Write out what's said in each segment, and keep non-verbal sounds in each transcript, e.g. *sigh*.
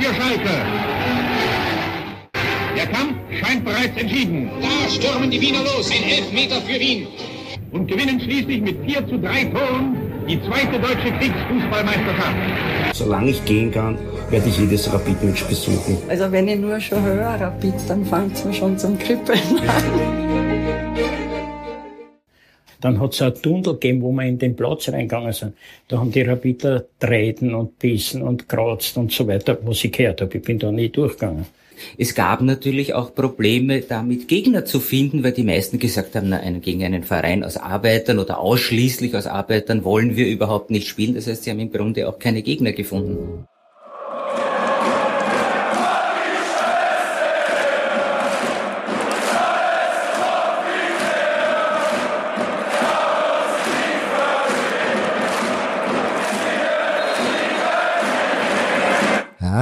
für Schalke. Der Kampf scheint bereits entschieden. Da stürmen die Wiener los, ein Elfmeter für Wien. Und gewinnen schließlich mit 4 zu 3 Toren die zweite deutsche Kriegsfußballmeisterschaft. Solange ich gehen kann, werde ich jedes Rapid-Match besuchen. Also wenn ich nur schon höre Rapid, dann fängt es mir schon zum Kribbeln an. *laughs* Dann hat es ein Tunnel gegeben, wo wir in den Platz reingegangen sind. Da haben die Rapiter treten und bissen und kratzt und so weiter, was ich gehört habe. Ich bin da nie durchgegangen. Es gab natürlich auch Probleme, damit Gegner zu finden, weil die meisten gesagt haben, na, gegen einen Verein aus Arbeitern oder ausschließlich aus Arbeitern wollen wir überhaupt nicht spielen. Das heißt, sie haben im Grunde auch keine Gegner gefunden.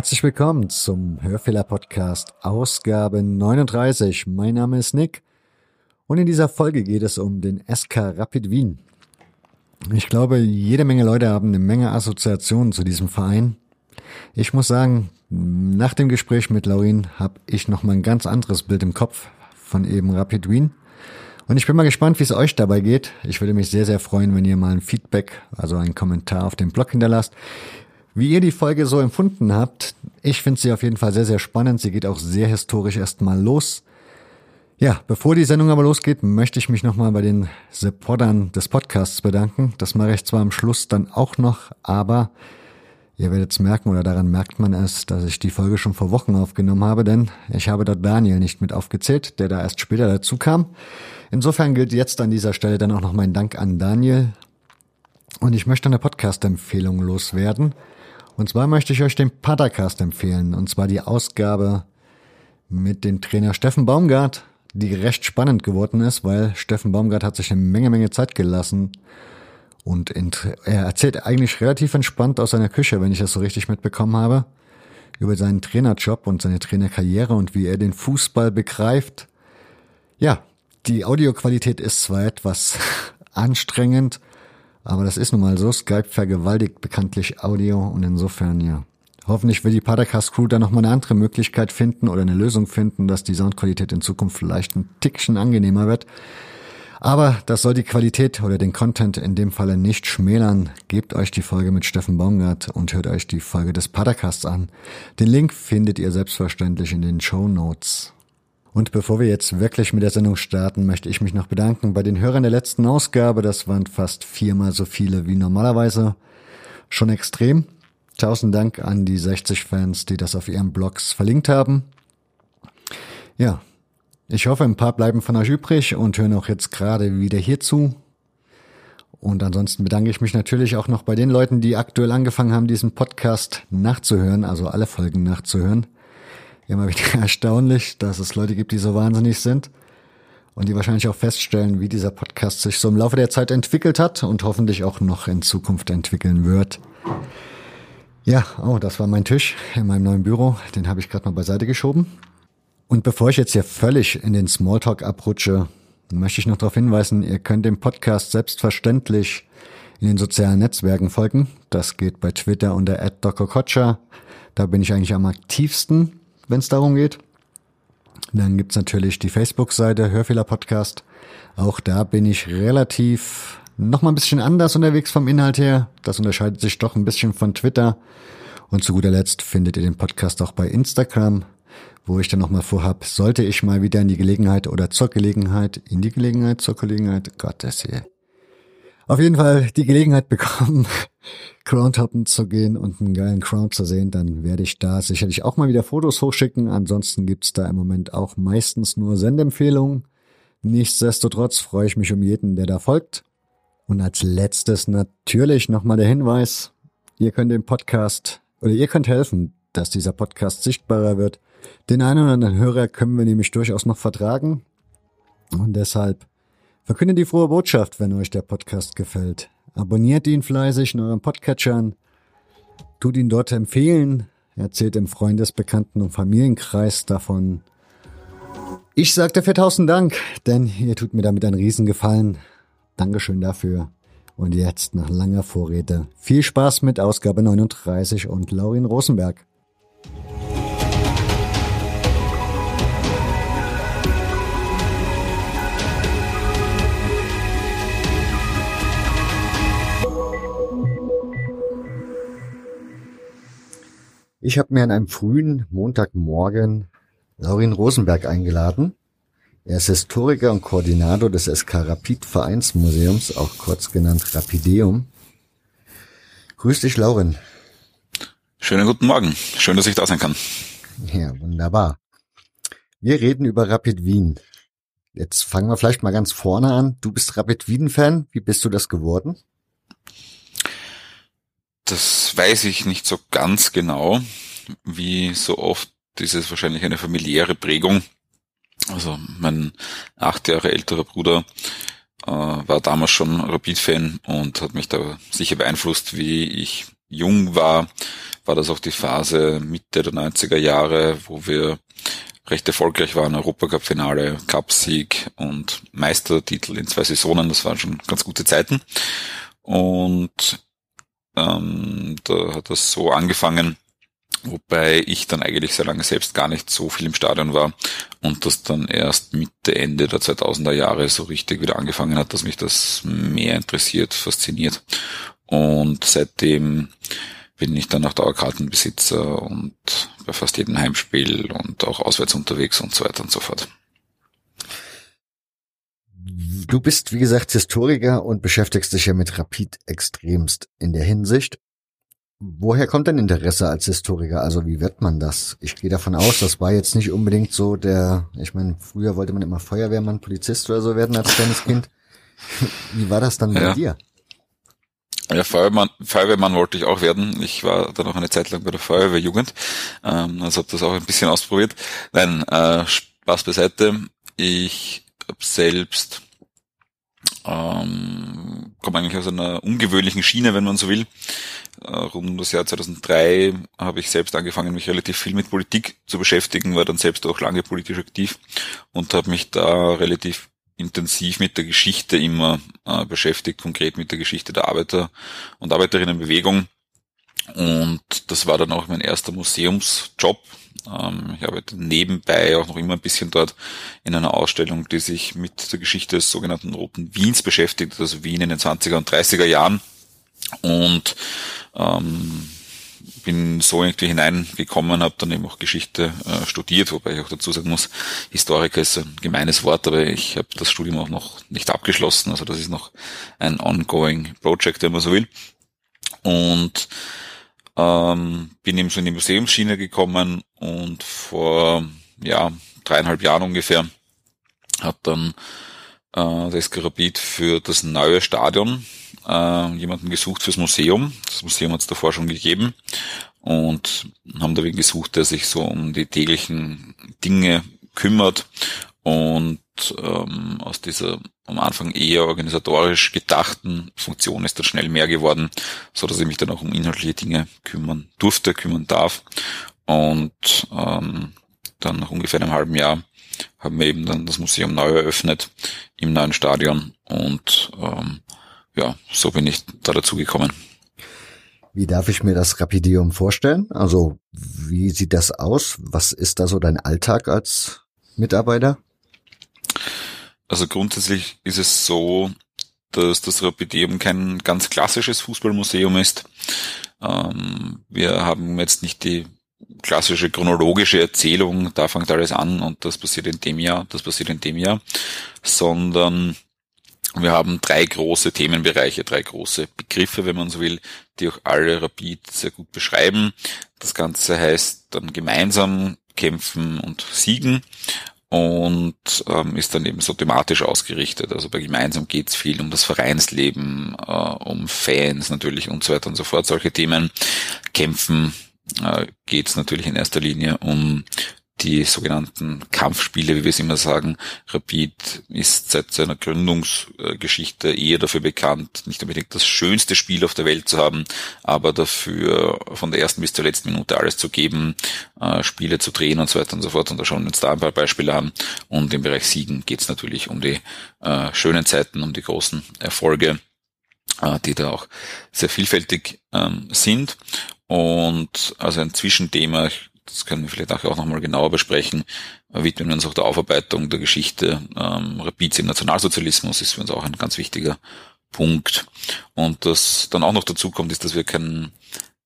Herzlich willkommen zum Hörfehler-Podcast Ausgabe 39. Mein Name ist Nick und in dieser Folge geht es um den SK Rapid Wien. Ich glaube, jede Menge Leute haben eine Menge Assoziationen zu diesem Verein. Ich muss sagen, nach dem Gespräch mit Laurin habe ich noch mal ein ganz anderes Bild im Kopf von eben Rapid Wien. Und ich bin mal gespannt, wie es euch dabei geht. Ich würde mich sehr, sehr freuen, wenn ihr mal ein Feedback, also einen Kommentar auf dem Blog hinterlasst wie ihr die Folge so empfunden habt. Ich finde sie auf jeden Fall sehr, sehr spannend. Sie geht auch sehr historisch erstmal los. Ja, bevor die Sendung aber losgeht, möchte ich mich nochmal bei den Supportern des Podcasts bedanken. Das mache ich zwar am Schluss dann auch noch, aber ihr werdet es merken oder daran merkt man es, dass ich die Folge schon vor Wochen aufgenommen habe, denn ich habe dort Daniel nicht mit aufgezählt, der da erst später dazu kam. Insofern gilt jetzt an dieser Stelle dann auch noch mein Dank an Daniel. Und ich möchte eine Podcast-Empfehlung loswerden. Und zwar möchte ich euch den Padercast empfehlen, und zwar die Ausgabe mit dem Trainer Steffen Baumgart, die recht spannend geworden ist, weil Steffen Baumgart hat sich eine Menge, Menge Zeit gelassen und er erzählt eigentlich relativ entspannt aus seiner Küche, wenn ich das so richtig mitbekommen habe, über seinen Trainerjob und seine Trainerkarriere und wie er den Fußball begreift. Ja, die Audioqualität ist zwar etwas *laughs* anstrengend, aber das ist nun mal so. Skype vergewaltigt bekanntlich Audio und insofern ja. Hoffentlich will die Paracast Crew da nochmal eine andere Möglichkeit finden oder eine Lösung finden, dass die Soundqualität in Zukunft vielleicht ein Tickchen angenehmer wird. Aber das soll die Qualität oder den Content in dem Falle nicht schmälern. Gebt euch die Folge mit Steffen Baumgart und hört euch die Folge des Padacasts an. Den Link findet ihr selbstverständlich in den Show Notes. Und bevor wir jetzt wirklich mit der Sendung starten, möchte ich mich noch bedanken bei den Hörern der letzten Ausgabe. Das waren fast viermal so viele wie normalerweise. Schon extrem. Tausend Dank an die 60 Fans, die das auf ihren Blogs verlinkt haben. Ja, ich hoffe, ein paar bleiben von euch übrig und hören auch jetzt gerade wieder hierzu. Und ansonsten bedanke ich mich natürlich auch noch bei den Leuten, die aktuell angefangen haben, diesen Podcast nachzuhören, also alle Folgen nachzuhören immer wieder *laughs* erstaunlich, dass es Leute gibt, die so wahnsinnig sind und die wahrscheinlich auch feststellen, wie dieser Podcast sich so im Laufe der Zeit entwickelt hat und hoffentlich auch noch in Zukunft entwickeln wird. Ja, oh, das war mein Tisch in meinem neuen Büro. Den habe ich gerade mal beiseite geschoben. Und bevor ich jetzt hier völlig in den Smalltalk abrutsche, möchte ich noch darauf hinweisen, ihr könnt dem Podcast selbstverständlich in den sozialen Netzwerken folgen. Das geht bei Twitter unter @dockerkotscher. Da bin ich eigentlich am aktivsten wenn es darum geht. Dann gibt's natürlich die Facebook-Seite Hörfehler Podcast. Auch da bin ich relativ noch mal ein bisschen anders unterwegs vom Inhalt her. Das unterscheidet sich doch ein bisschen von Twitter. Und zu guter Letzt findet ihr den Podcast auch bei Instagram, wo ich dann noch mal vorhab, sollte ich mal wieder in die Gelegenheit oder zur Gelegenheit, in die Gelegenheit, zur Gelegenheit, Gottes hier, auf jeden Fall die Gelegenheit bekommen, *laughs* Crowntoppen zu gehen und einen geilen Crown zu sehen, dann werde ich da sicherlich auch mal wieder Fotos hochschicken. Ansonsten gibt's da im Moment auch meistens nur Sendempfehlungen. Nichtsdestotrotz freue ich mich um jeden, der da folgt. Und als letztes natürlich nochmal der Hinweis, ihr könnt den Podcast oder ihr könnt helfen, dass dieser Podcast sichtbarer wird. Den einen oder anderen Hörer können wir nämlich durchaus noch vertragen. Und deshalb verkündet die frohe Botschaft, wenn euch der Podcast gefällt. Abonniert ihn fleißig in euren Podcatchern. Tut ihn dort empfehlen. Erzählt im Freundesbekannten- und Familienkreis davon. Ich sag dafür tausend Dank, denn ihr tut mir damit einen Riesengefallen. Dankeschön dafür. Und jetzt nach langer Vorrede viel Spaß mit Ausgabe 39 und Laurin Rosenberg. Ich habe mir an einem frühen Montagmorgen Laurin Rosenberg eingeladen. Er ist Historiker und Koordinator des SK Rapid Vereinsmuseums, auch kurz genannt Rapideum. Grüß dich, Laurin. Schönen guten Morgen. Schön, dass ich da sein kann. Ja, wunderbar. Wir reden über Rapid Wien. Jetzt fangen wir vielleicht mal ganz vorne an. Du bist Rapid Wien-Fan. Wie bist du das geworden? Das weiß ich nicht so ganz genau. Wie so oft ist es wahrscheinlich eine familiäre Prägung. Also mein acht Jahre älterer Bruder äh, war damals schon Rapid-Fan und hat mich da sicher beeinflusst, wie ich jung war. War das auch die Phase Mitte der 90er Jahre, wo wir recht erfolgreich waren, Europacup-Finale, Cupsieg und Meistertitel in zwei Saisonen. Das waren schon ganz gute Zeiten. Und ähm, da hat das so angefangen, wobei ich dann eigentlich sehr lange selbst gar nicht so viel im Stadion war und das dann erst Mitte, Ende der 2000er Jahre so richtig wieder angefangen hat, dass mich das mehr interessiert, fasziniert. Und seitdem bin ich dann auch Dauerkartenbesitzer und bei fast jedem Heimspiel und auch auswärts unterwegs und so weiter und so fort. Du bist, wie gesagt, Historiker und beschäftigst dich ja mit Rapid extremst in der Hinsicht. Woher kommt dein Interesse als Historiker? Also wie wird man das? Ich gehe davon aus, das war jetzt nicht unbedingt so der, ich meine, früher wollte man immer Feuerwehrmann, Polizist oder so werden als kleines Kind. *laughs* Wie war das dann bei ja. dir? Ja, Feuerwehrmann, Feuerwehrmann wollte ich auch werden. Ich war dann auch eine Zeit lang bei der Feuerwehrjugend, ähm, also habe das auch ein bisschen ausprobiert. Nein, äh, Spaß beiseite. Ich selbst ähm, komme eigentlich aus einer ungewöhnlichen Schiene, wenn man so will. Äh, rund um das Jahr 2003 habe ich selbst angefangen, mich relativ viel mit Politik zu beschäftigen, war dann selbst auch lange politisch aktiv und habe mich da relativ intensiv mit der Geschichte immer äh, beschäftigt, konkret mit der Geschichte der Arbeiter- und Arbeiterinnenbewegung. Und das war dann auch mein erster Museumsjob. Ähm, ich arbeite nebenbei auch noch immer ein bisschen dort in einer Ausstellung, die sich mit der Geschichte des sogenannten Roten Wiens beschäftigt, also Wien in den 20er und 30er Jahren. Und ähm, bin so irgendwie hineingekommen, habe dann eben auch Geschichte äh, studiert, wobei ich auch dazu sagen muss, Historiker ist ein gemeines Wort, aber ich habe das Studium auch noch nicht abgeschlossen, also das ist noch ein ongoing Project, wenn man so will. Und ähm, bin eben so in die Museumsschiene gekommen und vor ja dreieinhalb Jahren ungefähr hat dann äh, das Rapid für das neue Stadion äh, jemanden gesucht fürs Museum. Das Museum hat es davor schon gegeben und haben da wen gesucht, der sich so um die täglichen Dinge kümmert und ähm, aus dieser am Anfang eher organisatorisch gedachten Funktion ist dann schnell mehr geworden, so dass ich mich dann auch um inhaltliche Dinge kümmern durfte, kümmern darf. Und ähm, dann nach ungefähr einem halben Jahr haben wir eben dann das Museum neu eröffnet im neuen Stadion und ähm, ja, so bin ich da dazu gekommen. Wie darf ich mir das Rapidium vorstellen? Also, wie sieht das aus? Was ist da so dein Alltag als Mitarbeiter? Also grundsätzlich ist es so, dass das Rapidium kein ganz klassisches Fußballmuseum ist. Ähm, wir haben jetzt nicht die klassische chronologische Erzählung, da fängt alles an und das passiert in dem Jahr, das passiert in dem Jahr, sondern wir haben drei große Themenbereiche, drei große Begriffe, wenn man so will, die auch alle Rapid sehr gut beschreiben. Das Ganze heißt dann gemeinsam kämpfen und siegen und ähm, ist dann eben so thematisch ausgerichtet. Also bei gemeinsam geht's viel um das Vereinsleben, äh, um Fans natürlich und so weiter und so fort. Solche Themen kämpfen äh, geht's natürlich in erster Linie um die sogenannten Kampfspiele, wie wir es immer sagen. Rapid ist seit seiner Gründungsgeschichte eher dafür bekannt, nicht unbedingt das schönste Spiel auf der Welt zu haben, aber dafür von der ersten bis zur letzten Minute alles zu geben, äh, Spiele zu drehen und so weiter und so fort. Und da schauen wir uns da ein paar Beispiele an. Und im Bereich Siegen geht es natürlich um die äh, schönen Zeiten, um die großen Erfolge äh, die da auch sehr vielfältig ähm, sind. Und also ein Zwischenthema, das können wir vielleicht auch nochmal genauer besprechen, widmen wir uns auch der Aufarbeitung der Geschichte ähm, Rapids im Nationalsozialismus, ist für uns auch ein ganz wichtiger Punkt. Und das dann auch noch dazu kommt, ist, dass wir kein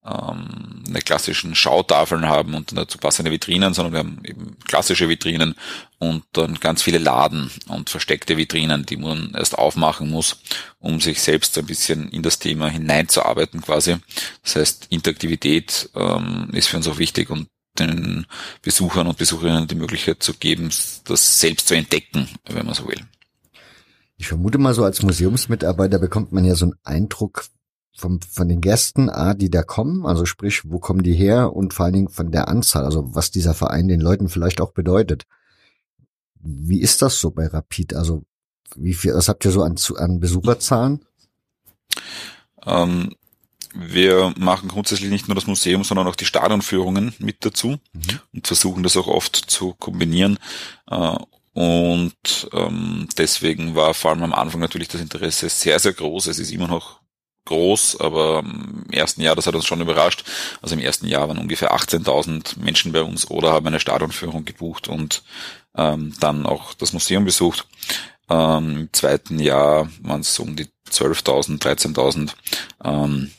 ähm, eine klassischen Schautafeln haben und dazu passende Vitrinen, sondern wir haben eben klassische Vitrinen und dann ganz viele Laden und versteckte Vitrinen, die man erst aufmachen muss, um sich selbst ein bisschen in das Thema hineinzuarbeiten quasi. Das heißt, Interaktivität ähm, ist für uns auch wichtig und den Besuchern und Besucherinnen die Möglichkeit zu geben, das selbst zu entdecken, wenn man so will. Ich vermute mal so, als Museumsmitarbeiter bekommt man ja so einen Eindruck vom, von den Gästen, A, die da kommen, also sprich, wo kommen die her und vor allen Dingen von der Anzahl, also was dieser Verein den Leuten vielleicht auch bedeutet. Wie ist das so bei Rapid? Also wie viel, was habt ihr so an, an Besucherzahlen? Ähm, wir machen grundsätzlich nicht nur das Museum, sondern auch die Stadionführungen mit dazu mhm. und versuchen das auch oft zu kombinieren. Äh, und ähm, deswegen war vor allem am Anfang natürlich das Interesse sehr, sehr groß. Es ist immer noch groß, aber im ersten Jahr, das hat uns schon überrascht. Also im ersten Jahr waren ungefähr 18.000 Menschen bei uns oder haben eine Stadionführung gebucht und ähm, dann auch das Museum besucht. Ähm, Im zweiten Jahr waren es um die 12.000, 13.000. Ähm,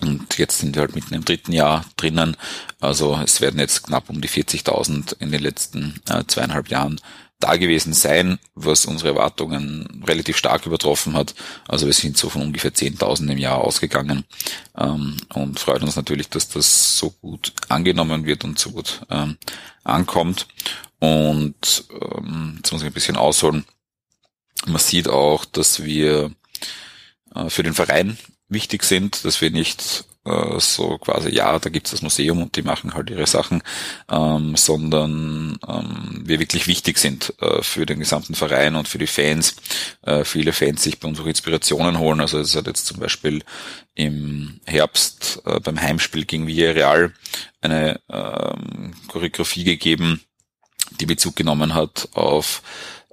und jetzt sind wir halt mitten im dritten Jahr drinnen. Also es werden jetzt knapp um die 40.000 in den letzten äh, zweieinhalb Jahren da gewesen sein, was unsere Erwartungen relativ stark übertroffen hat. Also wir sind so von ungefähr 10.000 im Jahr ausgegangen ähm, und freuen uns natürlich, dass das so gut angenommen wird und so gut ähm, ankommt. Und ähm, jetzt muss ich ein bisschen ausholen. Man sieht auch, dass wir äh, für den Verein wichtig sind, dass wir nicht äh, so quasi, ja, da gibt's das Museum und die machen halt ihre Sachen, ähm, sondern ähm, wir wirklich wichtig sind äh, für den gesamten Verein und für die Fans. Äh, viele Fans sich bei uns auch Inspirationen holen. Also es hat jetzt zum Beispiel im Herbst äh, beim Heimspiel gegen Villarreal eine ähm, Choreografie gegeben, die Bezug genommen hat auf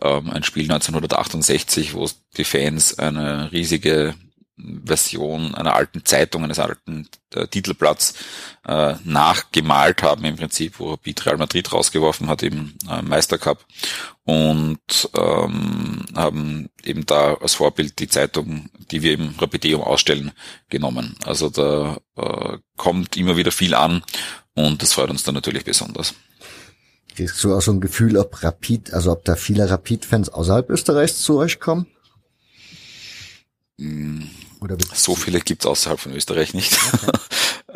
ähm, ein Spiel 1968, wo die Fans eine riesige Version einer alten Zeitung, eines alten äh, Titelblatts äh, nachgemalt haben im Prinzip, wo Rapid Real Madrid rausgeworfen hat im äh, Meistercup und ähm, haben eben da als Vorbild die Zeitung, die wir im Rapideum ausstellen, genommen. Also da äh, kommt immer wieder viel an und das freut uns dann natürlich besonders. Kriegst du auch so ein Gefühl, ob Rapid, also ob da viele Rapid-Fans außerhalb Österreichs zu euch kommen? Hm. Oder so viele gibt's außerhalb von Österreich nicht. Okay.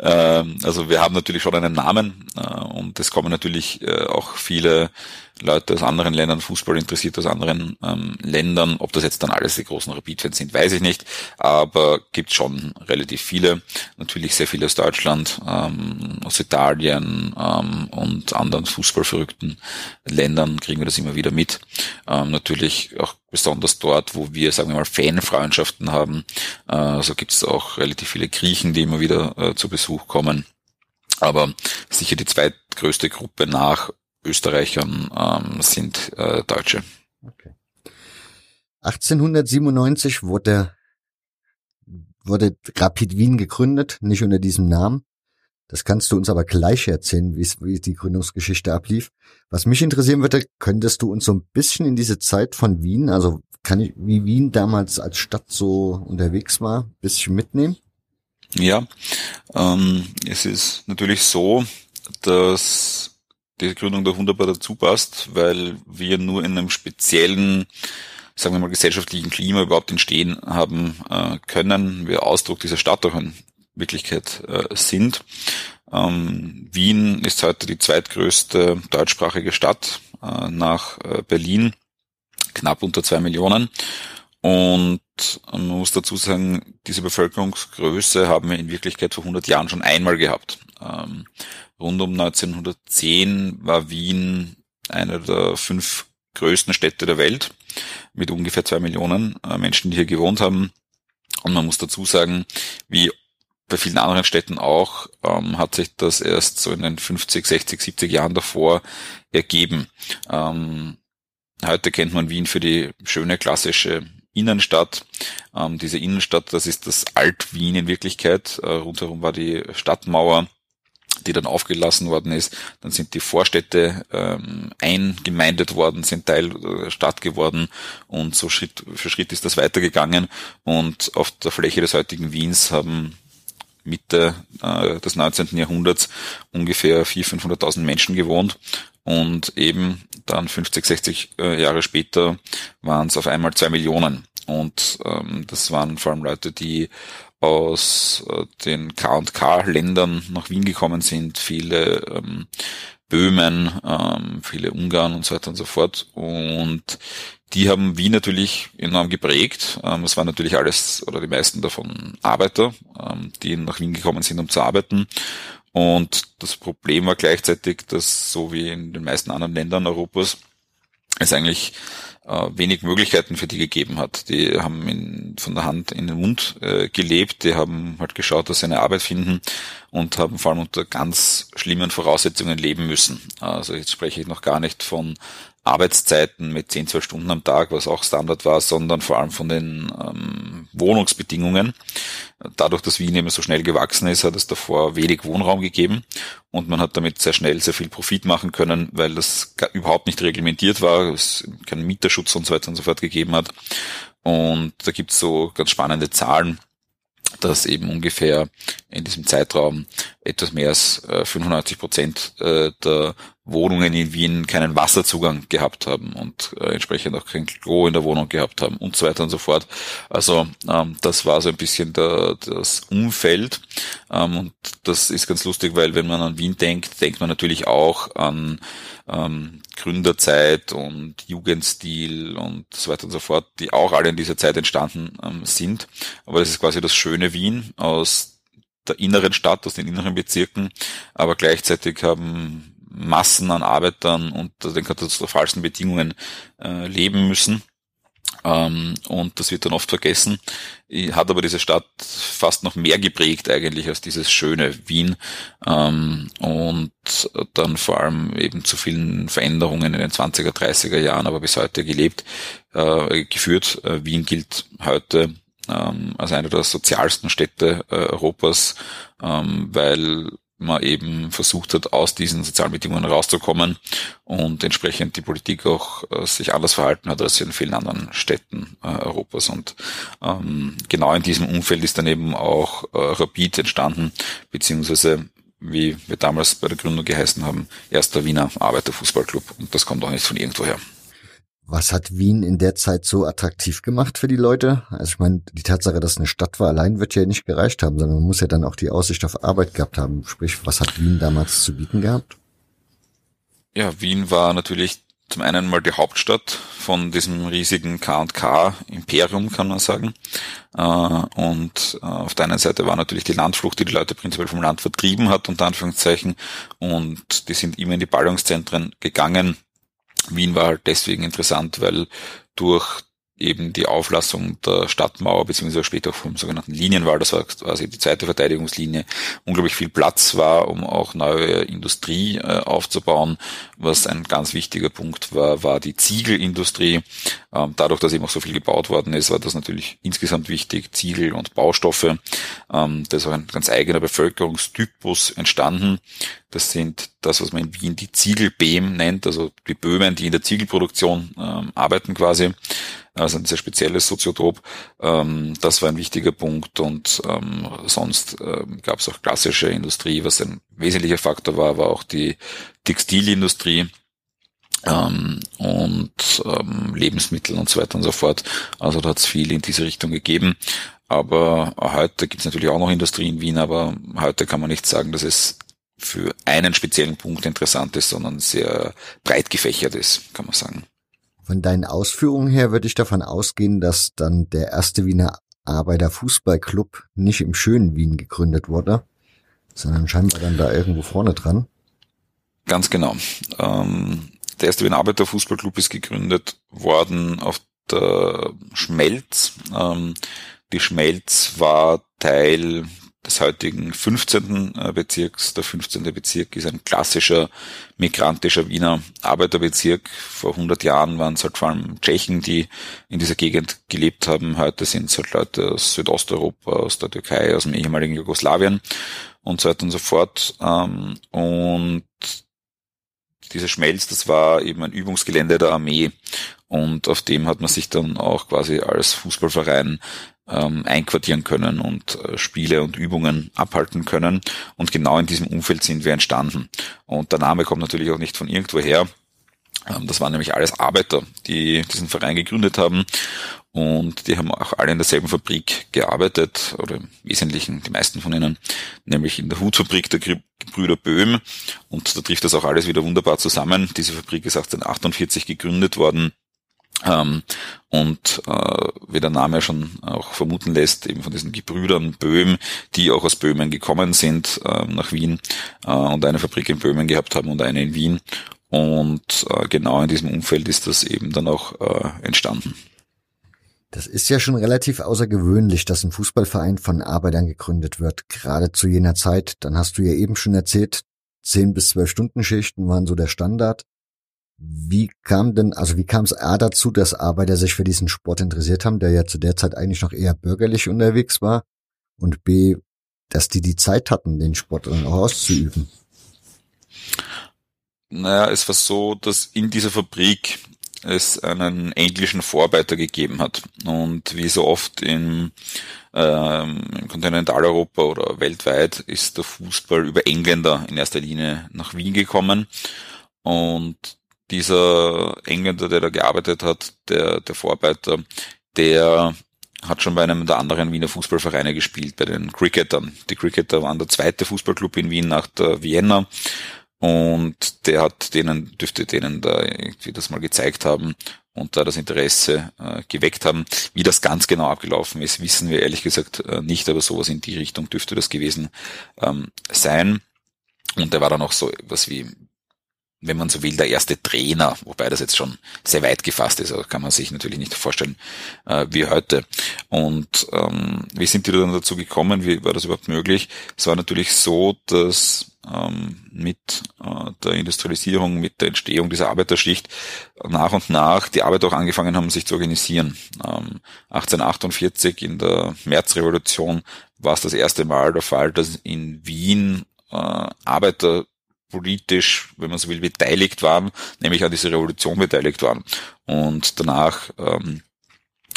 *laughs* ähm, also wir haben natürlich schon einen Namen äh, und es kommen natürlich äh, auch viele Leute aus anderen Ländern, Fußball interessiert aus anderen ähm, Ländern. Ob das jetzt dann alles die großen Rapid-Fans sind, weiß ich nicht. Aber gibt schon relativ viele. Natürlich sehr viele aus Deutschland, ähm, aus Italien ähm, und anderen fußballverrückten Ländern kriegen wir das immer wieder mit. Ähm, natürlich auch besonders dort, wo wir, sagen wir mal, Fanfreundschaften haben. Äh, so also gibt es auch relativ viele Griechen, die immer wieder äh, zu Besuch kommen. Aber sicher die zweitgrößte Gruppe nach Österreichern ähm, sind äh, Deutsche. Okay. 1897 wurde, wurde Rapid Wien gegründet, nicht unter diesem Namen. Das kannst du uns aber gleich erzählen, wie die Gründungsgeschichte ablief. Was mich interessieren würde, könntest du uns so ein bisschen in diese Zeit von Wien, also kann ich, wie Wien damals als Stadt so unterwegs war, bisschen mitnehmen? Ja, ähm, es ist natürlich so, dass die Gründung da wunderbar dazu passt, weil wir nur in einem speziellen, sagen wir mal, gesellschaftlichen Klima überhaupt entstehen haben äh, können, wir Ausdruck dieser Stadt auch in Wirklichkeit äh, sind. Ähm, Wien ist heute die zweitgrößte deutschsprachige Stadt äh, nach äh, Berlin, knapp unter zwei Millionen. Und man muss dazu sagen, diese Bevölkerungsgröße haben wir in Wirklichkeit vor 100 Jahren schon einmal gehabt. Ähm, rund um 1910 war Wien eine der fünf größten Städte der Welt mit ungefähr zwei Millionen äh, Menschen, die hier gewohnt haben. Und man muss dazu sagen, wie bei vielen anderen Städten auch, ähm, hat sich das erst so in den 50, 60, 70 Jahren davor ergeben. Ähm, heute kennt man Wien für die schöne klassische Innenstadt. Ähm, diese Innenstadt, das ist das Alt-Wien in Wirklichkeit. Äh, rundherum war die Stadtmauer die dann aufgelassen worden ist. Dann sind die Vorstädte ähm, eingemeindet worden, sind Teil der Stadt geworden und so Schritt für Schritt ist das weitergegangen. Und auf der Fläche des heutigen Wiens haben Mitte äh, des 19. Jahrhunderts ungefähr 400.000, 500.000 Menschen gewohnt und eben dann 50, 60 äh, Jahre später waren es auf einmal zwei Millionen. Und ähm, das waren vor allem Leute, die aus äh, den K&K-Ländern nach Wien gekommen sind, viele ähm, Böhmen, ähm, viele Ungarn und so weiter und so fort. Und die haben Wien natürlich enorm geprägt. Ähm, es waren natürlich alles oder die meisten davon Arbeiter, ähm, die nach Wien gekommen sind, um zu arbeiten. Und das Problem war gleichzeitig, dass so wie in den meisten anderen Ländern Europas es eigentlich äh, wenig Möglichkeiten für die gegeben hat. Die haben in, von der Hand in den Mund äh, gelebt, die haben halt geschaut, dass sie eine Arbeit finden und haben vor allem unter ganz schlimmen Voraussetzungen leben müssen. Also jetzt spreche ich noch gar nicht von Arbeitszeiten mit 10, 12 Stunden am Tag, was auch Standard war, sondern vor allem von den ähm, Wohnungsbedingungen. Dadurch, dass Wien eben so schnell gewachsen ist, hat es davor wenig Wohnraum gegeben und man hat damit sehr schnell sehr viel Profit machen können, weil das überhaupt nicht reglementiert war, es keinen Mieterschutz und so weiter und so fort gegeben hat. Und da gibt's so ganz spannende Zahlen dass eben ungefähr in diesem Zeitraum etwas mehr als 95 äh, Prozent äh, der Wohnungen in Wien keinen Wasserzugang gehabt haben und äh, entsprechend auch kein Klo in der Wohnung gehabt haben und so weiter und so fort. Also ähm, das war so ein bisschen der, das Umfeld ähm, und das ist ganz lustig, weil wenn man an Wien denkt, denkt man natürlich auch an ähm, Gründerzeit und Jugendstil und so weiter und so fort, die auch alle in dieser Zeit entstanden ähm, sind. Aber das ist quasi das schöne Wien aus der inneren Stadt, aus den inneren Bezirken, aber gleichzeitig haben Massen an Arbeitern unter den katastrophalsten Bedingungen äh, leben müssen. Ähm, und das wird dann oft vergessen. Hat aber diese Stadt fast noch mehr geprägt eigentlich als dieses schöne Wien. Ähm, und dann vor allem eben zu vielen Veränderungen in den 20er, 30er Jahren, aber bis heute gelebt, äh, geführt. Äh, Wien gilt heute ähm, als eine der sozialsten Städte äh, Europas, ähm, weil man eben versucht hat, aus diesen sozialen Bedingungen rauszukommen und entsprechend die Politik auch äh, sich anders verhalten hat als in vielen anderen Städten äh, Europas. Und ähm, genau in diesem Umfeld ist dann eben auch äh, Rapid entstanden, beziehungsweise wie wir damals bei der Gründung geheißen haben, erster Wiener Arbeiterfußballclub. Und das kommt auch nicht von irgendwoher. Was hat Wien in der Zeit so attraktiv gemacht für die Leute? Also ich meine, die Tatsache, dass eine Stadt war, allein wird ja nicht gereicht haben, sondern man muss ja dann auch die Aussicht auf Arbeit gehabt haben. Sprich, was hat Wien damals zu bieten gehabt? Ja, Wien war natürlich zum einen mal die Hauptstadt von diesem riesigen K&K-Imperium, kann man sagen. Äh, und äh, auf der einen Seite war natürlich die Landflucht, die die Leute prinzipiell vom Land vertrieben hat, unter Anführungszeichen. Und die sind immer in die Ballungszentren gegangen Wien war halt deswegen interessant, weil durch eben die Auflassung der Stadtmauer, beziehungsweise später auch vom sogenannten Linienwall, das war quasi die zweite Verteidigungslinie, unglaublich viel Platz war, um auch neue Industrie äh, aufzubauen. Was ein ganz wichtiger Punkt war, war die Ziegelindustrie. Ähm, dadurch, dass eben auch so viel gebaut worden ist, war das natürlich insgesamt wichtig, Ziegel und Baustoffe. Ähm, da ist auch ein ganz eigener Bevölkerungstypus entstanden. Das sind das, was man in Wien die Ziegelbeem nennt, also die Böhmen, die in der Ziegelproduktion ähm, arbeiten quasi also ein sehr spezielles Soziotop. Ähm, das war ein wichtiger Punkt und ähm, sonst ähm, gab es auch klassische Industrie, was ein wesentlicher Faktor war, war auch die Textilindustrie. Ähm, und ähm, Lebensmittel und so weiter und so fort. Also da hat es viel in diese Richtung gegeben. Aber heute gibt es natürlich auch noch Industrie in Wien, aber heute kann man nicht sagen, dass es für einen speziellen Punkt interessant ist, sondern sehr breit gefächert ist, kann man sagen. Von deinen Ausführungen her würde ich davon ausgehen, dass dann der erste Wiener Arbeiterfußballclub nicht im schönen Wien gegründet wurde, sondern scheinbar dann da irgendwo vorne dran. Ganz genau. Ähm, der erste Wiener Arbeiterfußballclub ist gegründet worden auf der Schmelz. Ähm, die Schmelz war Teil des heutigen 15. Äh, Bezirks. Der 15. Bezirk ist ein klassischer migrantischer Wiener Arbeiterbezirk. Vor 100 Jahren waren es halt vor allem Tschechen, die in dieser Gegend gelebt haben. Heute sind es halt Leute aus Südosteuropa, aus der Türkei, aus dem ehemaligen Jugoslawien und so weiter und so fort. Ähm, und Diese Schmelz, das war eben ein Übungsgelände der Armee und auf dem hat man sich dann auch quasi als Fußballverein ähm, einquartieren können und äh, Spiele und Übungen abhalten können. Und genau in diesem Umfeld sind wir entstanden. Und der Name kommt natürlich auch nicht von irgendwoher. Ähm, das waren nämlich alles Arbeiter, die diesen Verein gegründet haben. Und die haben auch alle in derselben Fabrik gearbeitet, oder im Wesentlichen die meisten von ihnen, nämlich in der Hutfabrik der Gebrüder Böhm. Und da trifft das auch alles wieder wunderbar zusammen. Diese Fabrik ist 1848 gegründet worden ähm, und äh, wie der Name schon auch vermuten lässt, eben von diesen Gebrüdern Böhm, die auch aus Böhmen gekommen sind äh, nach Wien äh, und eine Fabrik in Böhmen gehabt haben und eine in Wien. Und äh, genau in diesem Umfeld ist das eben dann auch äh, entstanden. Das ist ja schon relativ außergewöhnlich, dass ein Fußballverein von Arbeitern gegründet wird, gerade zu jener Zeit. Dann hast du ja eben schon erzählt, zehn bis zwölf Stunden Schichten waren so der Standard. Wie kam denn, also wie kam es A dazu, dass Arbeiter sich für diesen Sport interessiert haben, der ja zu der Zeit eigentlich noch eher bürgerlich unterwegs war? Und B, dass die die Zeit hatten, den Sport dann auch auszuüben? Naja, es war so, dass in dieser Fabrik es einen englischen Vorarbeiter gegeben hat. Und wie so oft im, ähm, im Kontinentaleuropa oder weltweit ist der Fußball über Engländer in erster Linie nach Wien gekommen. Und dieser Engländer, der da gearbeitet hat, der, der Vorarbeiter, der hat schon bei einem der anderen Wiener Fußballvereine gespielt, bei den Cricketern. Die Cricketer waren der zweite Fußballclub in Wien nach der Vienna und der hat denen, dürfte denen da irgendwie das mal gezeigt haben und da das Interesse äh, geweckt haben. Wie das ganz genau abgelaufen ist, wissen wir ehrlich gesagt äh, nicht, aber sowas in die Richtung dürfte das gewesen ähm, sein. Und der war dann auch so was wie wenn man so will, der erste Trainer, wobei das jetzt schon sehr weit gefasst ist, also kann man sich natürlich nicht vorstellen äh, wie heute. Und ähm, wie sind die dann dazu gekommen? Wie war das überhaupt möglich? Es war natürlich so, dass ähm, mit äh, der Industrialisierung, mit der Entstehung dieser Arbeiterschicht nach und nach die Arbeiter auch angefangen haben, sich zu organisieren. Ähm, 1848 in der Märzrevolution war es das erste Mal der Fall, dass in Wien äh, Arbeiter politisch, wenn man so will, beteiligt waren, nämlich an dieser Revolution beteiligt waren. Und danach ähm,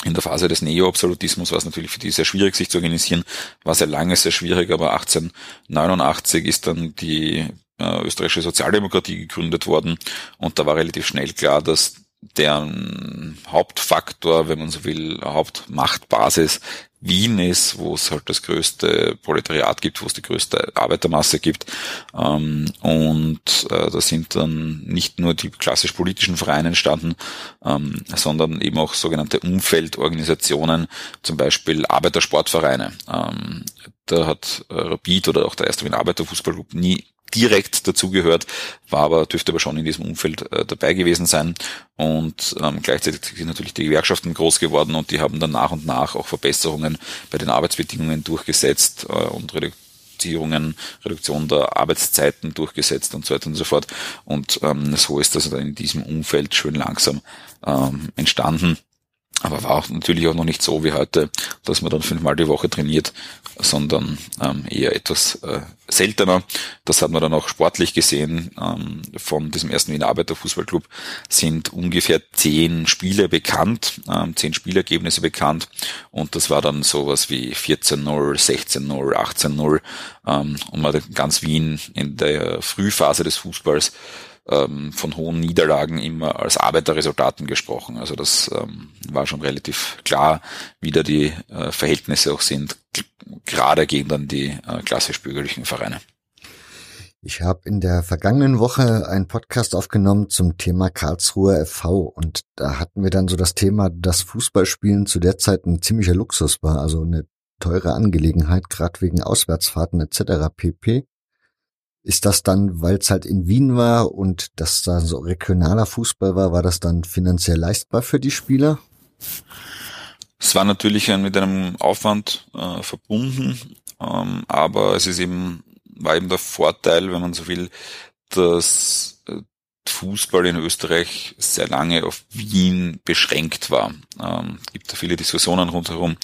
in der Phase des Neo-Absolutismus war es natürlich für die sehr schwierig, sich zu organisieren, war sehr lange sehr schwierig, aber 1889 ist dann die äh, österreichische Sozialdemokratie gegründet worden und da war relativ schnell klar, dass deren Hauptfaktor, wenn man so will, Hauptmachtbasis Wien ist, wo es halt das größte Proletariat gibt, wo es die größte Arbeitermasse gibt. Ähm, und äh, da sind dann nicht nur die klassisch politischen Vereine entstanden, ähm, sondern eben auch sogenannte Umfeldorganisationen, zum Beispiel Arbeitersportvereine. Ähm, da hat Rapid oder auch der erste Wiener Arbeiterfußballclub nie direkt dazugehört, war aber, dürfte aber schon in diesem Umfeld äh, dabei gewesen sein. Und ähm, gleichzeitig sind natürlich die Gewerkschaften groß geworden und die haben dann nach und nach auch Verbesserungen bei den Arbeitsbedingungen durchgesetzt äh, und Reduzierungen, Reduktion der Arbeitszeiten durchgesetzt und so weiter und so fort. Und ähm, so ist das dann in diesem Umfeld schön langsam ähm, entstanden. Aber war auch natürlich auch noch nicht so wie heute, dass man dann fünfmal die Woche trainiert, sondern ähm, eher etwas äh, seltener. Das hat man dann auch sportlich gesehen. Ähm, von diesem ersten Wiener Arbeiterfußballclub sind ungefähr zehn Spiele bekannt, ähm, zehn Spielergebnisse bekannt. Und das war dann sowas wie 14-0, 16-0, 18-0. Ähm, und man hat ganz Wien in der Frühphase des Fußballs ähm, von hohen Niederlagen immer als Arbeiterresultaten gesprochen. Also das ähm, war schon relativ klar, wie da die äh, Verhältnisse auch sind, gerade gegen dann die äh, klassisch bürgerlichen Vereine. Ich habe in der vergangenen Woche einen Podcast aufgenommen zum Thema Karlsruher FV und da hatten wir dann so das Thema, dass Fußballspielen zu der Zeit ein ziemlicher Luxus war, also eine teure Angelegenheit, gerade wegen Auswärtsfahrten etc. pp. Ist das dann, weil es halt in Wien war und das da so regionaler Fußball war, war das dann finanziell leistbar für die Spieler? Es war natürlich mit einem Aufwand äh, verbunden, ähm, aber es ist eben, war eben der Vorteil, wenn man so will, dass äh, Fußball in Österreich sehr lange auf Wien beschränkt war. Ähm, gibt da viele Diskussionen rundherum,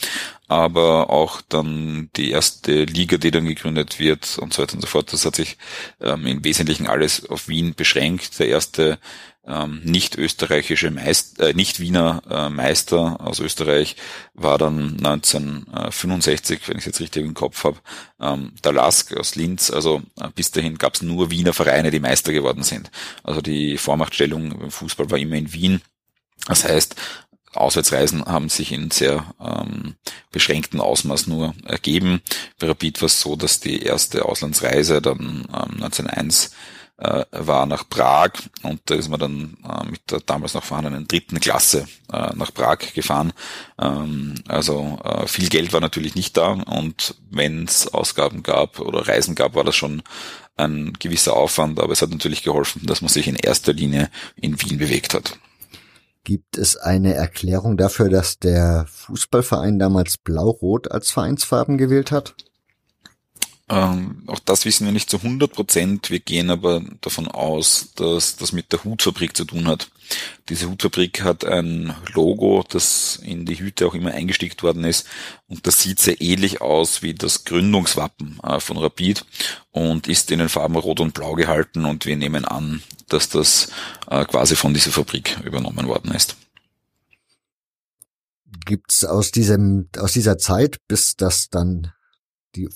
aber auch dann die erste Liga, die dann gegründet wird und so weiter und so fort, das hat sich ähm, im Wesentlichen alles auf Wien beschränkt. Der erste ähm, nicht österreichische Meister, äh, nicht Wiener äh, Meister aus Österreich war dann 1965, wenn ich es jetzt richtig im Kopf habe, ähm, der Lask aus Linz. Also äh, bis dahin gab es nur Wiener Vereine, die Meister geworden sind. Also die Vormachtstellung im Fußball war immer in Wien. Das heißt, Auswärtsreisen haben sich in sehr ähm, beschränktem Ausmaß nur ergeben. Bei Rapid war es so, dass die erste Auslandsreise dann ähm, 1901 äh, war nach Prag und da ist man dann äh, mit der damals noch vorhandenen dritten Klasse äh, nach Prag gefahren. Ähm, also äh, viel Geld war natürlich nicht da und wenn es Ausgaben gab oder Reisen gab, war das schon ein gewisser Aufwand, aber es hat natürlich geholfen, dass man sich in erster Linie in Wien bewegt hat. Gibt es eine Erklärung dafür, dass der Fußballverein damals Blau-Rot als Vereinsfarben gewählt hat? Ähm, auch das wissen wir nicht zu 100 Prozent. Wir gehen aber davon aus, dass das mit der Hutfabrik zu tun hat. Diese Hutfabrik hat ein Logo, das in die Hüte auch immer eingestickt worden ist. Und das sieht sehr ähnlich aus wie das Gründungswappen äh, von Rapid und ist in den Farben Rot und Blau gehalten. Und wir nehmen an, dass das äh, quasi von dieser Fabrik übernommen worden ist. Gibt's aus diesem, aus dieser Zeit, bis das dann die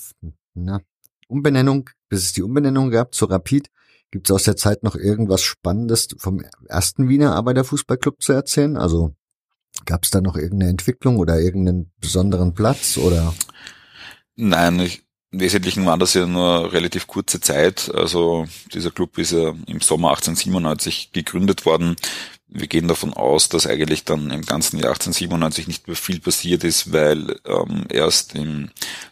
na, Umbenennung, bis es die Umbenennung gab zu Rapid, gibt es aus der Zeit noch irgendwas Spannendes vom ersten Wiener Arbeiterfußballclub zu erzählen? Also gab es da noch irgendeine Entwicklung oder irgendeinen besonderen Platz oder? Nein, ich, im Wesentlichen war das ja nur relativ kurze Zeit. Also dieser Club ist ja im Sommer 1897 gegründet worden wir gehen davon aus, dass eigentlich dann im ganzen Jahr 1897 nicht mehr viel passiert ist, weil ähm, erst im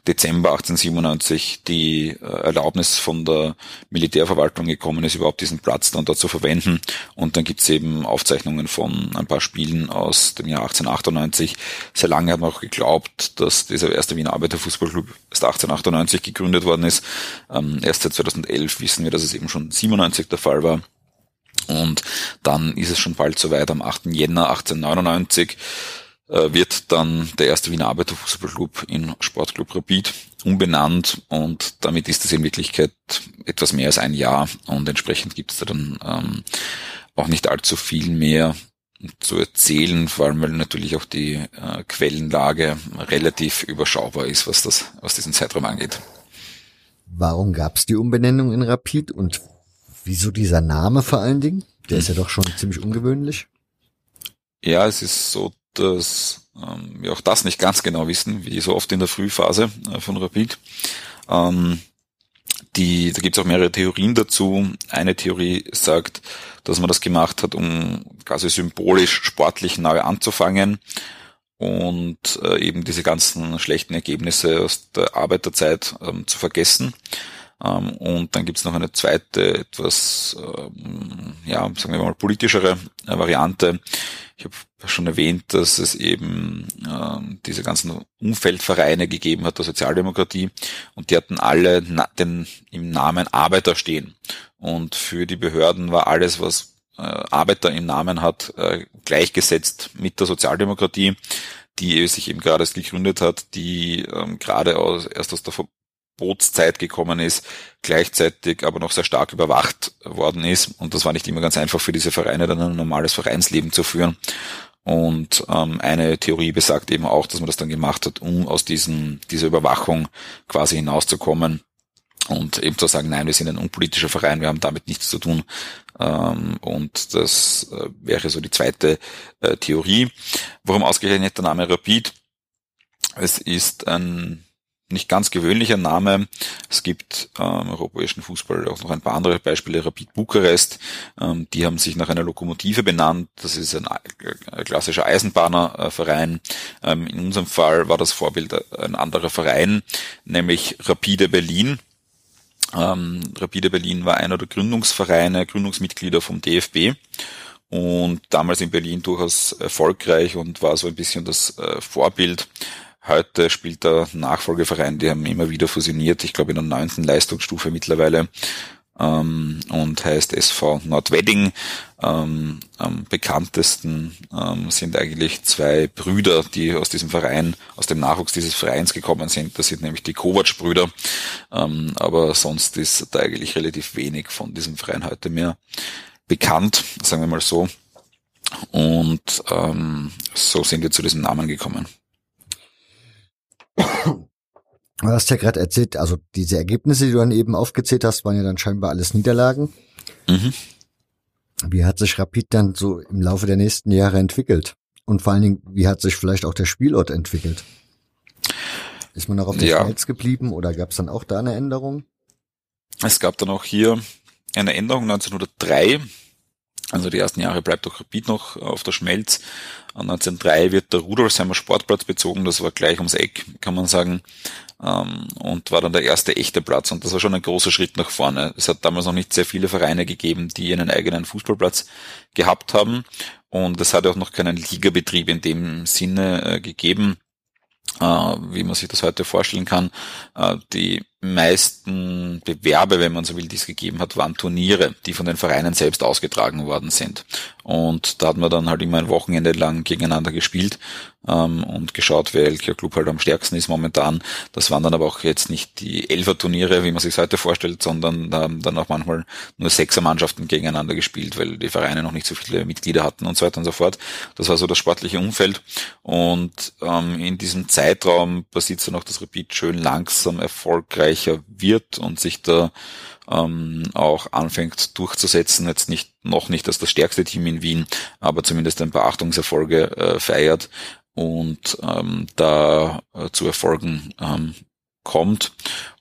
Dezember 1897 die äh, Erlaubnis von der Militärverwaltung gekommen ist, überhaupt diesen Platz dann dort zu verwenden. Und dann gibt's eben Aufzeichnungen von ein paar Spielen aus dem Jahr 1898. Sehr lange hat man auch geglaubt, dass dieser erste Wiener Arbeiterfußballclub erst 1898 gegründet worden ist. Ähm, erst seit 2011 wissen wir, dass es eben schon 97 der Fall war. Und dann ist es schon bald soweit, am 8. Jänner 1899 äh, wird dann der erste Wiener Arbeiterfußballclub in Sportclub Rapid umbenannt und damit ist es in Wirklichkeit etwas mehr als ein Jahr und entsprechend gibt es da dann ähm, auch nicht allzu viel mehr zu erzählen, vor allem weil natürlich auch die äh, Quellenlage relativ überschaubar ist, was das was diesen Zeitraum angeht. Warum gab es die Umbenennung in Rapid und Wieso dieser Name vor allen Dingen? Der ist ja doch schon ziemlich ungewöhnlich. Ja, es ist so, dass ähm, wir auch das nicht ganz genau wissen, wie so oft in der Frühphase äh, von Rapid. Ähm, die, da gibt es auch mehrere Theorien dazu. Eine Theorie sagt, dass man das gemacht hat, um quasi symbolisch sportlich neu anzufangen und äh, eben diese ganzen schlechten Ergebnisse aus der Arbeiterzeit ähm, zu vergessen. Ähm, und dann gibt's noch eine zweite, etwas, ähm, ja, sagen wir mal, politischere äh, Variante. Ich habe schon erwähnt, dass es eben ähm, diese ganzen Umfeldvereine gegeben hat der Sozialdemokratie und die hatten alle den, im Namen Arbeiter stehen. Und für die Behörden war alles, was äh, Arbeiter im Namen hat, äh, gleichgesetzt mit der Sozialdemokratie die sich eben gerade gegründet hat, die gerade aus, erst aus der Verbotszeit gekommen ist, gleichzeitig aber noch sehr stark überwacht worden ist. Und das war nicht immer ganz einfach für diese Vereine, dann ein normales Vereinsleben zu führen. Und ähm, eine Theorie besagt eben auch, dass man das dann gemacht hat, um aus diesen, dieser Überwachung quasi hinauszukommen und eben zu sagen, nein, wir sind ein unpolitischer Verein, wir haben damit nichts zu tun. Ähm, und das äh, wäre so die zweite äh, Theorie. Warum ausgerechnet der Name Rapid? Es ist ein nicht ganz gewöhnlicher Name. Es gibt ähm, im europäischen Fußball auch noch ein paar andere Beispiele. Rapid Bukarest, ähm, die haben sich nach einer Lokomotive benannt. Das ist ein, ein klassischer Eisenbahnerverein. Ähm, in unserem Fall war das Vorbild ein anderer Verein, nämlich Rapide Berlin. Rapide Berlin war einer der Gründungsvereine, Gründungsmitglieder vom DFB und damals in Berlin durchaus erfolgreich und war so ein bisschen das äh, Vorbild Heute spielt der Nachfolgeverein, die haben immer wieder fusioniert, ich glaube in der neunten Leistungsstufe mittlerweile. ähm, und heißt SV Nordwedding. Ähm, am bekanntesten ähm, sind eigentlich zwei Brüder, die aus diesem Verein, aus dem Nachwuchs dieses Vereins gekommen sind. Das sind nämlich die Kovac-Brüder. Ähm, aber sonst ist da eigentlich relativ wenig von diesem Verein heute mehr bekannt, sagen wir mal so. Und ähm, so sind wir zu diesem Namen gekommen. Du hast ja gerade erzählt, also diese Ergebnisse, die du dann eben aufgezählt hast, waren ja dann scheinbar alles Niederlagen. Mhm. Wie hat sich Rapid dann so im Laufe der nächsten Jahre entwickelt? Und vor allen Dingen, wie hat sich vielleicht auch der Spielort entwickelt? Ist man noch auf dem ja. Schmelz geblieben oder gab es dann auch da eine Änderung? Es gab dann auch hier eine Änderung 1903. Also die ersten Jahre bleibt auch Rapid noch auf der Schmelz. 1903 wird der Rudolfsheimer Sportplatz bezogen, das war gleich ums Eck, kann man sagen, ähm, und war dann der erste echte Platz. Und das war schon ein großer Schritt nach vorne. Es hat damals noch nicht sehr viele Vereine gegeben, die einen eigenen Fußballplatz gehabt haben. Und es hat auch noch keinen Ligabetrieb in dem Sinne äh, gegeben, äh, wie man sich das heute vorstellen kann. Äh, die meisten Bewerbe, wenn man so will, die es gegeben hat, waren Turniere, die von den Vereinen selbst ausgetragen worden sind. Und da hat man dann halt immer ein Wochenende lang gegeneinander gespielt ähm, und geschaut, welcher Club halt am stärksten ist momentan. Das waren dann aber auch jetzt nicht die Elfer-Turniere, wie man sich heute vorstellt, sondern da haben dann auch manchmal nur sechser Mannschaften gegeneinander gespielt, weil die Vereine noch nicht so viele Mitglieder hatten und so weiter und so fort. Das war so das sportliche Umfeld. Und ähm, in diesem Zeitraum passiert dann auch das Rapid schön langsam erfolgreicher wird und sich da ähm, auch anfängt durchzusetzen. Jetzt nicht noch nicht als das stärkste Team in Wien, aber zumindest ein paar Achtungserfolge äh, feiert und ähm, da äh, zu Erfolgen ähm, kommt.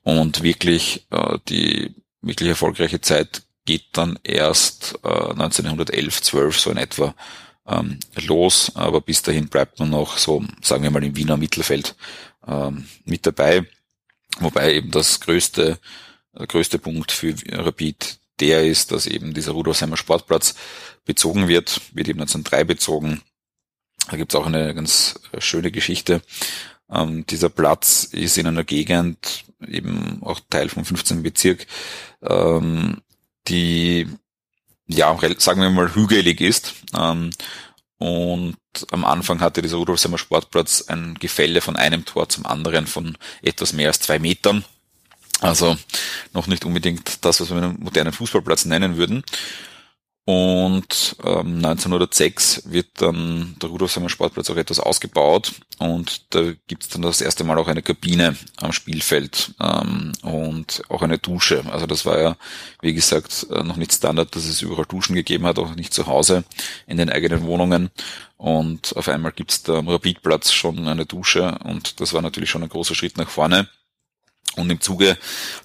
Und wirklich äh, die wirklich erfolgreiche Zeit geht dann erst äh, 1911, 12 so in etwa ähm, los, aber bis dahin bleibt man noch so, sagen wir mal, im Wiener Mittelfeld ähm, mit dabei, wobei eben das größte, größte Punkt für Rapid der ist, dass eben dieser Rudolfsheimer Sportplatz bezogen wird, wird eben 1903 bezogen da gibt's auch eine ganz schöne Geschichte. Ähm, dieser Platz ist in einer Gegend, eben auch Teil vom 15. Bezirk, ähm, die, ja, sagen wir mal, hügelig ist. Ähm, und am Anfang hatte dieser Rudolfsheimer Sportplatz ein Gefälle von einem Tor zum anderen von etwas mehr als zwei Metern. Also noch nicht unbedingt das, was wir einen modernen Fußballplatz nennen würden. Und ähm, 1906 wird dann der Rudolfsheimer Sportplatz auch etwas ausgebaut und da gibt es dann das erste Mal auch eine Kabine am Spielfeld ähm, und auch eine Dusche. Also das war ja, wie gesagt, äh, noch nicht Standard, dass es überall Duschen gegeben hat, auch nicht zu Hause in den eigenen Wohnungen. Und auf einmal gibt es da am Rapidplatz schon eine Dusche und das war natürlich schon ein großer Schritt nach vorne. Und im Zuge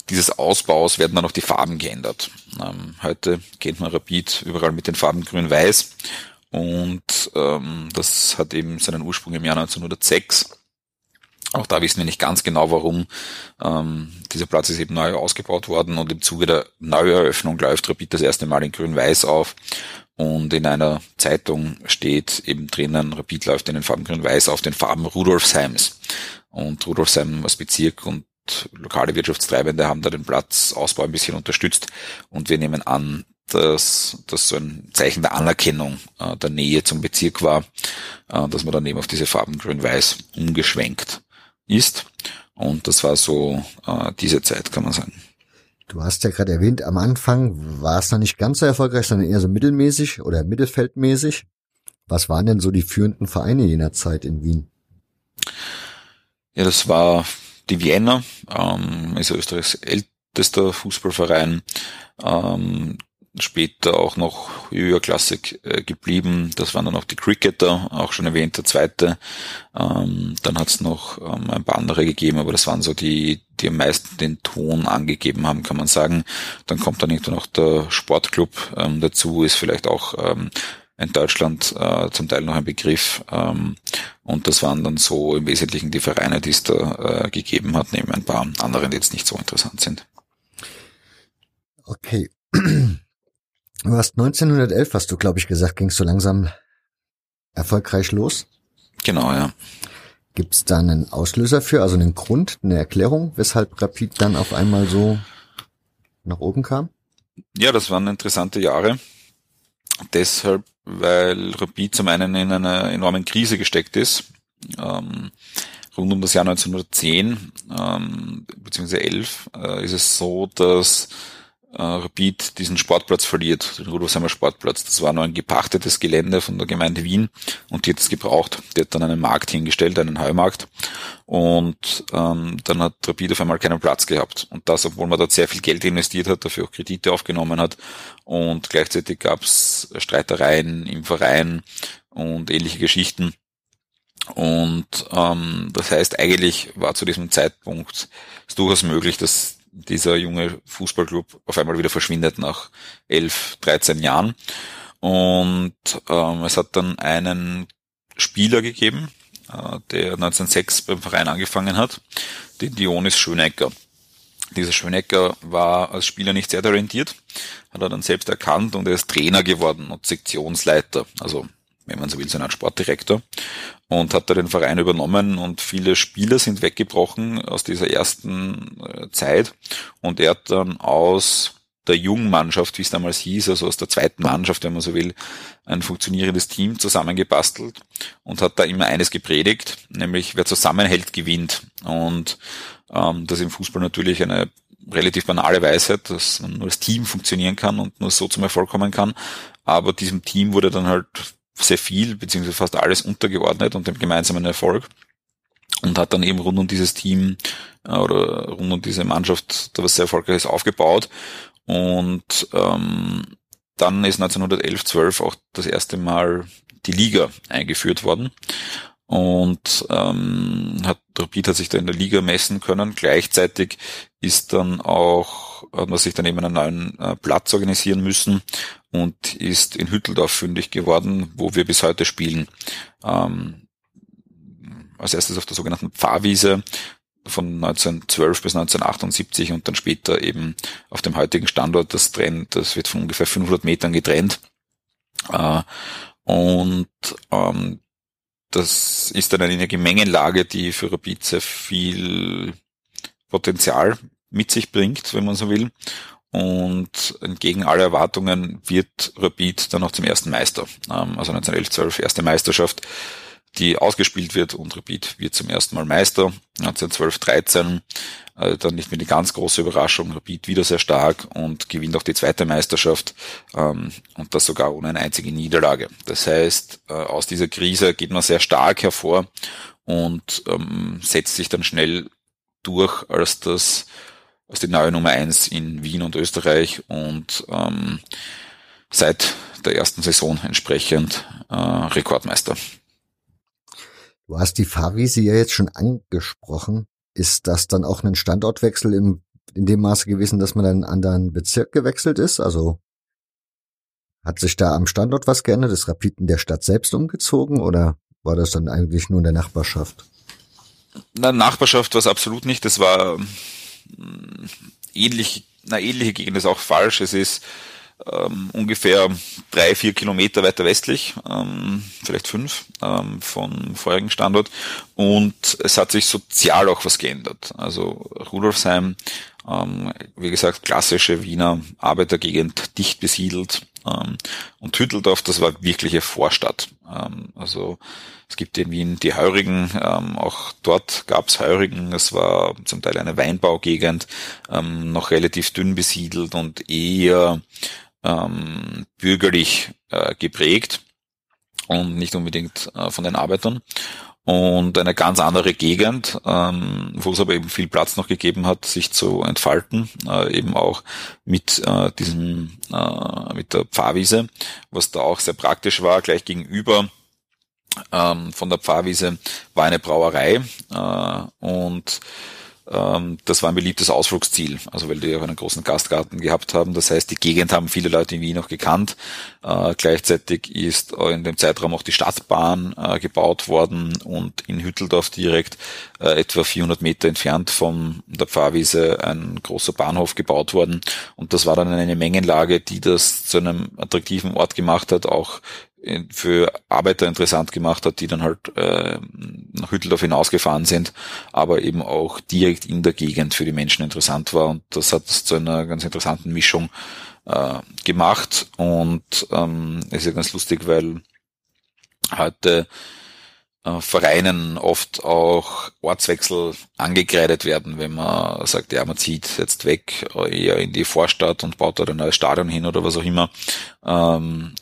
dieses Ausbaus werden dann auch die Farben geändert. Ähm, heute kennt man Rapid überall mit den Farben grün-weiß. Und ähm, das hat eben seinen Ursprung im Jahr 1906. Auch da wissen wir nicht ganz genau, warum. Ähm, dieser Platz ist eben neu ausgebaut worden und im Zuge der Neueröffnung läuft Rapid das erste Mal in grün-weiß auf. Und in einer Zeitung steht eben drinnen, Rapid läuft in den Farben grün-weiß auf den Farben Rudolfsheims. Und Rudolfsheim als Bezirk und lokale Wirtschaftstreibende haben da den Platzausbau ein bisschen unterstützt und wir nehmen an, dass das so ein Zeichen der Anerkennung äh, der Nähe zum Bezirk war, äh, dass man dann eben auf diese Farben grün-weiß umgeschwenkt ist. Und das war so äh, diese Zeit, kann man sagen. Du hast ja gerade erwähnt, am Anfang war es noch nicht ganz so erfolgreich, sondern eher so mittelmäßig oder mittelfeldmäßig. Was waren denn so die führenden Vereine jener Zeit in Wien? Ja, das war die Vienna, ähm, ist Österreichs ältester Fußballverein, ähm, später auch noch höherklassig äh, geblieben. Das waren dann auch die Cricketer, auch schon erwähnt, der zweite. Ähm, dann hat es noch ähm, ein paar andere gegeben, aber das waren so die, die am meisten den Ton angegeben haben, kann man sagen. Dann kommt dann irgendwann noch der Sportclub ähm, dazu, ist vielleicht auch ähm, in Deutschland äh, zum Teil noch ein Begriff. Ähm, und das waren dann so im Wesentlichen die Vereine, die es da äh, gegeben hat, neben ein paar anderen, die jetzt nicht so interessant sind. Okay. Du hast 1911, hast du, glaube ich, gesagt, ging so langsam erfolgreich los. Genau, ja. Gibt es da einen Auslöser für, also einen Grund, eine Erklärung, weshalb Rapid dann auf einmal so nach oben kam? Ja, das waren interessante Jahre. Deshalb, weil Rapid zum einen in einer enormen Krise gesteckt ist. Ähm, rund um das Jahr 1910 ähm, bzw. 11 äh, ist es so, dass äh, Rapid diesen Sportplatz verliert, den Rudolfsheimer Sportplatz. Das war nur ein gepachtetes Gelände von der Gemeinde Wien und die hat es gebraucht. Die hat dann einen Markt hingestellt, einen Heumarkt und ähm, dann hat Rapid auf einmal keinen Platz gehabt. Und das, obwohl man dort sehr viel Geld investiert hat, dafür auch Kredite aufgenommen hat und gleichzeitig gab es Streitereien im Verein und ähnliche Geschichten. Und ähm, das heißt, eigentlich war zu diesem Zeitpunkt es durchaus möglich, dass dieser junge Fußballclub auf einmal wieder verschwindet nach 11, 13 Jahren. Und ähm, es hat dann einen Spieler gegeben, äh, der 1906 beim Verein angefangen hat, den Dionis Schönecker. Dieser Schönecker war als Spieler nicht sehr talentiert, hat er dann selbst erkannt und er ist Trainer geworden und Sektionsleiter, also wenn man so will, so eine Art Sportdirektor und hat da den Verein übernommen und viele Spieler sind weggebrochen aus dieser ersten äh, Zeit und er hat dann aus der jungen Mannschaft, wie es damals hieß, also aus der zweiten Mannschaft, wenn man so will, ein funktionierendes Team zusammengebastelt und hat da immer eines gepredigt, nämlich wer zusammenhält, gewinnt. Und ähm, das im Fußball natürlich eine relativ banale Weisheit, dass man nur als Team funktionieren kann und nur so zum Erfolg kommen kann. Aber diesem Team wurde dann halt sehr viel, beziehungsweise fast alles untergeordnet und dem gemeinsamen Erfolg. Und hat dann eben rund um dieses Team äh, oder rund um diese Mannschaft da was sehr Erfolgreiches aufgebaut. Und ähm, dann ist 1911, 12 auch das erste Mal die Liga eingeführt worden und ähm, hat Rapid hat sich da in der Liga messen können. Gleichzeitig ist dann auch, hat man sich dann eben einen neuen äh, Platz organisieren müssen und ist in Hütteldorf fündig geworden, wo wir bis heute spielen. Ähm, als erstes auf der sogenannten Pfarrwiese von 1912 bis 1978 und dann später eben auf dem heutigen Standort. Das trennt, das wird von ungefähr 500 Metern getrennt. Äh, und ähm, das ist dann eine Gemengenlage, die für Rapid sehr viel Potenzial mit sich bringt, wenn man so will. Und entgegen aller Erwartungen wird Rapid dann auch zum ersten Meister. Ähm, also 1911, 12 erste Meisterschaft, die ausgespielt wird und Rapid wird zum ersten Mal Meister. 1912, 13 äh, dann nicht mehr die ganz große Überraschung. Rapid wieder sehr stark und gewinnt auch die zweite Meisterschaft ähm, und das sogar ohne eine einzige Niederlage. Das heißt, äh, aus dieser Krise geht man sehr stark hervor und ähm, setzt sich dann schnell durch als das als die neue Nummer eins in Wien und Österreich und ähm, seit der ersten Saison entsprechend äh, Rekordmeister. Du hast die Fahrwiese ja jetzt schon angesprochen. Ist das dann auch ein Standortwechsel im, in dem Maße gewesen, dass man dann in einen anderen Bezirk gewechselt ist? Also hat sich da am Standort was geändert? Ist Rapid in der Stadt selbst umgezogen oder war das dann eigentlich nur in der Nachbarschaft? Na, Nachbarschaft war es absolut nicht. Das war ähnlich, na ähnliche Gegend ist auch falsch. Es ist ähm, ungefähr drei, vier Kilometer weiter westlich, ähm, vielleicht fünf ähm, vom vorigen Standort. Und es hat sich sozial auch was geändert. Also Rudolfsheim, ähm, wie gesagt, klassische Wiener Arbeitergegend, dicht besiedelt. Ähm, und Hütteldorf, das war wirkliche Vorstadt. Ähm, also es gibt in Wien die Heurigen, ähm, auch dort gab's Heurigen. Es war zum Teil eine Weinbaugegend, ähm, noch relativ dünn besiedelt und eher ähm, bürgerlich äh, geprägt und nicht unbedingt äh, von den Arbeitern. Und eine ganz andere Gegend, ähm, wo es aber eben viel Platz noch gegeben hat, sich zu entfalten, äh, eben auch mit äh, diesem äh, mit der Pfarrwiese, was da auch sehr praktisch war, gleich gegenüber ähm, von der Pfarrwiese war eine Brauerei äh, und ähm, das war ein beliebtes Ausflugsziel, also weil die auch einen großen Gastgarten gehabt haben. Das heißt, die Gegend haben viele Leute in Wien auch gekannt. Äh, gleichzeitig ist in dem Zeitraum auch die Stadtbahn äh, gebaut worden und in Hütteldorf direkt äh, etwa 400 Meter entfernt von der Pfarrwiese ein großer Bahnhof gebaut worden. Und das war dann eine Mengenlage, die das zu einem attraktiven Ort gemacht hat, auch für Arbeiter interessant gemacht hat, die dann halt äh, nach Hütteldorf hinausgefahren sind, aber eben auch direkt in der Gegend für die Menschen interessant war. Und das hat es zu einer ganz interessanten Mischung äh, gemacht. Und ähm, ist ja ganz lustig, weil heute äh, Vereinen oft auch Ortswechsel angekreidet werden, wenn man sagt, ja, man zieht jetzt weg eher in die Vorstadt und baut dort ein neues Stadion hin oder was auch immer. Ähm,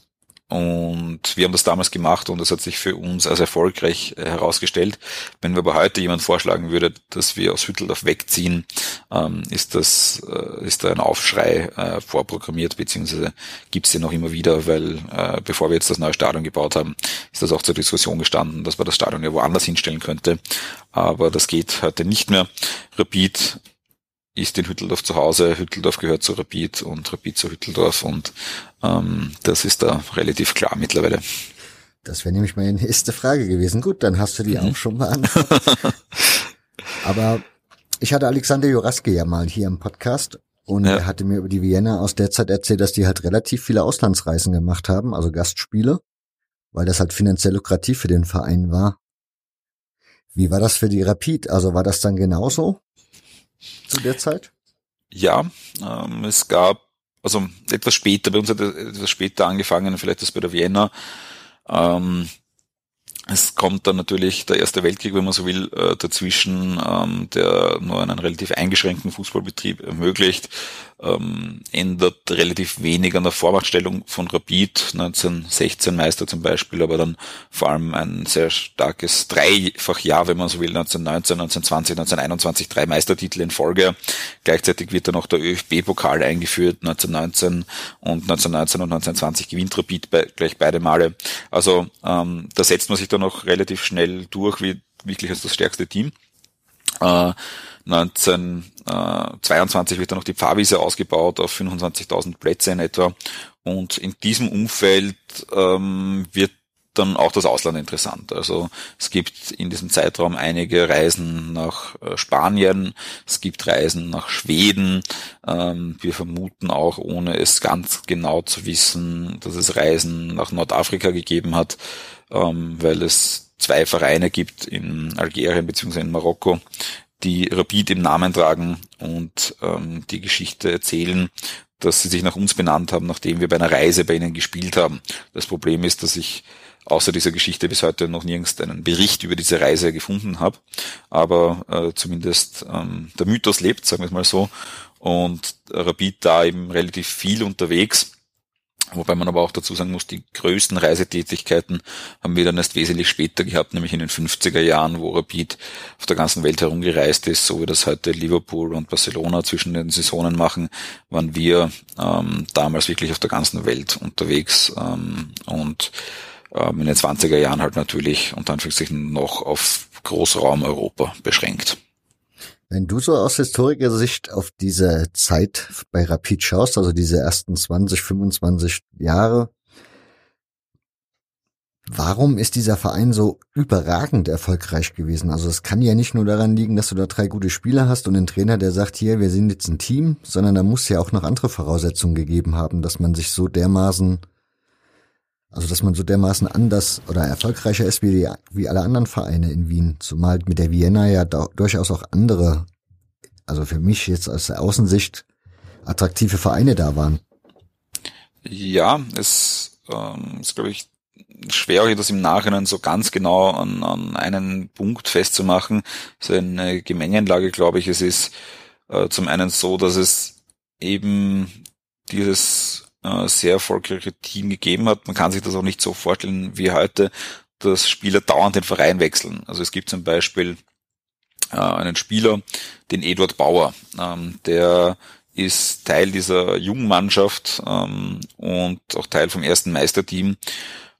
und wir haben das damals gemacht und es hat sich für uns als erfolgreich äh, herausgestellt. Wenn wir aber heute jemand vorschlagen würde, dass wir aus Hütteldorf wegziehen, ähm, ist das, äh, ist da ein Aufschrei äh, vorprogrammiert, beziehungsweise gibt es den noch immer wieder, weil bevor wir jetzt das neue Stadion gebaut haben, ist das auch zur Diskussion gestanden, dass man das Stadion ja woanders hinstellen könnte. Aber das geht heute nicht mehr. Rapid ist in Hütteldorf zu Hause, Hütteldorf gehört zu Rapid und Rapid zu Hütteldorf und ähm, das ist da relativ klar mittlerweile. Das wäre nämlich meine nächste Frage gewesen. Gut, dann hast du die mhm. auch schon beantwortet. *laughs* Aber ich hatte Alexander Juraski ja mal hier im Podcast und ja. er hatte mir über die Vienna aus der Zeit erzählt, dass die halt relativ viele Auslandsreisen gemacht haben, also Gastspiele, weil das halt finanziell lukrativ für den Verein war. Wie war das für die Rapid? Also war das dann genauso? Zu der Zeit? Ja, ähm, es gab, also etwas später, bei uns hat es etwas später angefangen, vielleicht das bei der Vienna. Ähm, es kommt dann natürlich der Erste Weltkrieg, wenn man so will, äh, dazwischen, ähm, der nur einen relativ eingeschränkten Fußballbetrieb ermöglicht ähm, ändert relativ wenig an der Vormachtstellung von Rapid, 1916 Meister zum Beispiel, aber dann vor allem ein sehr starkes Dreifachjahr, wenn man so will, 1919, 1920, 1921, drei Meistertitel in Folge. Gleichzeitig wird dann auch der ÖFB-Pokal eingeführt, 1919 und 1919 und 1920 gewinnt Rapid bei, gleich beide Male. Also ähm, da setzt man sich dann auch relativ schnell durch, wie wirklich als das stärkste Team. Äh, 1922 wird dann noch die Pfarrwiese ausgebaut auf 25.000 Plätze in etwa. Und in diesem Umfeld ähm, wird dann auch das Ausland interessant. Also es gibt in diesem Zeitraum einige Reisen nach äh, Spanien, es gibt Reisen nach Schweden. Ähm, wir vermuten auch, ohne es ganz genau zu wissen, dass es Reisen nach Nordafrika gegeben hat, ähm, weil es zwei Vereine gibt in Algerien bzw. in Marokko, die Rapid im Namen tragen und ähm, die Geschichte erzählen, dass sie sich nach uns benannt haben, nachdem wir bei einer Reise bei ihnen gespielt haben. Das Problem ist, dass ich außer dieser Geschichte bis heute noch nirgends einen Bericht über diese Reise gefunden habe. Aber äh, zumindest ähm, der Mythos lebt, sagen wir es mal so. Und Rapid da eben relativ viel unterwegs Wobei man aber auch dazu sagen muss, die größten Reisetätigkeiten haben wir dann erst wesentlich später gehabt, nämlich in den 50er Jahren, wo Rapid auf der ganzen Welt herumgereist ist, so wie das heute Liverpool und Barcelona zwischen den Saisonen machen, waren wir ähm, damals wirklich auf der ganzen Welt unterwegs ähm, und ähm, in den 20er Jahren halt natürlich unter Anführungszeichen noch auf Großraum Europa beschränkt. Wenn du so aus historiker Sicht auf diese Zeit bei Rapid schaust, also diese ersten 20, 25 Jahre, warum ist dieser Verein so überragend erfolgreich gewesen? Also es kann ja nicht nur daran liegen, dass du da drei gute Spieler hast und einen Trainer, der sagt, hier, wir sind jetzt ein Team, sondern da muss ja auch noch andere Voraussetzungen gegeben haben, dass man sich so dermaßen also, dass man so dermaßen anders oder erfolgreicher ist wie, die, wie alle anderen Vereine in Wien. Zumal mit der Vienna ja da, durchaus auch andere, also für mich jetzt aus der Außensicht, attraktive Vereine da waren. Ja, es ähm, ist, glaube ich, schwer, das im Nachhinein so ganz genau an, an einen Punkt festzumachen. So eine Gemengenlage, glaube ich. Es ist äh, zum einen so, dass es eben dieses äh, sehr erfolgreiche Team gegeben hat. Man kann sich das auch nicht so vorstellen wie heute, dass Spieler dauernd den Verein wechseln. Also es gibt zum Beispiel äh, einen Spieler, den Eduard Bauer, ähm, der ist Teil dieser jungen Mannschaft ähm, und auch Teil vom ersten Meisterteam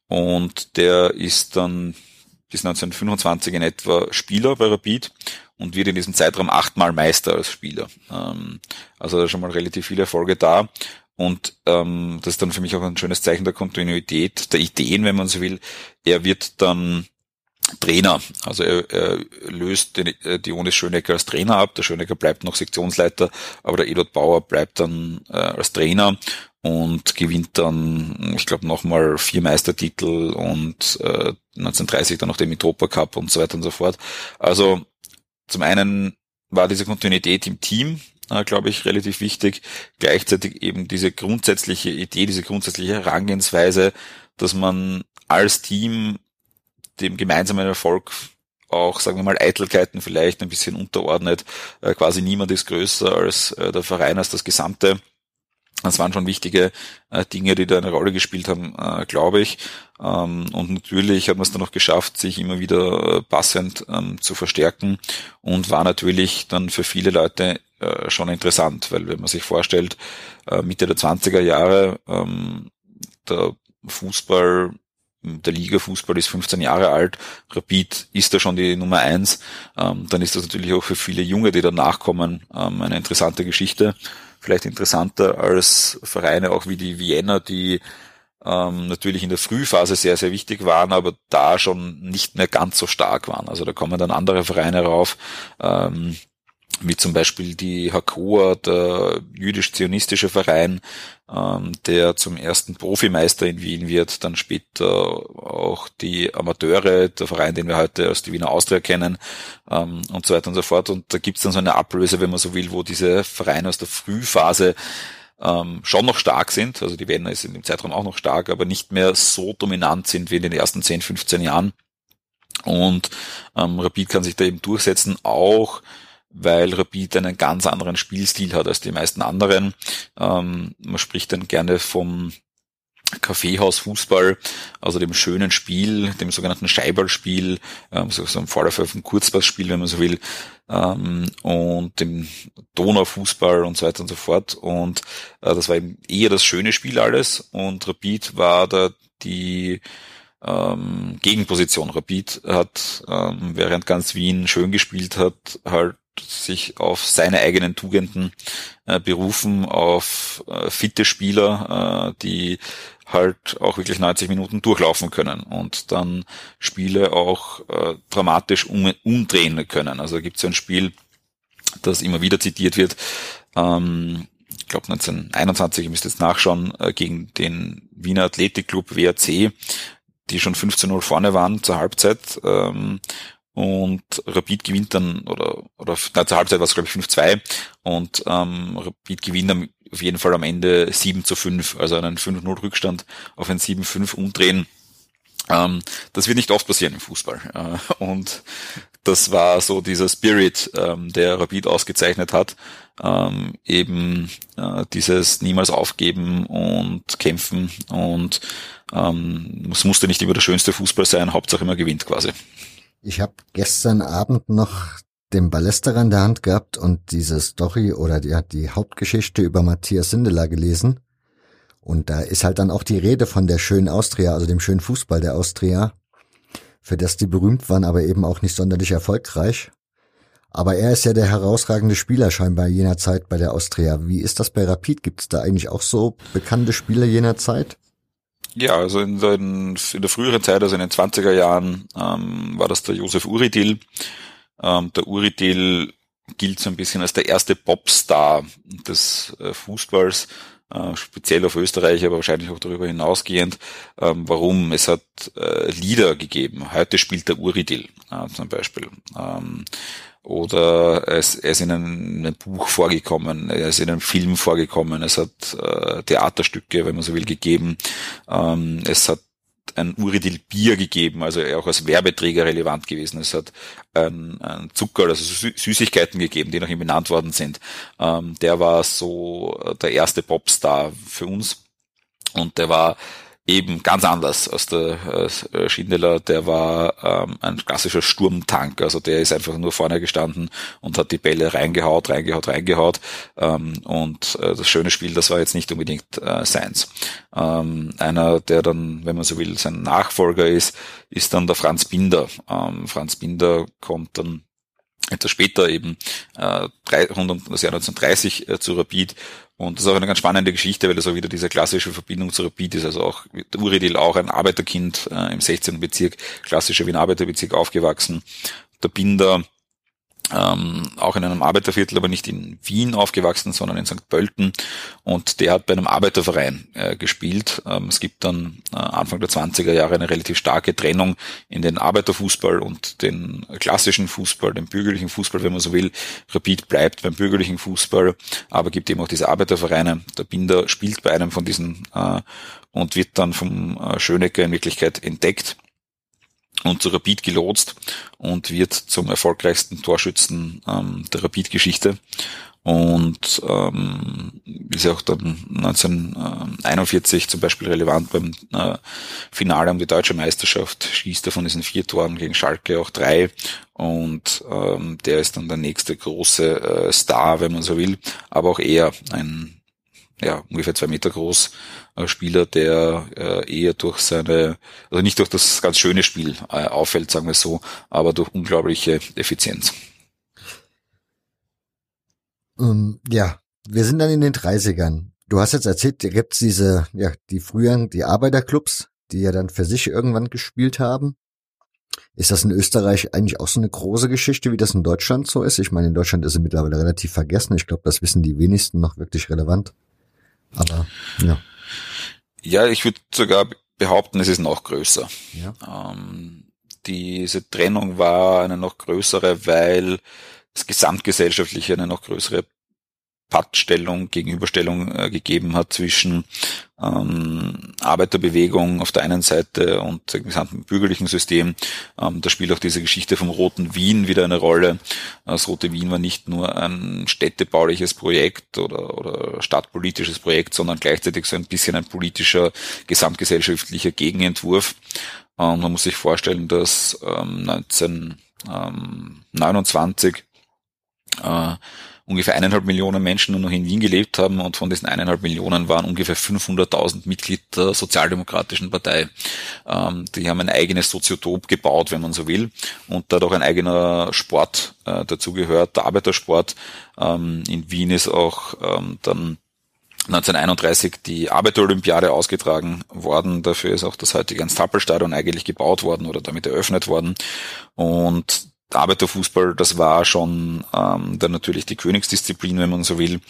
und der ist dann bis 1925 in etwa Spieler bei Rapid und wird in diesem Zeitraum achtmal Meister als Spieler. Ähm, also schon mal relativ viele Erfolge da. Und ähm, das ist dann für mich auch ein schönes Zeichen der Kontinuität, der Ideen, wenn man so will. Er wird dann Trainer. Also er, er löst den, äh, Dionis Schönecker als Trainer ab. Der Schönecker bleibt noch Sektionsleiter, aber der Eduard Bauer bleibt dann äh, als Trainer und gewinnt dann, ich glaube, nochmal vier Meistertitel und äh, 1930 dann noch den Mitropa Cup und so weiter und so fort. Also zum einen war diese Kontinuität im Team, äh, glaube ich, relativ wichtig. Gleichzeitig eben diese grundsätzliche Idee, diese grundsätzliche Herangehensweise, dass man als Team dem gemeinsamen Erfolg auch, sagen wir mal, Eitelkeiten vielleicht ein bisschen unterordnet. Äh, quasi niemand ist größer als äh, der Verein, als das Gesamte. Das waren schon wichtige äh, Dinge, die da eine Rolle gespielt haben, glaube ich. Ähm, und natürlich hat man es dann noch geschafft, sich immer wieder passend ähm, zu verstärken und war natürlich dann für viele Leute äh, schon interessant, weil wenn man sich vorstellt, äh, Mitte der 20er Jahre, ähm, der Fußball der Liga-Fußball ist 15 Jahre alt, Rapid ist da schon die Nummer eins, ähm, dann ist das natürlich auch für viele Junge, die danach kommen, ähm, eine interessante Geschichte. Vielleicht interessanter als Vereine auch wie die Vienna, die ähm, natürlich in der Frühphase sehr, sehr wichtig waren, aber da schon nicht mehr ganz so stark waren. Also da kommen dann andere Vereine rauf. Ähm, wie zum Beispiel die Hakoa, der jüdisch-zionistische Verein, ähm, der zum ersten Profimeister in Wien wird, dann später auch die Amateure, der Verein, den wir heute als die Wiener Austria kennen ähm, und so weiter und so fort. Und da gibt's dann so eine Ablöse, wenn man so will, wo diese Vereine aus der Frühphase ähm, schon noch stark sind, also die Wiener ist in dem Zeitraum auch noch stark, aber nicht mehr so dominant sind wie in den ersten 10, 15 Jahren. Und ähm, Rapid kann sich da eben durchsetzen, auch weil Rapid einen ganz anderen Spielstil hat als die meisten anderen. Ähm, man spricht dann gerne vom Kaffeehausfußball, also dem schönen Spiel, dem sogenannten Scheiballspiel, ähm, so, so ein Vorläufer vom Kurzpassspiel, wenn man so will, ähm, und dem Donaufußball und so weiter und so fort. Und äh, das war eben eher das schöne Spiel alles und Rapid war da die ähm, Gegenposition. Rapid hat, ähm, während ganz Wien schön gespielt hat, halt sich auf seine eigenen Tugenden äh, berufen, auf äh, fitte Spieler, äh, die halt auch wirklich 90 Minuten durchlaufen können und dann Spiele auch äh, dramatisch um, umdrehen können. Also gibt es ein Spiel, das immer wieder zitiert wird, ähm, ich glaube 1921, ihr müsst jetzt nachschauen, äh, gegen den Wiener Athletikclub WAC, die schon 15-0 vorne waren zur Halbzeit ähm, und Rapid gewinnt dann, oder, oder na, zur Halbzeit war es glaube ich 5-2 und ähm, Rapid gewinnt dann auf jeden Fall am Ende 7 zu 5, also einen 5-0 Rückstand auf ein 7-5 umdrehen. Ähm, das wird nicht oft passieren im Fußball. Äh, und das war so dieser Spirit, ähm, der Rapid ausgezeichnet hat. Ähm, eben äh, dieses niemals aufgeben und kämpfen und ähm, es musste nicht immer der schönste Fußball sein, Hauptsache immer gewinnt quasi. Ich habe gestern Abend noch den Ballesterer in der Hand gehabt und diese Story oder die, die Hauptgeschichte über Matthias Sindeler gelesen. Und da ist halt dann auch die Rede von der schönen Austria, also dem schönen Fußball der Austria, für das die berühmt waren, aber eben auch nicht sonderlich erfolgreich. Aber er ist ja der herausragende Spieler scheinbar jener Zeit bei der Austria. Wie ist das bei Rapid? Gibt es da eigentlich auch so bekannte Spieler jener Zeit? Ja, also in, in, in der früheren Zeit, also in den 20er Jahren, ähm, war das der Josef Uridil. Ähm, der Uridil gilt so ein bisschen als der erste Popstar des äh, Fußballs, äh, speziell auf Österreich, aber wahrscheinlich auch darüber hinausgehend. Ähm, warum? Es hat äh, Lieder gegeben. Heute spielt der Uridil äh, zum Beispiel. Ähm, oder es, er ist in einem, in einem, Buch vorgekommen, er ist in einem Film vorgekommen, es hat äh, Theaterstücke, wenn man so will, gegeben, ähm, es hat ein Uridil Bier gegeben, also auch als Werbeträger relevant gewesen. Es hat ein, ein Zucker, also Süßigkeiten gegeben, die nach ihm benannt worden sind. Ähm, der war so der erste Popstar für uns und der war eben ganz anders als der äh, Schindler, der war ähm, ein klassischer Sturmtank, also der ist einfach nur vorne gestanden und hat die Bälle reingehaut, reingehaut, reingehaut ähm, und äh, das schöne Spiel, das war jetzt nicht unbedingt äh, seins. Ähm, einer, der dann, wenn man so will, sein Nachfolger ist, ist dann der Franz Binder. Ähm, Franz Binder kommt dann etwas später eben äh, 300, das Jahr 1930 äh, zu Rapid und das ist auch eine ganz spannende Geschichte, weil das auch wieder diese klassische Verbindung zu Rapid ist. Also auch Uridil auch ein Arbeiterkind äh, im 16. Bezirk, klassischer Wien Arbeiterbezirk aufgewachsen. Der Binder ähm, auch in einem Arbeiterviertel, aber nicht in Wien aufgewachsen, sondern in St. Pölten. Und der hat bei einem Arbeiterverein äh, gespielt. Ähm, es gibt dann äh, Anfang der 20er Jahre eine relativ starke Trennung in den Arbeiterfußball und den klassischen Fußball, den bürgerlichen Fußball, wenn man so will. Rapid bleibt beim bürgerlichen Fußball, aber gibt eben auch diese Arbeitervereine. Der Binder spielt bei einem von diesen äh, und wird dann vom äh, Schönecker in Wirklichkeit entdeckt und zu Rapid gelotst und wird zum erfolgreichsten Torschützen ähm, der Rapid-Geschichte. Und ähm, ist ja auch dann 1941 zum Beispiel relevant beim äh, Finale um die deutsche Meisterschaft, schießt er von diesen vier Toren gegen Schalke auch drei. Und ähm, der ist dann der nächste große äh, Star, wenn man so will, aber auch er ein ja, ungefähr zwei Meter groß äh, Spieler, der äh, eher durch seine, also nicht durch das ganz schöne Spiel äh, auffällt, sagen wir so, aber durch unglaubliche Effizienz. Um, ähm, ja, wir sind dann in den 30ern. Du hast jetzt erzählt, da gibt's diese, ja, die früheren, die Arbeiterclubs, die ja dann für sich irgendwann gespielt haben. Ist das in Österreich eigentlich auch so eine große Geschichte, wie das in Deutschland so ist? Ich meine, in Deutschland ist sie mittlerweile relativ vergessen. Ich glaube, das wissen die wenigsten noch wirklich relevant. Aber ja. Ja, ich würde sogar behaupten, es ist noch größer. Ja. Ähm, diese Trennung war eine noch größere, weil es gesamtgesellschaftlich eine noch größere Pattstellung, Gegenüberstellung äh, gegeben hat zwischen ähm, Arbeiterbewegung auf der einen Seite und dem gesamten bürgerlichen System. Ähm, da spielt auch diese Geschichte vom Roten Wien wieder eine Rolle. Das Rote Wien war nicht nur ein städtebauliches Projekt oder, oder stadtpolitisches Projekt, sondern gleichzeitig so ein bisschen ein politischer, gesamtgesellschaftlicher Gegenentwurf. Ähm, man muss sich vorstellen, dass ähm, 1929 äh, ungefähr eineinhalb Millionen Menschen nur noch in Wien gelebt haben und von diesen eineinhalb Millionen waren ungefähr 500.000 Mitglied der Sozialdemokratischen Partei. Ähm, die haben ein eigenes Soziotop gebaut, wenn man so will, und da hat auch ein eigener Sport äh, dazugehört, der Arbeitersport. Ähm, in Wien ist auch ähm, dann 1931 die Arbeiterolympiade ausgetragen worden. Dafür ist auch das heutige Ernst-Happel-Stadion eigentlich gebaut worden oder damit eröffnet worden. Und Arbeiterfußball, das war schon ähm, dann natürlich die Königsdisziplin, wenn man so will,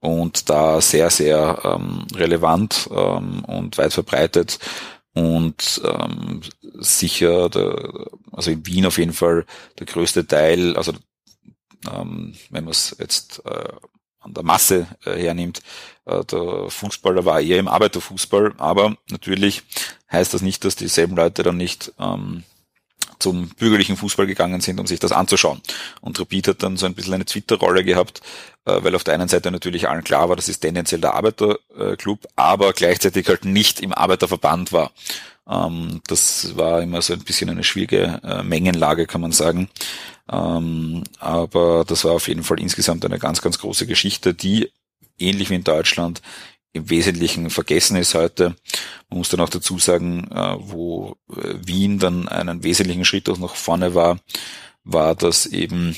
und da sehr, sehr ähm, relevant ähm, und weit verbreitet und ähm, sicher, der, also in Wien auf jeden Fall der größte Teil, also ähm, wenn man es jetzt äh, an der Masse äh, hernimmt, äh, der Fußballer war eher im Arbeiterfußball, aber natürlich heißt das nicht, dass dieselben Leute dann nicht ähm, zum bürgerlichen Fußball gegangen sind, um sich das anzuschauen. Und Rapid hat dann so ein bisschen eine Twitter-Rolle gehabt, äh, weil auf der einen Seite natürlich allen klar war, das ist tendenziell der Arbeiterclub, aber gleichzeitig halt nicht im Arbeiterverband war. Ähm, das war immer so ein bisschen eine schwierige äh, Mengenlage, kann man sagen. Ähm, aber das war auf jeden Fall insgesamt eine ganz, ganz große Geschichte, die ähnlich wie in Deutschland im Wesentlichen vergessen ist heute. Man muss dann auch dazu sagen, äh, wo äh, Wien dann einen wesentlichen Schritt auch nach vorne war, war, dass eben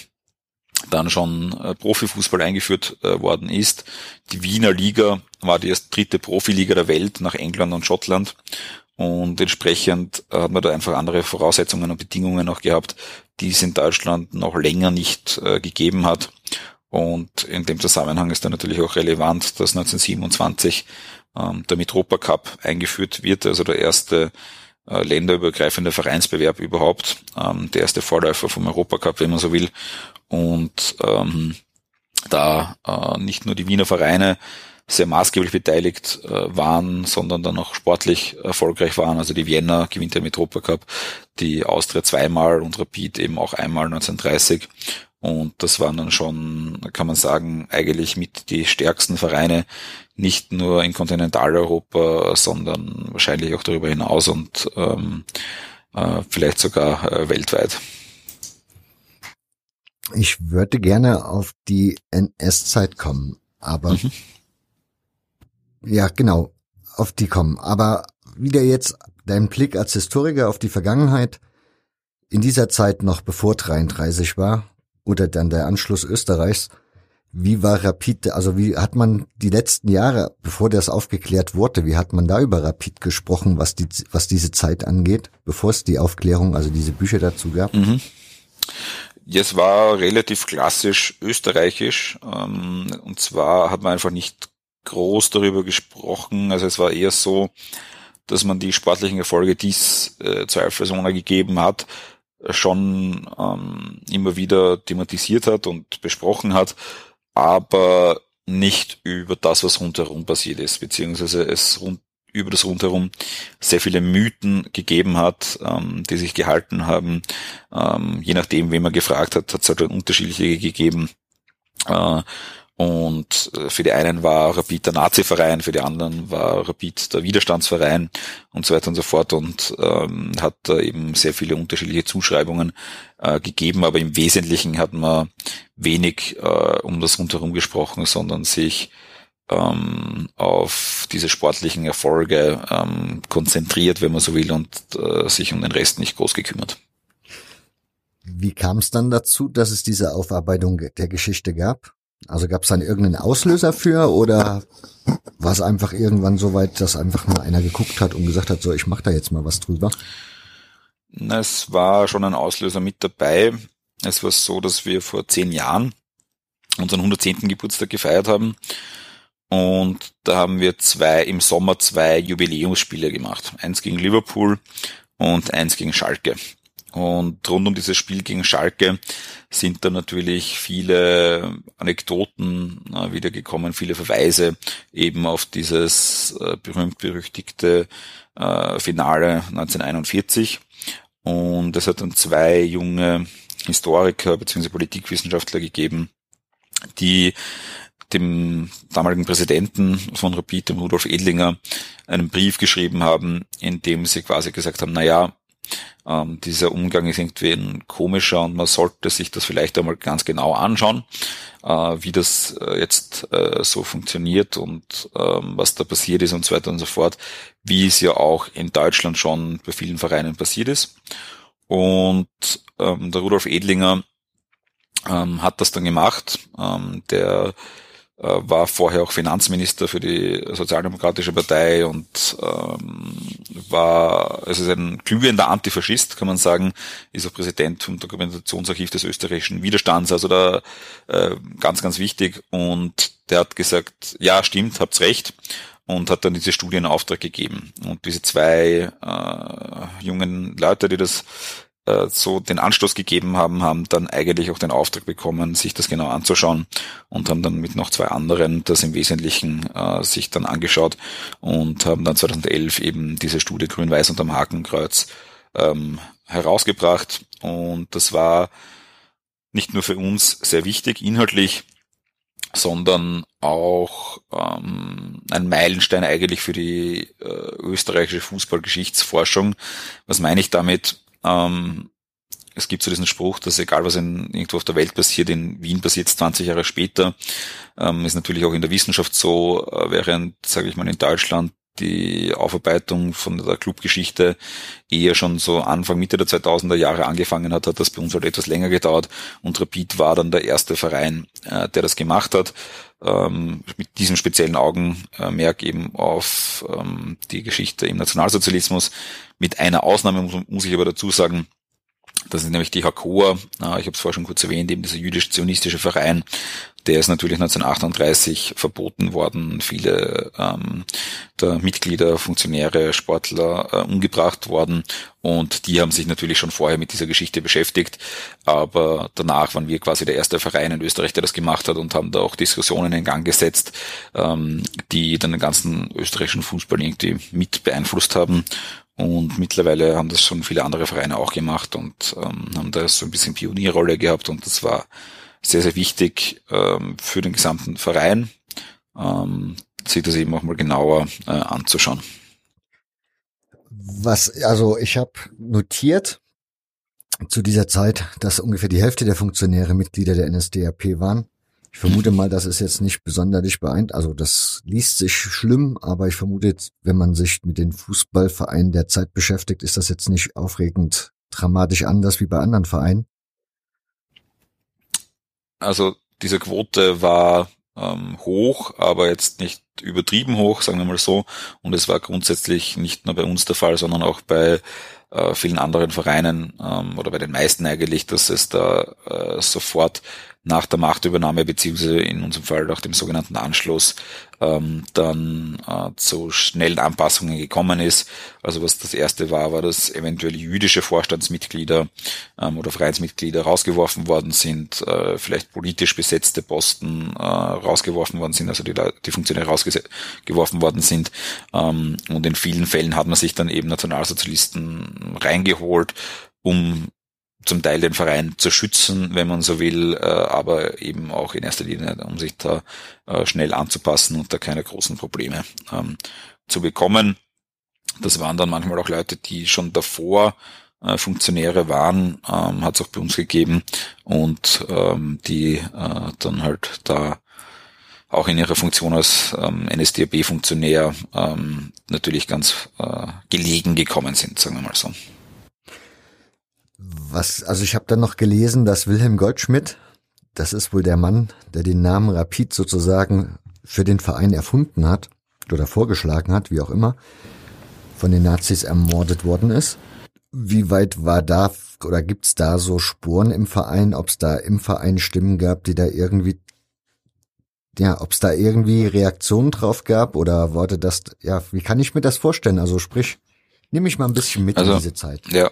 dann schon äh, Profifußball eingeführt worden ist. Die Wiener Liga war die erst dritte Profiliga der Welt nach England und Schottland. Und entsprechend hat man da einfach andere Voraussetzungen und Bedingungen auch gehabt, die es in Deutschland noch länger nicht gegeben hat. Und in dem Zusammenhang ist dann natürlich auch relevant, dass 1927 ähm, der Mitropa Cup eingeführt wird, also der erste äh, länderübergreifende Vereinsbewerb überhaupt, ähm, der erste Vorläufer vom Europacup, wenn man so will. Und ähm, da äh, nicht nur die Wiener Vereine sehr maßgeblich beteiligt äh, waren, sondern dann auch sportlich erfolgreich waren. Also die Vienna gewinnt der Mitropa Cup, die Austria zweimal und Rapid eben auch einmal 1930 und das waren dann schon, kann man sagen, eigentlich mit die stärksten Vereine, nicht nur in Kontinentaleuropa, sondern wahrscheinlich auch darüber hinaus und ähm, äh, vielleicht sogar äh, weltweit. Ich würde gerne auf die NS-Zeit kommen, aber mhm. ja, genau, auf die kommen. Aber wieder jetzt dein Blick als Historiker auf die Vergangenheit. In dieser Zeit noch bevor 33 war, oder dann der Anschluss Österreichs. Wie war Rapid, also wie hat man die letzten Jahre, bevor das aufgeklärt wurde, wie hat man da über Rapid gesprochen, was die, was diese Zeit angeht, bevor es die Aufklärung, also diese Bücher dazu gab? Mhm. Es war relativ klassisch österreichisch. Ähm, und zwar hat man einfach nicht groß darüber gesprochen. Also es war eher so, dass man die sportlichen Erfolge, die es äh, zur gegeben hat, schon ähm, immer wieder thematisiert hat und besprochen hat, aber nicht über das, was rundherum passiert ist, beziehungsweise es rund, über das rundherum sehr viele Mythen gegeben hat, ähm, die sich gehalten haben. Ähm, je nachdem, wen man gefragt hat, hat es halt unterschiedliche gegeben. Äh, und äh, für die einen war Rapid der Nazi-Verein, für die anderen war Rapid der Widerstandsverein und so weiter und so fort und ähm, hat da eben sehr viele unterschiedliche Zuschreibungen äh, gegeben, aber im Wesentlichen hat man wenig äh, um das rundherum gesprochen, sondern sich ähm, auf diese sportlichen Erfolge ähm, konzentriert, wenn man so will, und äh, sich um den Rest nicht groß gekümmert. Wie kam es dann dazu, dass es diese Aufarbeitung der Geschichte gab? Also gab es dann irgendeinen Auslöser für oder war es einfach irgendwann so weit, dass einfach mal einer geguckt hat und gesagt hat, so ich mache da jetzt mal was drüber? Es war schon ein Auslöser mit dabei. Es war so, dass wir vor zehn Jahren unseren 110. Geburtstag gefeiert haben und da haben wir zwei im Sommer zwei Jubiläumsspiele gemacht. Eins gegen Liverpool und eins gegen Schalke. Und rund um dieses Spiel gegen Schalke sind da natürlich viele Anekdoten äh, wiedergekommen, viele Verweise eben auf dieses äh, berühmt-berüchtigte äh, Finale 1941. Und es hat dann zwei junge Historiker bzw. Politikwissenschaftler gegeben, die dem damaligen Präsidenten von Rapid, dem Rudolf Edlinger, einen Brief geschrieben haben, in dem sie quasi gesagt haben, na ja, ähm, dieser Umgang ist irgendwie ein komischer und man sollte sich das vielleicht einmal ganz genau anschauen, äh, wie das äh, jetzt äh, so funktioniert und ähm, was da passiert ist und so weiter und so fort, wie es ja auch in Deutschland schon bei vielen Vereinen passiert ist. Und ähm, der Rudolf Edlinger ähm, hat das dann gemacht. Ähm, der war vorher auch Finanzminister für die Sozialdemokratische Partei und ähm, war, also ist ein glühender Antifaschist, kann man sagen, ist auch Präsident vom Dokumentationsarchiv des österreichischen Widerstands, also da äh, ganz, ganz wichtig. Und der hat gesagt, ja, stimmt, habt's recht und hat dann diese Studie in Auftrag gegeben. Und diese zwei äh, jungen Leute, die das äh, so den Anstoß gegeben haben, haben dann eigentlich auch den Auftrag bekommen, sich das genau anzuschauen und haben dann mit noch zwei anderen das im Wesentlichen äh, sich dann angeschaut und haben dann 2011 eben diese Studie Grün-Weiß unterm Hakenkreuz ähm, herausgebracht und das war nicht nur für uns sehr wichtig inhaltlich, sondern auch ähm, ein Meilenstein eigentlich für die äh, österreichische Fußballgeschichtsforschung. Was meine ich damit? Ähm, es gibt so diesen Spruch, dass egal was in, irgendwo auf der Welt passiert, in Wien passiert es 20 Jahre später. Ähm, ist natürlich auch in der Wissenschaft so, äh, während, sage ich mal, in Deutschland die Aufarbeitung von der Clubgeschichte eher schon so Anfang, Mitte der 2000er Jahre angefangen hat, hat das bei uns halt etwas länger gedauert. Und Rapid war dann der erste Verein, äh, der das gemacht hat, ähm, mit diesem speziellen Augenmerk eben auf ähm, die Geschichte im Nationalsozialismus. Mit einer Ausnahme muss, muss ich aber dazu sagen, das ist nämlich die Hakoa, äh, ich habe es vorher schon kurz erwähnt, eben dieser jüdisch-zionistische Verein, der ist natürlich 1938 verboten worden. Viele ähm, der Mitglieder, Funktionäre, Sportler äh, umgebracht worden und die haben sich natürlich schon vorher mit dieser Geschichte beschäftigt. Aber danach waren wir quasi der erste Verein in Österreich, der das gemacht hat und haben da auch Diskussionen in Gang gesetzt, ähm, die dann den ganzen österreichischen Fußball irgendwie mit beeinflusst haben. Und mittlerweile haben das schon viele andere Vereine auch gemacht und ähm, haben da so ein bisschen Pionierrolle gehabt und das war sehr, sehr wichtig ähm, für den gesamten Verein, ähm, sich das eben auch mal genauer äh, anzuschauen. Was, also ich habe notiert zu dieser Zeit, dass ungefähr die Hälfte der Funktionäre Mitglieder der NSDAP waren. Ich vermute mal, das ist jetzt nicht besonders beeint, also das liest sich schlimm, aber ich vermute, wenn man sich mit den Fußballvereinen der Zeit beschäftigt, ist das jetzt nicht aufregend dramatisch anders wie bei anderen Vereinen. Also diese Quote war ähm, hoch, aber jetzt nicht übertrieben hoch, sagen wir mal so. Und es war grundsätzlich nicht nur bei uns der Fall, sondern auch bei äh, vielen anderen Vereinen ähm, oder bei den meisten eigentlich, dass es da äh, sofort nach der Machtübernahme beziehungsweise in unserem Fall nach dem sogenannten Anschluss ähm, dann äh, zu schnellen Anpassungen gekommen ist. Also was das erste war, war, dass eventuell jüdische Vorstandsmitglieder ähm, oder Vereinsmitglieder rausgeworfen worden sind, äh, vielleicht politisch besetzte Posten äh, rausgeworfen worden sind, also die, die Funktionäre rausgeworfen worden sind. Ähm, und in vielen Fällen hat man sich dann eben Nationalsozialisten reingeholt, um zum Teil den Verein zu schützen, wenn man so will, äh, aber eben auch in erster Linie, um sich da äh, schnell anzupassen und da keine großen Probleme ähm, zu bekommen. Das waren dann manchmal auch Leute, die schon davor äh, Funktionäre waren, ähm, hat es auch bei uns gegeben und ähm, die dann halt da auch in ihrer Funktion als ähm, NSDAP-Funktionär ähm, natürlich ganz äh, gelegen gekommen sind, sagen wir mal so. Was, also ich habe dann noch gelesen, dass Wilhelm Goldschmidt, das ist wohl der Mann, der den Namen Rapid sozusagen für den Verein erfunden hat oder vorgeschlagen hat, wie auch immer, von den Nazis ermordet worden ist. Wie weit war da oder gibt's da so Spuren im Verein, ob es da im Verein Stimmen gab, die da irgendwie ja, ob es da irgendwie Reaktionen drauf gab oder wurde das, ja, wie kann ich mir das vorstellen? Also sprich, nehme ich mal ein bisschen mit also, in diese Zeit. Ja,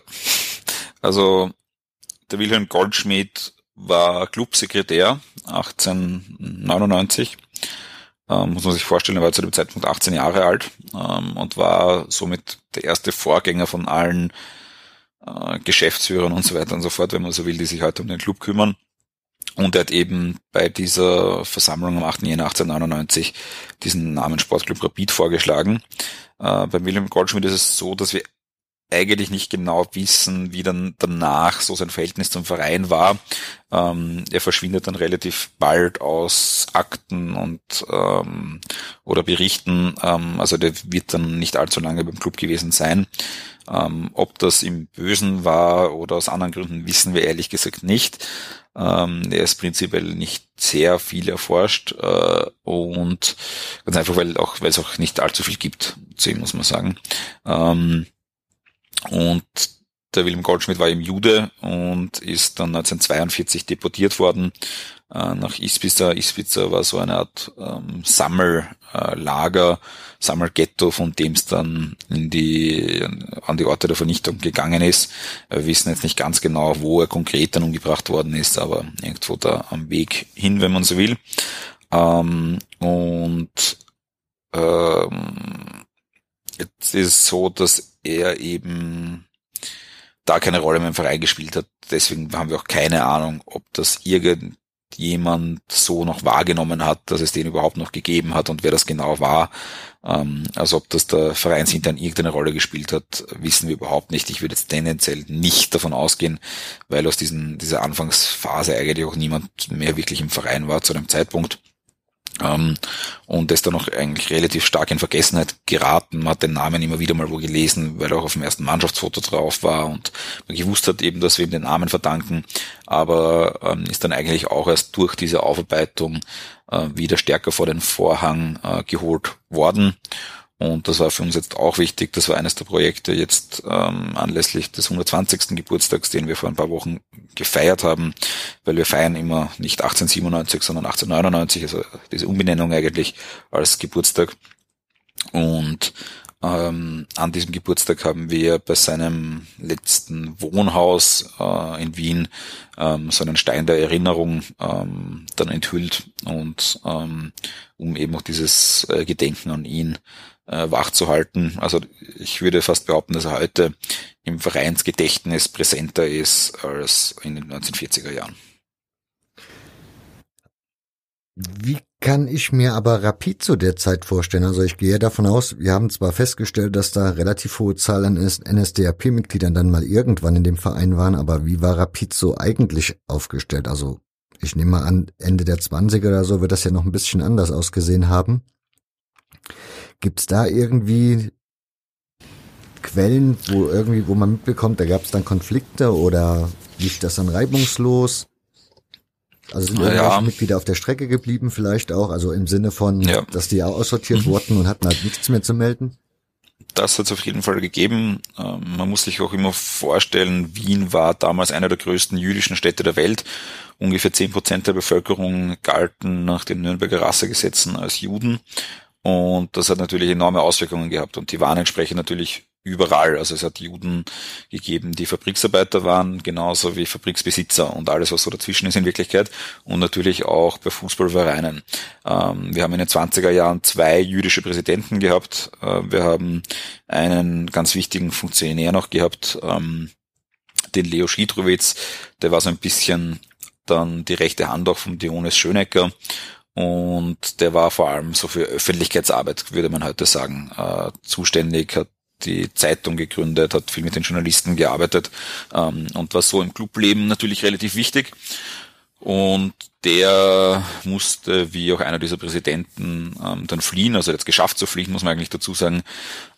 also der Wilhelm Goldschmidt war Clubsekretär 1899. Ähm, muss man sich vorstellen, er war zu dem Zeitpunkt 18 Jahre alt ähm, und war somit der erste Vorgänger von allen äh, Geschäftsführern und so weiter und so fort, wenn man so will, die sich heute um den Club kümmern. Und er hat eben bei dieser Versammlung am 8. Jänner 1899 diesen Namen Sportclub Rapid vorgeschlagen. Äh, bei Wilhelm Goldschmidt ist es so, dass wir eigentlich nicht genau wissen, wie dann danach so sein Verhältnis zum Verein war. Ähm, er verschwindet dann relativ bald aus Akten und ähm, oder Berichten. Ähm, also der wird dann nicht allzu lange beim Club gewesen sein. Ähm, ob das im Bösen war oder aus anderen Gründen, wissen wir ehrlich gesagt nicht. Ähm, er ist prinzipiell nicht sehr viel erforscht äh, und ganz einfach, weil auch weil es auch nicht allzu viel gibt zu ihm, muss man sagen. Ähm, und der Wilhelm Goldschmidt war eben Jude und ist dann 1942 deportiert worden äh, nach Ispiza. Ispiza war so eine Art ähm, Sammellager, Sammelghetto, von dem es dann in die, an die Orte der Vernichtung gegangen ist. Wir wissen jetzt nicht ganz genau, wo er konkret dann umgebracht worden ist, aber irgendwo da am Weg hin, wenn man so will. Ähm, und ähm, jetzt ist es so, dass er eben da keine Rolle mehr im Verein gespielt hat. Deswegen haben wir auch keine Ahnung, ob das irgendjemand so noch wahrgenommen hat, dass es den überhaupt noch gegeben hat und wer das genau war. Ähm, also ob das der Vereinsintern irgendeine Rolle gespielt hat, wissen wir überhaupt nicht. Ich würde jetzt tendenziell nicht davon ausgehen, weil aus diesen, dieser Anfangsphase eigentlich auch niemand mehr wirklich im Verein war zu dem Zeitpunkt. Ähm, und ist dann auch eigentlich relativ stark in Vergessenheit geraten. Man hat den Namen immer wieder mal wo gelesen, weil er auch auf dem ersten Mannschaftsfoto drauf war und man gewusst hat eben, dass wir ihm den Namen verdanken, aber ähm, ist dann eigentlich auch erst durch diese Aufarbeitung äh, wieder stärker vor den Vorhang äh, geholt worden. Und das war für uns jetzt auch wichtig. Das war eines der Projekte jetzt ähm, anlässlich des 120. Geburtstags, den wir vor ein paar Wochen gefeiert haben, weil wir feiern immer nicht 1897, sondern 1899, also diese Umbenennung eigentlich als Geburtstag. Und ähm, an diesem Geburtstag haben wir bei seinem letzten Wohnhaus äh, in Wien ähm, so einen Stein der Erinnerung ähm, dann enthüllt und ähm, um eben auch dieses äh, Gedenken an ihn äh, wachzuhalten. Also ich würde fast behaupten, dass er heute im Vereinsgedächtnis präsenter ist als in den 1940er Jahren. Wie kann ich mir aber Rapid zu der Zeit vorstellen? Also ich gehe davon aus, wir haben zwar festgestellt, dass da relativ hohe Zahlen an NSDAP-Mitgliedern dann mal irgendwann in dem Verein waren, aber wie war Rapid so eigentlich aufgestellt? Also ich nehme mal an, Ende der 20er oder so wird das ja noch ein bisschen anders ausgesehen haben. Gibt's da irgendwie Quellen, wo irgendwie, wo man mitbekommt, da gab es dann Konflikte oder lief das dann reibungslos? Also sind irgendwelche ja. Mitglieder auf der Strecke geblieben vielleicht auch, also im Sinne von, ja. dass die auch aussortiert mhm. wurden und hatten halt nichts mehr zu melden? das hat es auf jeden Fall gegeben. Ähm, man muss sich auch immer vorstellen, Wien war damals einer der größten jüdischen Städte der Welt. Ungefähr zehn Prozent der Bevölkerung galten nach den Nürnberger Rassegesetzen als Juden. Und das hat natürlich enorme Auswirkungen gehabt. Und die waren entsprechend natürlich überall. Also es hat Juden gegeben, die Fabriksarbeiter waren, genauso wie Fabriksbesitzer und alles, was so dazwischen ist in Wirklichkeit. Und natürlich auch bei Fußballvereinen. Ähm, wir haben in den 20er Jahren zwei jüdische Präsidenten gehabt. Äh, wir haben einen ganz wichtigen Funktionär noch gehabt, ähm, den Leo Schiedrowitz. Der war so ein bisschen dann die rechte Hand auch von Dionys Schönecker. Und der war vor allem so für Öffentlichkeitsarbeit, würde man heute sagen, äh, zuständig, hat die Zeitung gegründet, hat viel mit den Journalisten gearbeitet ähm, und war so im Clubleben natürlich relativ wichtig. Und der musste, wie auch einer dieser Präsidenten, ähm, dann fliehen, also jetzt geschafft zu fliehen, muss man eigentlich dazu sagen,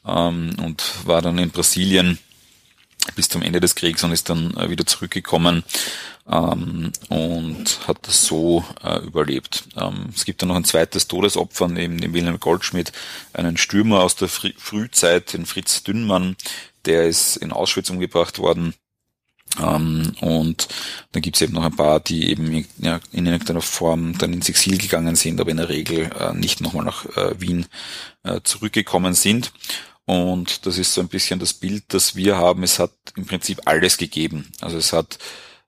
ähm, und war dann in Brasilien bis zum Ende des Kriegs und ist dann äh, wieder zurückgekommen ähm, und hat das so äh, überlebt. Ähm, es gibt dann noch ein zweites Todesopfer, neben dem Wilhelm Goldschmidt, einen Stürmer aus der Fr Frühzeit, den Fritz Dünnmann, der ist in Auschwitz umgebracht worden. Ähm, und dann gibt es eben noch ein paar, die eben ja, in irgendeiner Form dann ins Exil gegangen sind, aber in der Regel äh, nicht nochmal nach äh, Wien äh, zurückgekommen sind. Und das ist so ein bisschen das Bild, das wir haben. Es hat im Prinzip alles gegeben. Also es hat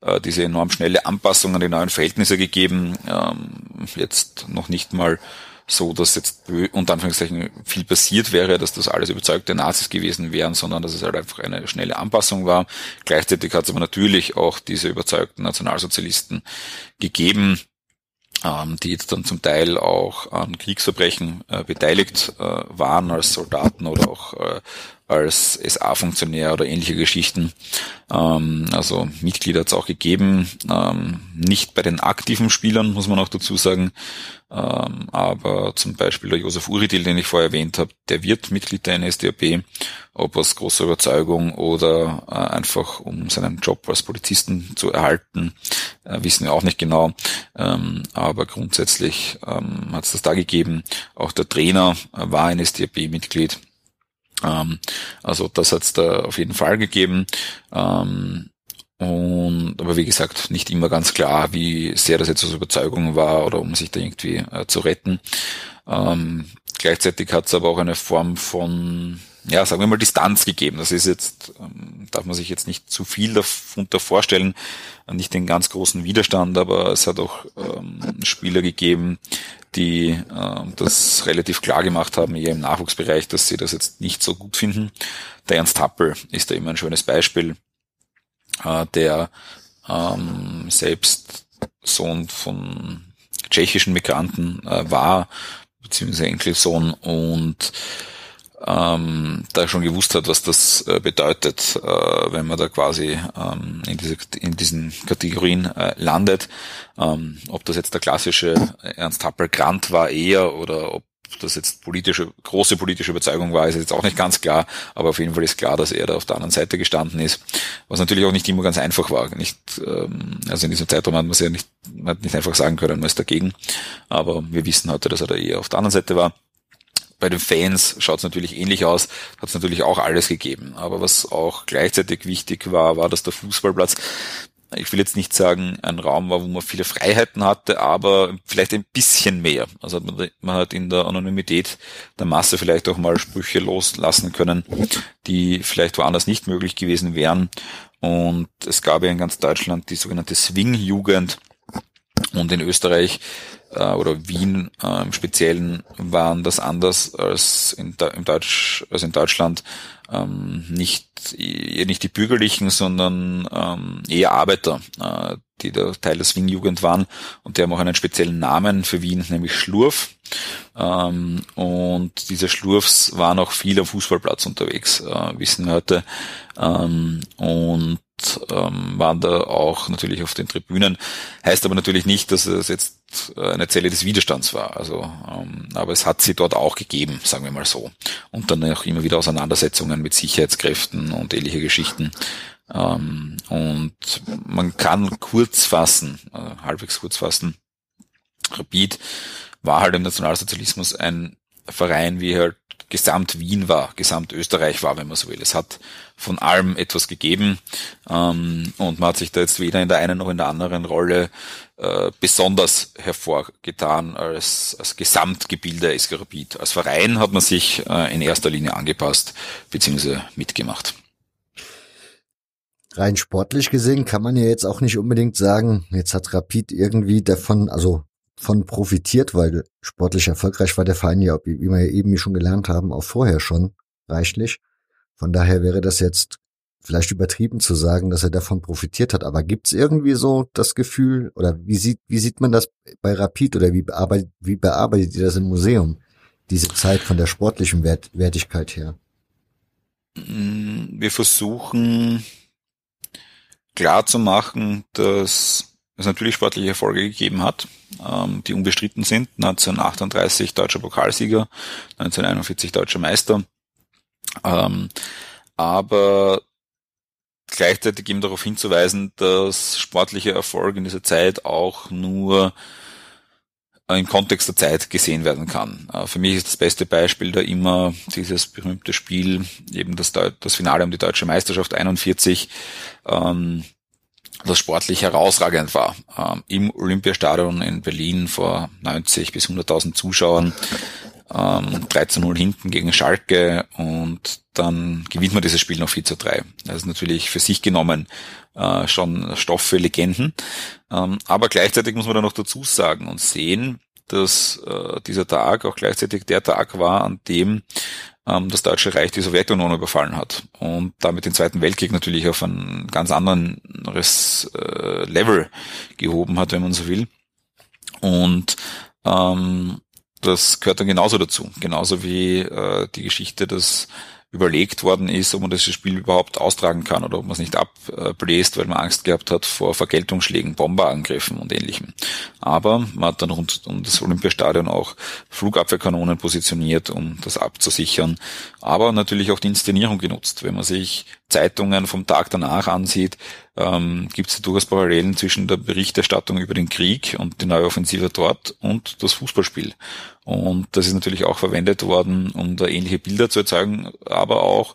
äh, diese enorm schnelle Anpassung an die neuen Verhältnisse gegeben. Ähm, jetzt noch nicht mal so, dass jetzt unter Anführungszeichen viel passiert wäre, dass das alles überzeugte Nazis gewesen wären, sondern dass es halt einfach eine schnelle Anpassung war. Gleichzeitig hat es aber natürlich auch diese überzeugten Nationalsozialisten gegeben, die jetzt dann zum Teil auch an Kriegsverbrechen äh, beteiligt äh, waren als Soldaten oder auch äh, als SA-Funktionär oder ähnliche Geschichten. Ähm, also Mitglieder hat es auch gegeben, ähm, nicht bei den aktiven Spielern, muss man auch dazu sagen, ähm, aber zum Beispiel der Josef Uridil, den ich vorher erwähnt habe, der wird Mitglied der NSDAP, ob aus großer Überzeugung oder äh, einfach um seinen Job als Polizisten zu erhalten, äh, wissen wir auch nicht genau. Ähm, aber grundsätzlich ähm, hat es das da gegeben. Auch der Trainer äh, war NSDAP-Mitglied. Ähm, also das hat es da auf jeden Fall gegeben. Ähm, und aber wie gesagt, nicht immer ganz klar, wie sehr das jetzt aus Überzeugung war oder um sich da irgendwie äh, zu retten. Ähm, gleichzeitig hat es aber auch eine Form von, ja, sagen wir mal, Distanz gegeben. Das ist jetzt, ähm, darf man sich jetzt nicht zu viel darunter vorstellen, nicht den ganz großen Widerstand, aber es hat auch ähm, Spieler gegeben, die äh, das relativ klar gemacht haben, eher im Nachwuchsbereich, dass sie das jetzt nicht so gut finden. Der Ernst Happel ist da immer ein schönes Beispiel, äh, der ähm, selbst Sohn von tschechischen Migranten äh, war, beziehungsweise Enkelsohn und ähm, da schon gewusst hat, was das äh, bedeutet, äh, wenn man da quasi ähm, in, diese, in diesen Kategorien äh, landet. Ähm, ob das jetzt der klassische Ernst Happel Grant war eher oder ob das jetzt politische, große politische Überzeugung war, ist jetzt auch nicht ganz klar, aber auf jeden Fall ist klar, dass er da auf der anderen Seite gestanden ist, was natürlich auch nicht immer ganz einfach war. Nicht, ähm, also in diesem Zeitraum hat man es ja nicht, man hat nicht einfach sagen können, man ist dagegen, aber wir wissen heute, dass er da eher auf der anderen Seite war bei den Fans schaut es natürlich ähnlich aus, hat es natürlich auch alles gegeben. Aber was auch gleichzeitig wichtig war, war, dass der Fußballplatz, ich will jetzt nicht sagen, ein Raum war, wo man viele Freiheiten hatte, aber vielleicht ein bisschen mehr. Also man hat in der Anonymität der Masse vielleicht auch mal Sprüche loslassen können, die vielleicht woanders nicht möglich gewesen wären. Und es gab ja in ganz Deutschland die sogenannte Swing-Jugend. Und in Österreich äh, oder Wien äh, im Speziellen waren das anders als in, im Deutsch, als in Deutschland ähm, nicht nicht die Bürgerlichen, sondern ähm, eher Arbeiter, äh, die da Teil der Swing-Jugend waren und die haben auch einen speziellen Namen für Wien, nämlich Schlurf. Ähm, und diese Schlurfs waren auch viel am Fußballplatz unterwegs, äh, wissen wir heute. Ähm, und ähm, waren da auch natürlich auf den Tribünen. Heißt aber natürlich nicht, dass es jetzt eine Zelle des Widerstands war. Also, ähm, aber es hat sie dort auch gegeben, sagen wir mal so. Und dann auch immer wieder Auseinandersetzungen mit Sicherheitskräften und ähnliche Geschichten. Ähm, und man kann kurz fassen, äh, halbwegs kurz fassen. Rapid war halt im Nationalsozialismus ein Verein wie halt Gesamt Wien war, Gesamt Österreich war, wenn man so will. Es hat von allem etwas gegeben ähm, und man hat sich da jetzt weder in der einen noch in der anderen Rolle äh, besonders hervorgetan als, als Gesamtgebilde SK Rapid. Als Verein hat man sich äh, in erster Linie angepasst bzw. mitgemacht. Rein sportlich gesehen kann man ja jetzt auch nicht unbedingt sagen, jetzt hat Rapid irgendwie davon, also von profitiert, weil sportlich erfolgreich war der Verein ja, wie wir ja eben schon gelernt haben, auch vorher schon reichlich. Von daher wäre das jetzt vielleicht übertrieben zu sagen, dass er davon profitiert hat. Aber gibt's irgendwie so das Gefühl, oder wie sieht, wie sieht man das bei Rapid oder wie bearbeitet, wie bearbeitet ihr das im Museum, diese Zeit von der sportlichen Wert, Wertigkeit her? Wir versuchen klar zu machen, dass es natürlich sportliche Erfolge gegeben hat, ähm, die unbestritten sind. 1938 deutscher Pokalsieger, 1941 deutscher Meister. Ähm, aber gleichzeitig eben darauf hinzuweisen, dass sportliche Erfolge in dieser Zeit auch nur im Kontext der Zeit gesehen werden kann. Äh, für mich ist das beste Beispiel da immer dieses berühmte Spiel, eben das, das Finale um die deutsche Meisterschaft 41, ähm, das sportlich herausragend war. Ähm, Im Olympiastadion in Berlin vor 90 bis 100.000 Zuschauern, ähm, 13-0 hinten gegen Schalke und dann gewinnt man dieses Spiel noch 4 zu 3. Das ist natürlich für sich genommen äh, schon Stoff für Legenden. Ähm, aber gleichzeitig muss man da noch dazu sagen und sehen, dass äh, dieser Tag auch gleichzeitig der Tag war, an dem ähm, das Deutsche Reich die Sowjetunion überfallen hat und damit den Zweiten Weltkrieg natürlich auf ein ganz anderes äh, Level gehoben hat, wenn man so will. Und ähm, das gehört dann genauso dazu, genauso wie äh, die Geschichte, dass überlegt worden ist, ob man das Spiel überhaupt austragen kann oder ob man es nicht abbläst, weil man Angst gehabt hat vor Vergeltungsschlägen, Bomberangriffen und ähnlichem. Aber man hat dann rund um das Olympiastadion auch Flugabwehrkanonen positioniert, um das abzusichern, aber natürlich auch die Inszenierung genutzt. Wenn man sich Zeitungen vom Tag danach ansieht, ähm, gibt es durchaus Parallelen zwischen der Berichterstattung über den Krieg und die neue Offensive dort und das Fußballspiel. Und das ist natürlich auch verwendet worden, um da ähnliche Bilder zu erzeugen, aber auch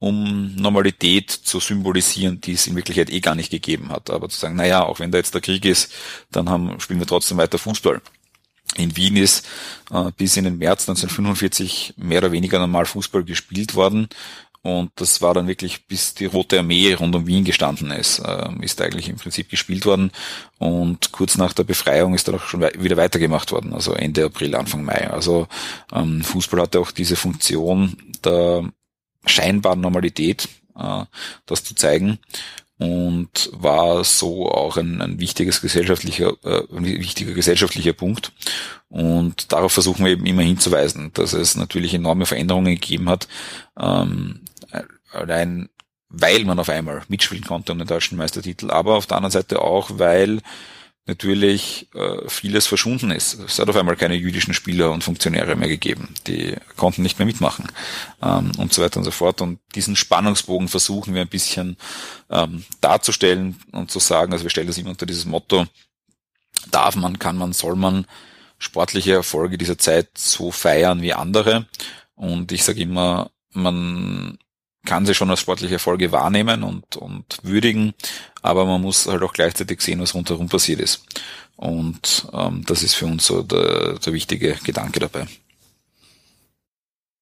um Normalität zu symbolisieren, die es in Wirklichkeit eh gar nicht gegeben hat. Aber zu sagen, naja, auch wenn da jetzt der Krieg ist, dann haben, spielen wir trotzdem weiter Fußball. In Wien ist äh, bis in den März 1945 mehr oder weniger normal Fußball gespielt worden. Und das war dann wirklich, bis die Rote Armee rund um Wien gestanden ist, äh, ist eigentlich im Prinzip gespielt worden. Und kurz nach der Befreiung ist dann auch schon wieder weitergemacht worden, also Ende April, Anfang Mai. Also ähm, Fußball hatte auch diese Funktion der scheinbaren Normalität, äh, das zu zeigen und war so auch ein, ein wichtiges gesellschaftlicher, äh, wichtiger gesellschaftlicher Punkt. Und darauf versuchen wir eben immer hinzuweisen, dass es natürlich enorme Veränderungen gegeben hat, ähm, allein weil man auf einmal mitspielen konnte um den deutschen Meistertitel, aber auf der anderen Seite auch, weil natürlich äh, vieles verschwunden ist. Es hat auf einmal keine jüdischen Spieler und Funktionäre mehr gegeben. Die konnten nicht mehr mitmachen ähm, und so weiter und so fort. Und diesen Spannungsbogen versuchen wir ein bisschen ähm, darzustellen und zu sagen, also wir stellen das immer unter dieses Motto, darf man, kann man, soll man sportliche Erfolge dieser Zeit so feiern wie andere. Und ich sage immer, man kann sie schon als sportliche Erfolge wahrnehmen und, und würdigen, aber man muss halt auch gleichzeitig sehen, was rundherum passiert ist. Und ähm, das ist für uns so der, der wichtige Gedanke dabei.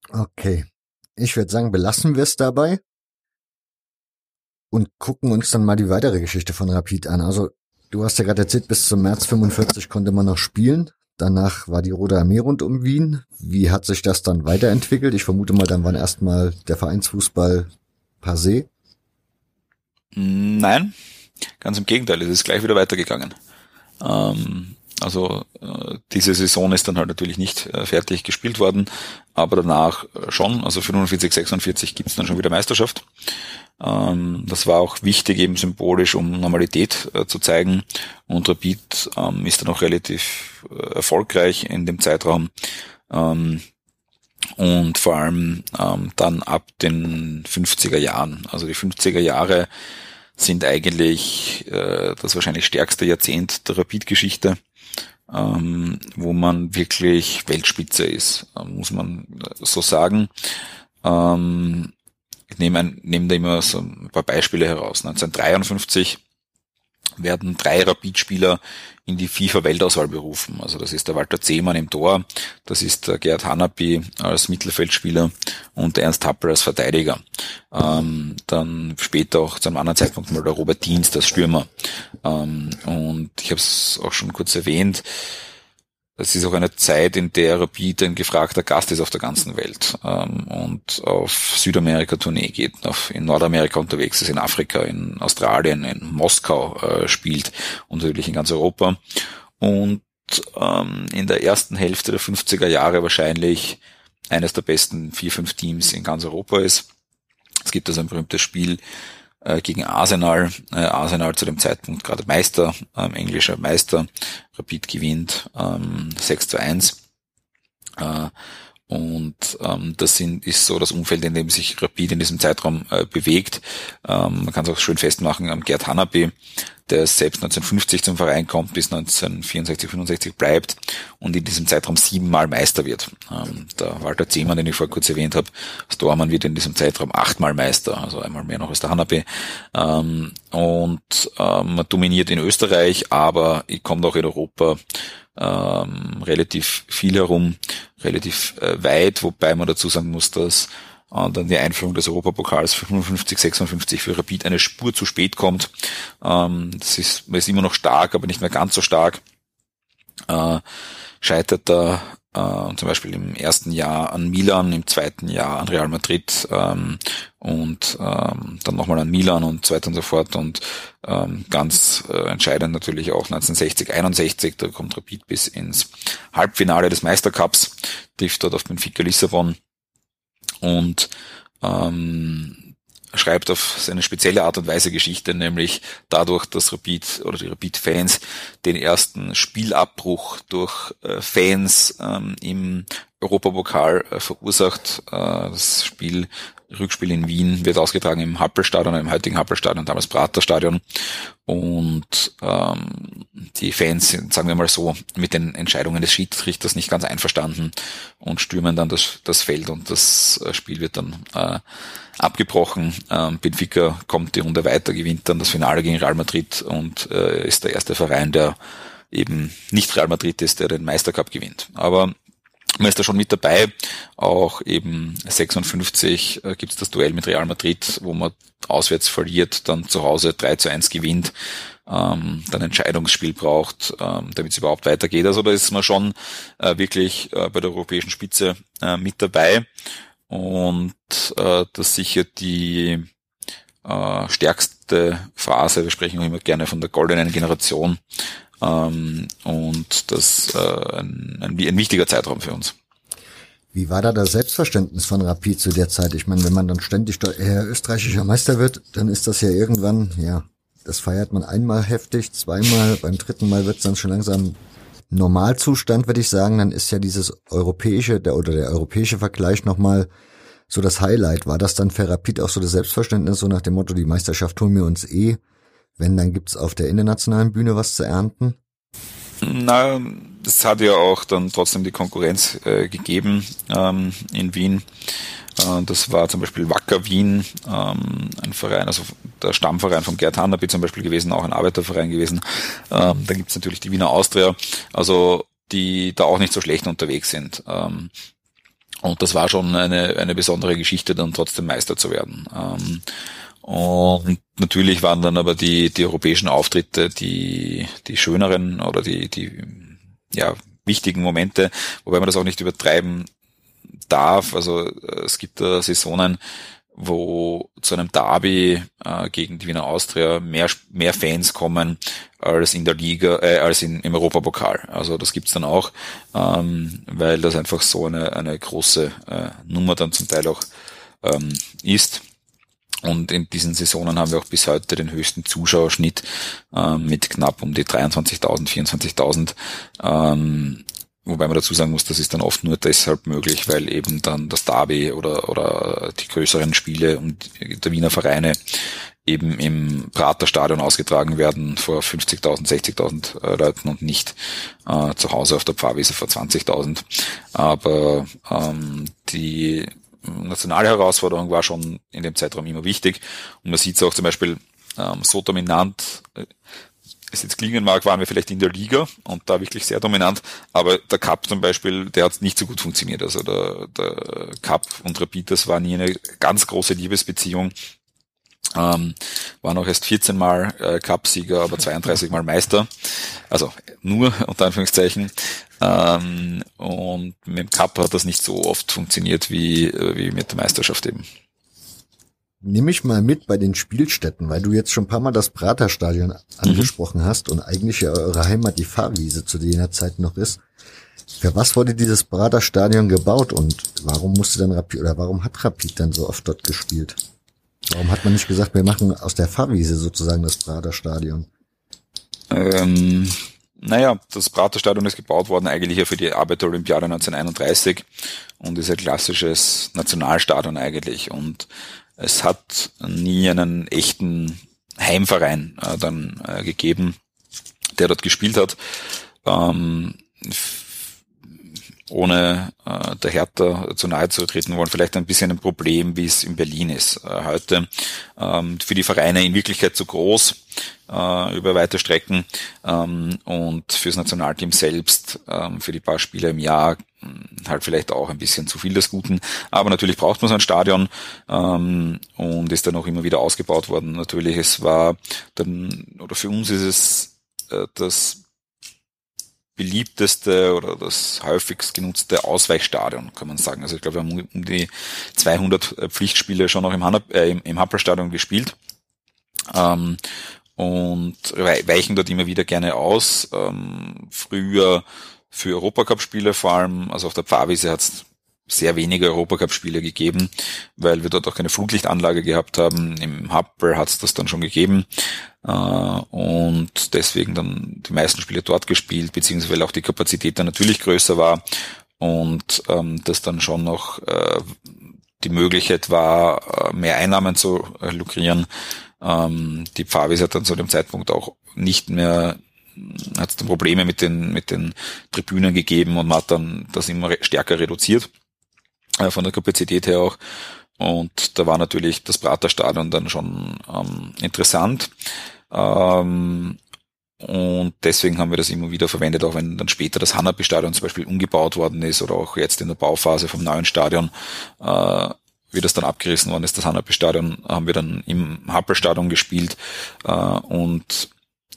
Okay. Ich würde sagen, belassen wir es dabei und gucken uns dann mal die weitere Geschichte von Rapid an. Also, du hast ja gerade erzählt, bis zum März 45 konnte man noch spielen. Danach war die Rote Armee rund um Wien. Wie hat sich das dann weiterentwickelt? Ich vermute mal, dann war erstmal der Vereinsfußball passé. Nein, ganz im Gegenteil, es ist gleich wieder weitergegangen. Ähm, also äh, diese Saison ist dann halt natürlich nicht äh, fertig gespielt worden, aber danach schon. Also 45, 46 gibt's dann schon wieder Meisterschaft. Ähm, das war auch wichtig eben symbolisch, um Normalität äh, zu zeigen. Und Rapid ähm, ist dann auch relativ äh, erfolgreich in dem Zeitraum. Ähm, und vor allem ähm, dann ab den 50er Jahren. Also die 50er Jahre sind eigentlich äh, das wahrscheinlich stärkste Jahrzehnt der Rapid-Geschichte. Ähm, wo man wirklich Weltspitze ist, äh, muss man so sagen. Ähm, ich nehme, ein, nehme da immer so ein paar Beispiele heraus. 1953 werden drei Rapid-Spieler in die FIFA-Weltauswahl berufen. Also das ist der Walter Zehmann im Tor, das ist der Gerhard Hanapi als Mittelfeldspieler und der Ernst Happel als Verteidiger. Ähm, dann später auch zu einem anderen Zeitpunkt mal der Robert Dienst als Stürmer. Ähm, und ich habe es auch schon kurz erwähnt, es ist auch eine Zeit, in der Rapid ein gefragter Gast ist auf der ganzen Welt ähm, und auf Südamerika Tournee geht, auf, in Nordamerika unterwegs ist, in Afrika, in Australien, in Moskau äh, spielt und natürlich in ganz Europa. Und ähm, in der ersten Hälfte der 50er Jahre wahrscheinlich eines der besten vier, fünf Teams in ganz Europa ist. Es gibt also ein berühmtes Spiel äh, gegen Arsenal. Äh, Arsenal zu dem Zeitpunkt gerade Meister, ähm, englischer Meister. Rapid gewinnt ähm, 6 zu 1. Äh, und ähm, das sind, ist so das Umfeld, in dem sich Rapid in diesem Zeitraum äh, bewegt. Ähm, man kann es auch schön festmachen am Gerd Hanapi, der selbst 1950 zum Verein kommt, bis 1964, 65 bleibt und in diesem Zeitraum siebenmal Meister wird. Ähm, der Walter Zehmann, den ich vorher kurz erwähnt habe, aus Dormann wird in diesem Zeitraum achtmal Meister, also einmal mehr noch als der Hanapi. Ähm, und ähm, man dominiert in Österreich, aber kommt auch in Europa ähm, relativ viel herum, relativ äh, weit, wobei man dazu sagen muss, dass äh, dann die Einführung des Europapokals 55, 56 für Rapid eine Spur zu spät kommt. Ähm, das ist, man ist immer noch stark, aber nicht mehr ganz so stark. Äh, scheitert da äh, zum Beispiel im ersten Jahr an Milan, im zweiten Jahr an Real Madrid ähm, und ähm, dann nochmal an Milan und so weiter und so fort und ähm, ganz äh, entscheidend natürlich auch 1960, 61, da kommt Rapid bis ins Halbfinale des Meistercups, trifft dort auf Benfica Lissabon und ähm, schreibt auf seine spezielle Art und Weise Geschichte, nämlich dadurch, dass Rapid oder die Rapid-Fans den ersten Spielabbruch durch äh, Fans ähm, im Europapokal äh, verursacht. Äh, das Spiel Rückspiel in Wien wird ausgetragen im Happelstadion, im heutigen Happelstadion, damals Praterstadion. Und ähm, die Fans sind, sagen wir mal so, mit den Entscheidungen des Schiedsrichters nicht ganz einverstanden und stürmen dann das, das Feld und das äh, Spiel wird dann äh, abgebrochen. Ähm, Benfica kommt die Runde weiter, gewinnt dann das Finale gegen Real Madrid und äh, ist der erste Verein, der eben nicht Real Madrid ist, der den Meistercup gewinnt. Aber man ist da schon mit dabei. Auch eben 56 äh, gibt es das Duell mit Real Madrid, wo man auswärts verliert, dann zu Hause 3 zu 1 gewinnt, ähm, dann Entscheidungsspiel braucht, ähm, damit es überhaupt weitergeht. Also da ist man schon äh, wirklich äh, bei der europäischen Spitze äh, mit dabei. Und äh, das sicher die äh, stärkste Phase, wir sprechen auch immer gerne von der goldenen Generation, ähm, und das äh, ein, ein, ein wichtiger Zeitraum für uns. Wie war da das Selbstverständnis von Rapid zu der Zeit? Ich meine, wenn man dann ständig österreichischer Meister wird, dann ist das ja irgendwann, ja, das feiert man einmal heftig, zweimal, beim dritten Mal wird es dann schon langsam Normalzustand, würde ich sagen. Dann ist ja dieses europäische, der oder der europäische Vergleich nochmal so das Highlight. War das dann für Rapid auch so das Selbstverständnis, so nach dem Motto, die Meisterschaft holen wir uns eh? Wenn, dann gibt's auf der internationalen Bühne was zu ernten? Na, es hat ja auch dann trotzdem die Konkurrenz äh, gegeben ähm, in Wien. Äh, das war zum Beispiel Wacker Wien, ähm, ein Verein, also der Stammverein von Gerd Hannaby zum Beispiel gewesen, auch ein Arbeiterverein gewesen. Ähm, da gibt's natürlich die Wiener Austria, also die da auch nicht so schlecht unterwegs sind. Ähm, und das war schon eine, eine besondere Geschichte, dann trotzdem Meister zu werden. Ähm, und natürlich waren dann aber die, die europäischen Auftritte die, die schöneren oder die, die ja, wichtigen Momente, wobei man das auch nicht übertreiben darf. Also es gibt da Saisonen, wo zu einem Derby äh, gegen die Wiener Austria mehr, mehr Fans kommen als in der Liga, äh, als in, im Europapokal. Also das gibt's dann auch, ähm, weil das einfach so eine, eine große äh, Nummer dann zum Teil auch ähm, ist. Und in diesen Saisonen haben wir auch bis heute den höchsten Zuschauerschnitt äh, mit knapp um die 23.000, 24.000. Ähm, wobei man dazu sagen muss, das ist dann oft nur deshalb möglich, weil eben dann das Derby oder, oder die größeren Spiele und der Wiener Vereine eben im Praterstadion ausgetragen werden vor 50.000, 60.000 äh, Leuten und nicht äh, zu Hause auf der Pfarrwiese vor 20.000. Aber ähm, die nationale Herausforderung war schon in dem Zeitraum immer wichtig. Und man sieht es auch zum Beispiel ähm, so dominant, äh, es jetzt klingen mag, waren wir vielleicht in der Liga und da wirklich sehr dominant, aber der Cup zum Beispiel, der hat nicht so gut funktioniert. Also der, der Cup und Rapid, das war nie eine ganz große Liebesbeziehung. Ähm, war noch erst 14 Mal äh, Cupsieger, aber 32 Mal Meister. Also nur unter Anführungszeichen. Ähm, und mit dem Cup hat das nicht so oft funktioniert wie, äh, wie mit der Meisterschaft eben. Nimm mich mal mit bei den Spielstätten, weil du jetzt schon ein paar Mal das Praterstadion angesprochen mhm. hast und eigentlich ja eure Heimat die Fahrwiese zu jener Zeit noch ist. Für was wurde dieses Praterstadion gebaut und warum musste dann Rapid oder warum hat Rapid dann so oft dort gespielt? Warum hat man nicht gesagt, wir machen aus der Fahrwiese sozusagen das Praterstadion? Ähm, naja, das Praterstadion ist gebaut worden eigentlich ja für die Arbeiterolympiade 1931 und ist ein klassisches Nationalstadion eigentlich und es hat nie einen echten Heimverein äh, dann äh, gegeben, der dort gespielt hat. Ähm, ohne äh, der Hertha zu nahe zu treten wollen, vielleicht ein bisschen ein Problem, wie es in Berlin ist. Äh, heute ähm, für die Vereine in Wirklichkeit zu groß äh, über weite Strecken ähm, und fürs Nationalteam selbst ähm, für die paar Spiele im Jahr hm, halt vielleicht auch ein bisschen zu viel des Guten. Aber natürlich braucht man so ein Stadion ähm, und ist dann auch immer wieder ausgebaut worden. Natürlich, es war dann, oder für uns ist es äh, das beliebteste oder das häufigst genutzte Ausweichstadion, kann man sagen. Also ich glaube, wir haben um die 200 äh, Pflichtspiele schon noch im, Hanna, äh, im, im Happelstadion gespielt. Ähm, und weichen dort immer wieder gerne aus. Ähm, früher für Europacup-Spiele vor allem, also auf der Pfarrwiese hat es sehr wenige Europacup-Spiele gegeben, weil wir dort auch keine Flutlichtanlage gehabt haben. Im Happel hat es das dann schon gegeben äh, und deswegen dann die meisten Spiele dort gespielt, beziehungsweise auch die Kapazität dann natürlich größer war und ähm, das dann schon noch äh, die Möglichkeit war, äh, mehr Einnahmen zu äh, lukrieren. Ähm, die Pfarrwiese hat dann zu dem Zeitpunkt auch nicht mehr hat es dann Probleme mit den mit den Tribünen gegeben und man hat dann das immer stärker reduziert äh, von der Kapazität her auch. Und da war natürlich das Praterstadion dann schon ähm, interessant. Ähm, und deswegen haben wir das immer wieder verwendet, auch wenn dann später das Hanapi-Stadion zum Beispiel umgebaut worden ist oder auch jetzt in der Bauphase vom neuen Stadion, äh, wie das dann abgerissen worden ist, das Hanapi-Stadion, haben wir dann im Happel-Stadion gespielt. Äh, und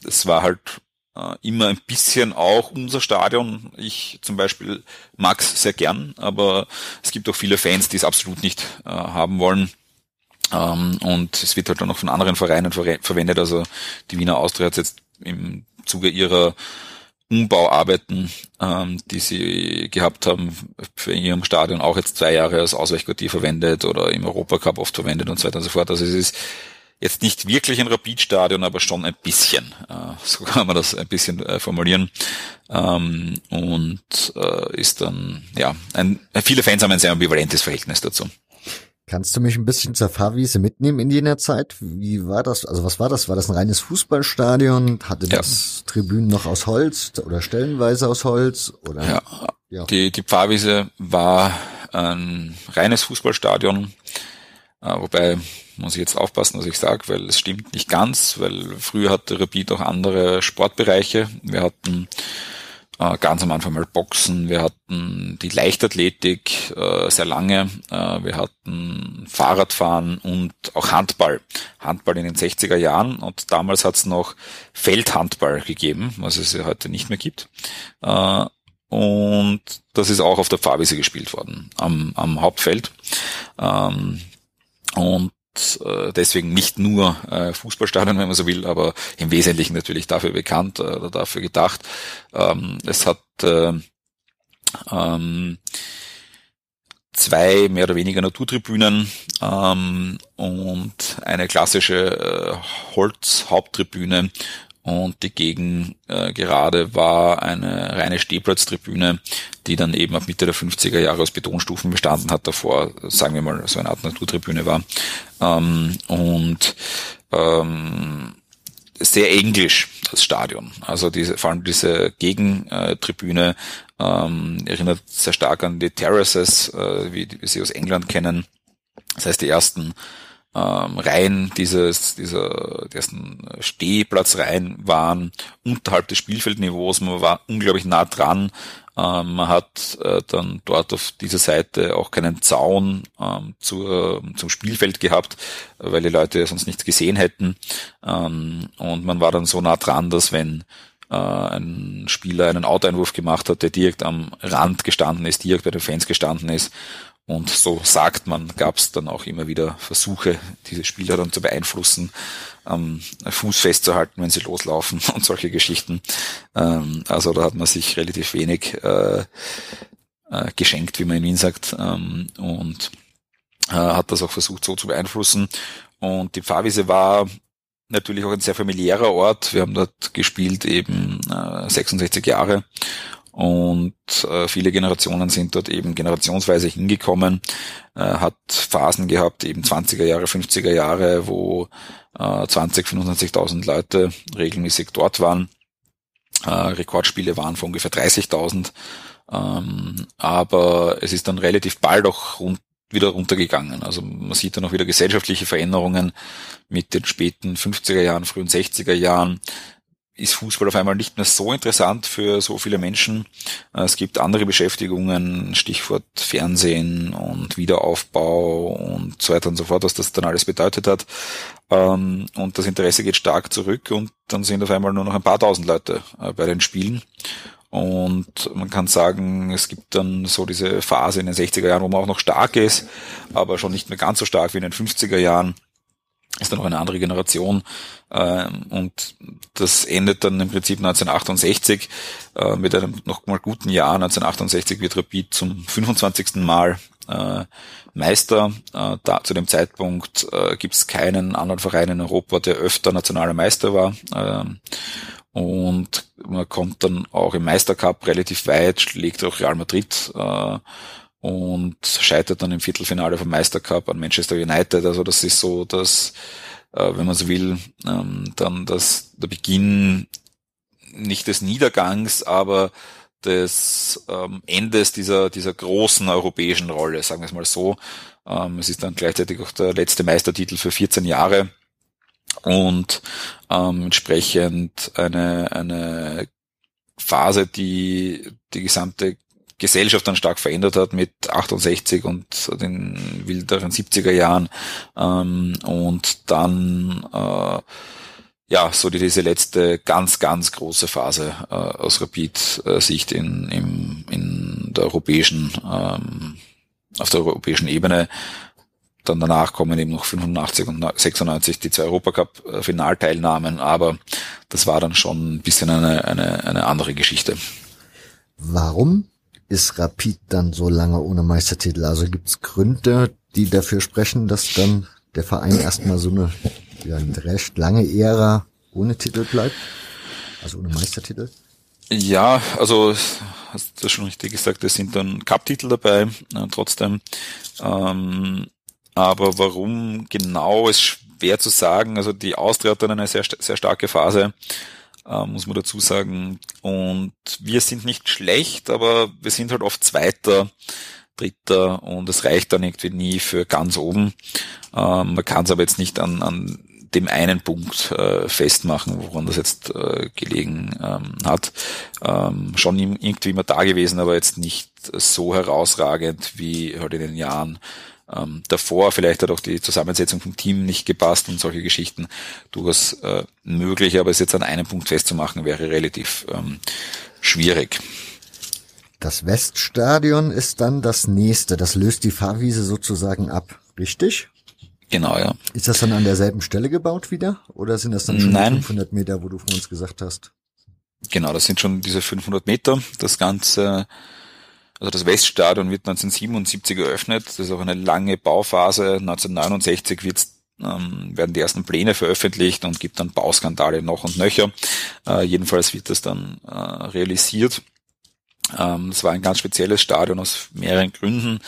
es war halt äh, immer ein bisschen auch unser Stadion. Ich zum Beispiel mag es sehr gern, aber es gibt auch viele Fans, die es absolut nicht äh, haben wollen. Ähm, und es wird halt dann auch von anderen Vereinen ver verwendet. Also die Wiener Austria hat jetzt im Zuge ihrer Umbauarbeiten, ähm, die sie gehabt haben, für ihrem Stadion auch jetzt zwei Jahre als Ausweichquartier verwendet oder im Europacup oft verwendet und so weiter und so fort. Also es ist jetzt nicht wirklich ein Rapid-Stadion, aber schon ein bisschen. Äh, so kann man das ein bisschen äh, formulieren. Ähm, und äh, ist dann, ja, ein, viele Fans haben ein sehr ambivalentes Verhältnis dazu. Kannst du mich ein bisschen zur Fahrwiese mitnehmen in jener Zeit? Wie war das? Also was war das? War das ein reines Fußballstadion? Hatte das ja. Tribünen noch aus Holz oder stellenweise aus Holz? Oder? Ja, ja. Die, die Pfarrwiese war ein reines Fußballstadion, wobei muss ich jetzt aufpassen, was ich sage, weil es stimmt nicht ganz, weil früher hatte Rapid auch andere Sportbereiche. Wir hatten äh, ganz am Anfang mal Boxen, wir hatten die Leichtathletik äh, sehr lange, äh, wir hatten Fahrradfahren und auch Handball. Handball in den 60er Jahren und damals hat es noch Feldhandball gegeben, was es ja heute nicht mehr gibt. Äh, und das ist auch auf der Fahrwiese gespielt worden, am, am Hauptfeld. Ähm, und äh, deswegen nicht nur äh, Fußballstadion, wenn man so will, aber im Wesentlichen natürlich dafür bekannt äh, oder dafür gedacht. Ähm, es hat äh, ähm, zwei mehr oder weniger Naturtribünen ähm, und eine klassische äh, Holzhaupttribüne und die Gegengerade äh, war eine reine Stehplatztribüne, die dann eben ab Mitte der 50er Jahre aus Betonstufen bestanden hat, davor, sagen wir mal, so eine Art Naturtribüne war. Ähm, und ähm, sehr englisch, das Stadion. Also diese, vor allem diese Gegentribüne ähm, erinnert sehr stark an die Terraces, äh, wie, wie sie aus England kennen. Das heißt, die ersten ähm, Reihen dieses, dieser, die ersten Stehplatzreihen waren unterhalb des Spielfeldniveaus. Man war unglaublich nah dran. Ähm, man hat äh, dann dort auf dieser Seite auch keinen Zaun ähm, zur, zum Spielfeld gehabt, weil die Leute sonst nichts gesehen hätten. Ähm, und man war dann so nah dran, dass wenn äh, ein Spieler einen Outeinwurf gemacht hat, der direkt am Rand gestanden ist, direkt bei den Fans gestanden ist und so sagt man, gab es dann auch immer wieder Versuche, diese Spieler dann zu beeinflussen, ähm, Fuß festzuhalten, wenn sie loslaufen *laughs* und solche Geschichten. Ähm, also da hat man sich relativ wenig äh, äh, geschenkt, wie man in Wien sagt, ähm, und äh, hat das auch versucht so zu beeinflussen. Und die Pfarrwiese war natürlich auch ein sehr familiärer Ort. Wir haben dort gespielt eben äh, 66 Jahre und äh, viele Generationen sind dort eben generationsweise hingekommen, äh, hat Phasen gehabt, eben 20er Jahre, 50er Jahre, wo äh, 20, 25.000 Leute regelmäßig dort waren. Äh, Rekordspiele waren von ungefähr 30.000, ähm, aber es ist dann relativ bald auch rund wieder runtergegangen. Also man sieht dann auch wieder gesellschaftliche Veränderungen mit den späten 50er Jahren, frühen 60er Jahren, ist Fußball auf einmal nicht mehr so interessant für so viele Menschen. Äh, es gibt andere Beschäftigungen, Stichwort Fernsehen und Wiederaufbau und so weiter und so fort, was das dann alles bedeutet hat. Ähm, und das Interesse geht stark zurück und dann sind auf einmal nur noch ein paar tausend Leute äh, bei den Spielen. Und man kann sagen, es gibt dann so diese Phase in den 60er Jahren, wo man auch noch stark ist, aber schon nicht mehr ganz so stark wie in den 50er Jahren ist dann noch eine andere Generation ähm, und das endet dann im Prinzip 1968 äh, mit einem noch mal guten Jahr. 1968 wird Rapid zum 25. Mal äh, Meister. Äh, da, zu dem Zeitpunkt äh, gibt es keinen anderen Verein in Europa, der öfter nationaler Meister war. Ähm, und man kommt dann auch im Meistercup relativ weit, schlägt auch Real Madrid äh, und scheitert dann im Viertelfinale vom Meistercup an Manchester United. Also das ist so, dass, äh, wenn man so will, ähm, dann das, der Beginn nicht des Niedergangs, aber des ähm, Endes dieser, dieser großen europäischen Rolle, sagen wir es mal so. Ähm, es ist dann gleichzeitig auch der letzte Meistertitel für 14 Jahre und ähm, entsprechend eine, eine Phase, die die gesamte Gesellschaft dann stark verändert hat mit 68 und den wilderen 70er Jahren. Ähm, und dann äh, ja so die, diese letzte ganz ganz große Phase äh, aus Rapid-Sicht in, in, in der europäischen ähm, auf der europäischen Ebene. Dann danach kommen eben noch 85 und 96 die zwei Europacup-Finalteilnahmen, aber das war dann schon ein bisschen eine, eine, eine andere Geschichte. Warum ist Rapid dann so lange ohne Meistertitel? Also gibt es Gründe, die dafür sprechen, dass dann der Verein erstmal so eine, ja, recht lange Ära ohne Titel bleibt? Also ohne Meistertitel? Ja, also hast du schon richtig gesagt, es sind dann Cup-Titel dabei, äh, trotzdem. Ähm, aber warum genau ist schwer zu sagen. Also die Austria hat dann eine sehr, sehr starke Phase äh, muss man dazu sagen. Und wir sind nicht schlecht, aber wir sind halt oft Zweiter, Dritter und es reicht dann irgendwie nie für ganz oben. Ähm, man kann es aber jetzt nicht an, an dem einen Punkt äh, festmachen, woran das jetzt äh, gelegen ähm, hat. Ähm, schon irgendwie immer da gewesen, aber jetzt nicht so herausragend wie halt in den Jahren ähm, davor. Vielleicht hat auch die Zusammensetzung vom Team nicht gepasst und solche Geschichten durchaus äh, möglich, aber es jetzt an einem Punkt festzumachen, wäre relativ ähm, schwierig. Das Weststadion ist dann das nächste. Das löst die Fahrwiese sozusagen ab, richtig? Genau, ja. Ist das dann an derselben Stelle gebaut wieder? Oder sind das dann schon Nein. 500 Meter, wo du von uns gesagt hast? Genau, das sind schon diese 500 Meter. Das Ganze also das Weststadion wird 1977 eröffnet. Das ist auch eine lange Bauphase. 1969 wird ähm, werden die ersten Pläne veröffentlicht und gibt dann Bauskandale noch und nöcher. Äh, jedenfalls wird das dann äh, realisiert. Ähm, es war ein ganz spezielles Stadion aus mehreren Gründen.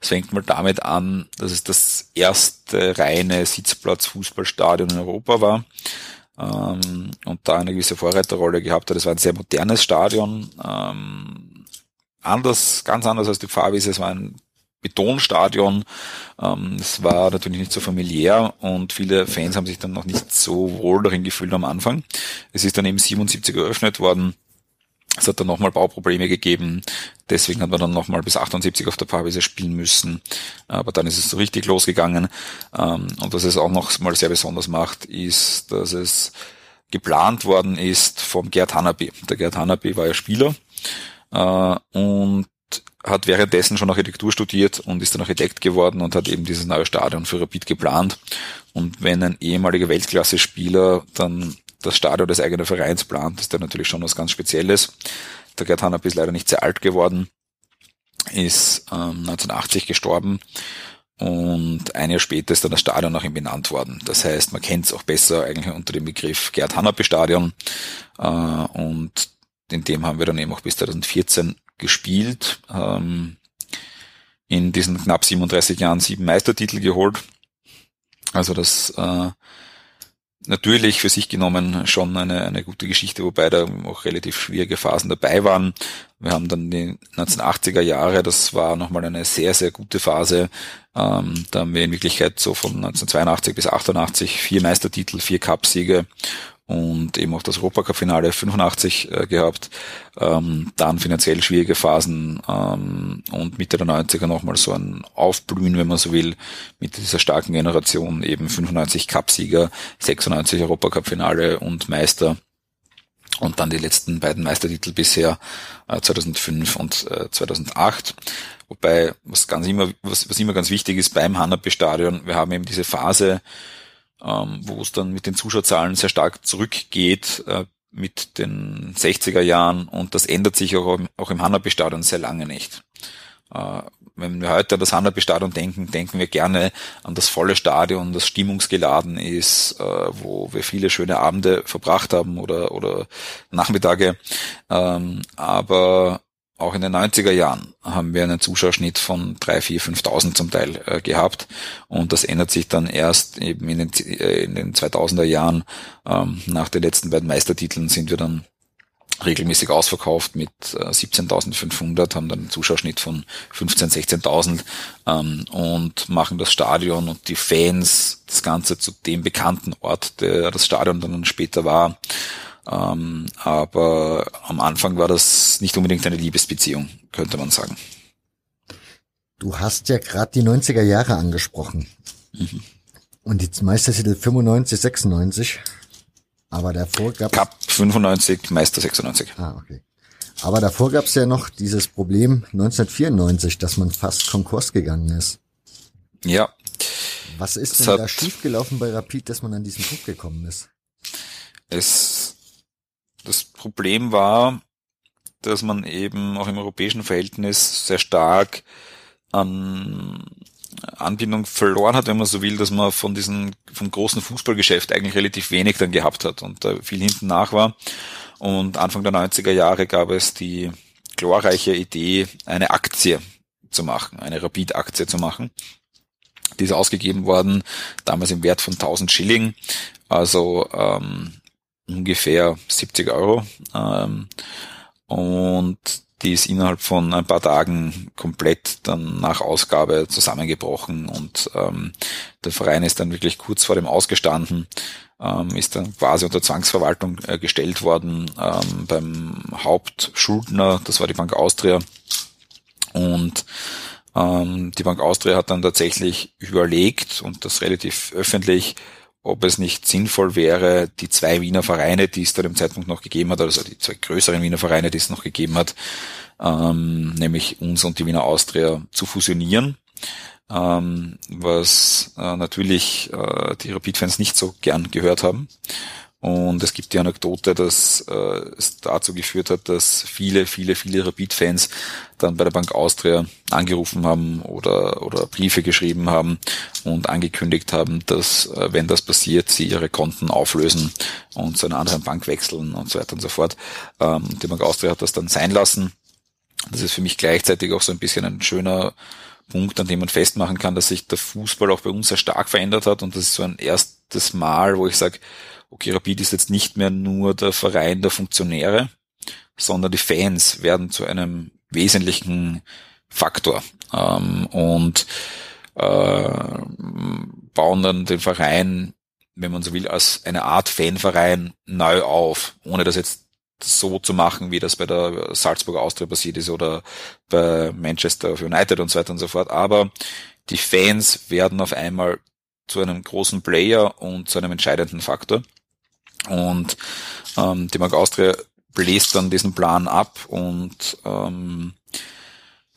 Es fängt mal damit an, dass es das erste reine Sitzplatz-Fußballstadion in Europa war ähm, und da eine gewisse Vorreiterrolle gehabt hat. Es war ein sehr modernes Stadion, ähm, anders, ganz anders als die Pfarrwiese. Es war ein Betonstadion. Ähm, es war natürlich nicht so familiär und viele Fans haben sich dann noch nicht so wohl darin gefühlt am Anfang. Es ist dann eben 77 eröffnet worden es hat dann nochmal Bauprobleme gegeben. Deswegen hat man dann nochmal bis 78 auf der Paarweise spielen müssen. Aber dann ist es so richtig losgegangen. Ähm, und was es auch noch mal sehr besonders macht, ist, dass es geplant worden ist vom Gerd Hanapi. Der Gerd Hanapi war ja Spieler äh, und hat währenddessen schon Architektur studiert und ist dann Architekt geworden und hat eben dieses neue Stadion für Rapid geplant. Und wenn ein ehemaliger Weltklasse-Spieler dann das Stadion des eigenen Vereins plant, ist da natürlich schon was ganz Spezielles. Der Gerd Hannap ist leider nicht sehr alt geworden, ist ähm, 1980 gestorben und ein Jahr später ist dann das Stadion nach ihm benannt worden. Das heißt, man kennt es auch besser eigentlich unter dem Begriff Gerd Hanapi Stadion äh, und in dem haben wir dann eben auch bis 2014 gespielt. Ähm, in diesen knapp 37 Jahren sieben Meistertitel geholt. Also das äh, natürlich für sich genommen schon eine, eine gute Geschichte, wobei da auch relativ schwierige Phasen dabei waren. Wir haben dann die 1980er Jahre, das war nochmal eine sehr, sehr gute Phase. Ähm, da haben wir in Wirklichkeit so von 1982 bis 88 vier Meistertitel, vier Cupsiege und eben auch das Europacup-Finale 85 äh, gehabt, ähm, dann finanziell schwierige Phasen ähm, und Mitte der 90er nochmal so ein Aufblühen, wenn man so will, mit dieser starken Generation, eben 95 Cupsieger, 96 Europacup-Finale und Meister und dann die letzten beiden Meistertitel bisher, äh, 2005 und äh, 2008. Wobei, was ganz immer, was, was immer ganz wichtig ist beim Hanapi-Stadion, wir haben eben diese Phase, ähm, wo es dann mit den Zuschauerzahlen sehr stark zurückgeht äh, mit den 60er Jahren und das ändert sich auch, auch im Hanabi-Stadion sehr lange nicht. Äh, wenn wir heute an das Hanabi-Stadion denken, denken wir gerne an das volle Stadion, das stimmungsgeladen ist, äh, wo wir viele schöne Abende verbracht haben oder, oder Nachmittage. Ähm, aber auch in den 90er Jahren haben wir einen Zuschauerschnitt von 3, 4, 5.000 zum Teil äh, gehabt und das ändert sich dann erst eben in den, äh, in den 2000er Jahren. Ähm, nach den letzten beiden Meistertiteln sind wir dann regelmäßig ausverkauft mit äh, 17.500, haben dann einen Zuschauerschnitt von 15.000, 16.000 ähm, und machen das Stadion und die Fans, das Ganze zu dem bekannten Ort, der das Stadion dann später war. Ähm, aber am Anfang war das nicht unbedingt eine Liebesbeziehung, könnte man sagen. Du hast ja gerade die 90er Jahre angesprochen. Mhm. Und die Meistertitel 95, 96. Aber davor gab Cup 95, Meister 96. Ah, okay. Aber davor gab es ja noch dieses Problem 1994, dass man fast Konkurs gegangen ist. Ja. Was ist denn da schiefgelaufen bei Rapid, dass man an diesen Punkt gekommen ist? Es das Problem war, dass man eben auch im europäischen Verhältnis sehr stark an Anbindung verloren hat, wenn man so will, dass man von diesem, vom großen Fußballgeschäft eigentlich relativ wenig dann gehabt hat und da viel hinten nach war. Und Anfang der 90er Jahre gab es die glorreiche Idee, eine Aktie zu machen, eine Rapid-Aktie zu machen. Die ist ausgegeben worden, damals im Wert von 1000 Schilling, also ähm, ungefähr 70 Euro. Ähm, und die ist innerhalb von ein paar Tagen komplett dann nach Ausgabe zusammengebrochen und ähm, der Verein ist dann wirklich kurz vor dem ausgestanden, ähm, ist dann quasi unter Zwangsverwaltung äh, gestellt worden ähm, beim Hauptschuldner, das war die Bank Austria und ähm, die Bank Austria hat dann tatsächlich überlegt und das relativ öffentlich, ob es nicht sinnvoll wäre, die zwei Wiener Vereine, die es da dem Zeitpunkt noch gegeben hat, also die zwei größeren Wiener Vereine, die es noch gegeben hat, ähm, nämlich uns und die Wiener Austria zu fusionieren, ähm, was äh, natürlich äh, die Rapid-Fans nicht so gern gehört haben. Und es gibt die Anekdote, dass äh, es dazu geführt hat, dass viele, viele, viele Rapid-Fans dann bei der Bank Austria angerufen haben oder, oder Briefe geschrieben haben und angekündigt haben, dass, äh, wenn das passiert, sie ihre Konten auflösen und zu einer anderen Bank wechseln und so weiter und so fort. Ähm, die Bank Austria hat das dann sein lassen Das ist für mich gleichzeitig auch so ein bisschen ein schöner Punkt, an dem man festmachen kann, dass sich der Fußball auch bei uns sehr stark verändert hat und das ist so ein erstes Mal, wo ich sage, okay, Rapid ist jetzt nicht mehr nur der Verein der Funktionäre, sondern die Fans werden zu einem wesentlichen Faktor ähm, und äh, bauen dann den Verein, wenn man so will, als eine Art Fanverein neu auf, ohne das jetzt so zu machen, wie das bei der Salzburger Austria passiert ist oder bei Manchester United und so weiter und so fort. Aber die Fans werden auf einmal zu einem großen Player und zu einem entscheidenden Faktor. Und ähm, die Mark Austria bläst dann diesen Plan ab und ähm,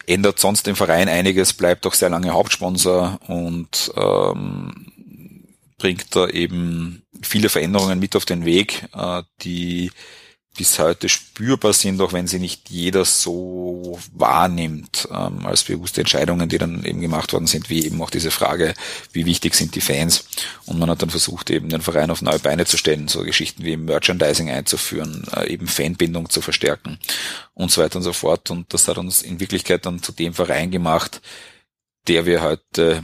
ändert sonst im Verein einiges, bleibt auch sehr lange Hauptsponsor und ähm, bringt da eben viele Veränderungen mit auf den Weg, äh, die bis heute spürbar sind, auch wenn sie nicht jeder so wahrnimmt ähm, als bewusste Entscheidungen, die dann eben gemacht worden sind, wie eben auch diese Frage, wie wichtig sind die Fans. Und man hat dann versucht, eben den Verein auf neue Beine zu stellen, so Geschichten wie Merchandising einzuführen, äh, eben Fanbindung zu verstärken und so weiter und so fort. Und das hat uns in Wirklichkeit dann zu dem Verein gemacht, der wir heute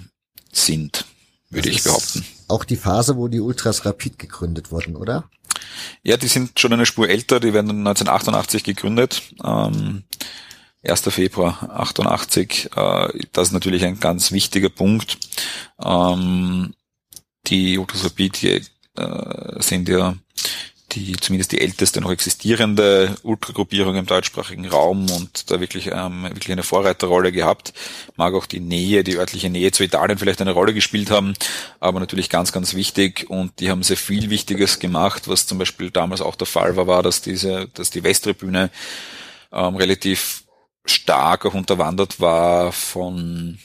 sind, würde ich behaupten. Auch die Phase, wo die Ultras Rapid gegründet wurden, oder? Ja, die sind schon eine Spur älter, die werden 1988 gegründet. Ähm, 1. Februar 88. Äh, das ist natürlich ein ganz wichtiger Punkt. Ähm, die Ultras Rapid die, äh, sind ja die zumindest die älteste noch existierende Ultragruppierung im deutschsprachigen Raum und da wirklich, ähm, wirklich eine Vorreiterrolle gehabt. Mag auch die Nähe, die örtliche Nähe zu Italien vielleicht eine Rolle gespielt haben, aber natürlich ganz, ganz wichtig und die haben sehr viel Wichtiges gemacht, was zum Beispiel damals auch der Fall war, war, dass diese, dass die Westtribüne ähm, relativ stark auch unterwandert war von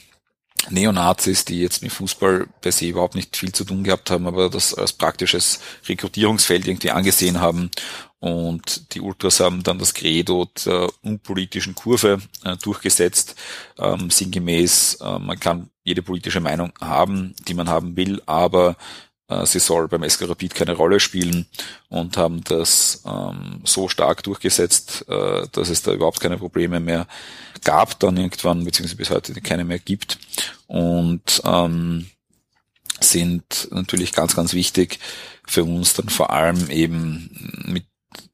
Neonazis, die jetzt mit Fußball per se überhaupt nicht viel zu tun gehabt haben, aber das als praktisches Rekrutierungsfeld irgendwie angesehen haben. Und die Ultras haben dann das Credo der unpolitischen Kurve äh, durchgesetzt, ähm, sinngemäß, äh, man kann jede politische Meinung haben, die man haben will, aber äh, sie soll beim SK Rapid keine Rolle spielen und haben das ähm, so stark durchgesetzt, äh, dass es da überhaupt keine Probleme mehr gab dann irgendwann, beziehungsweise bis heute keine mehr gibt und ähm, sind natürlich ganz, ganz wichtig für uns dann vor allem eben mit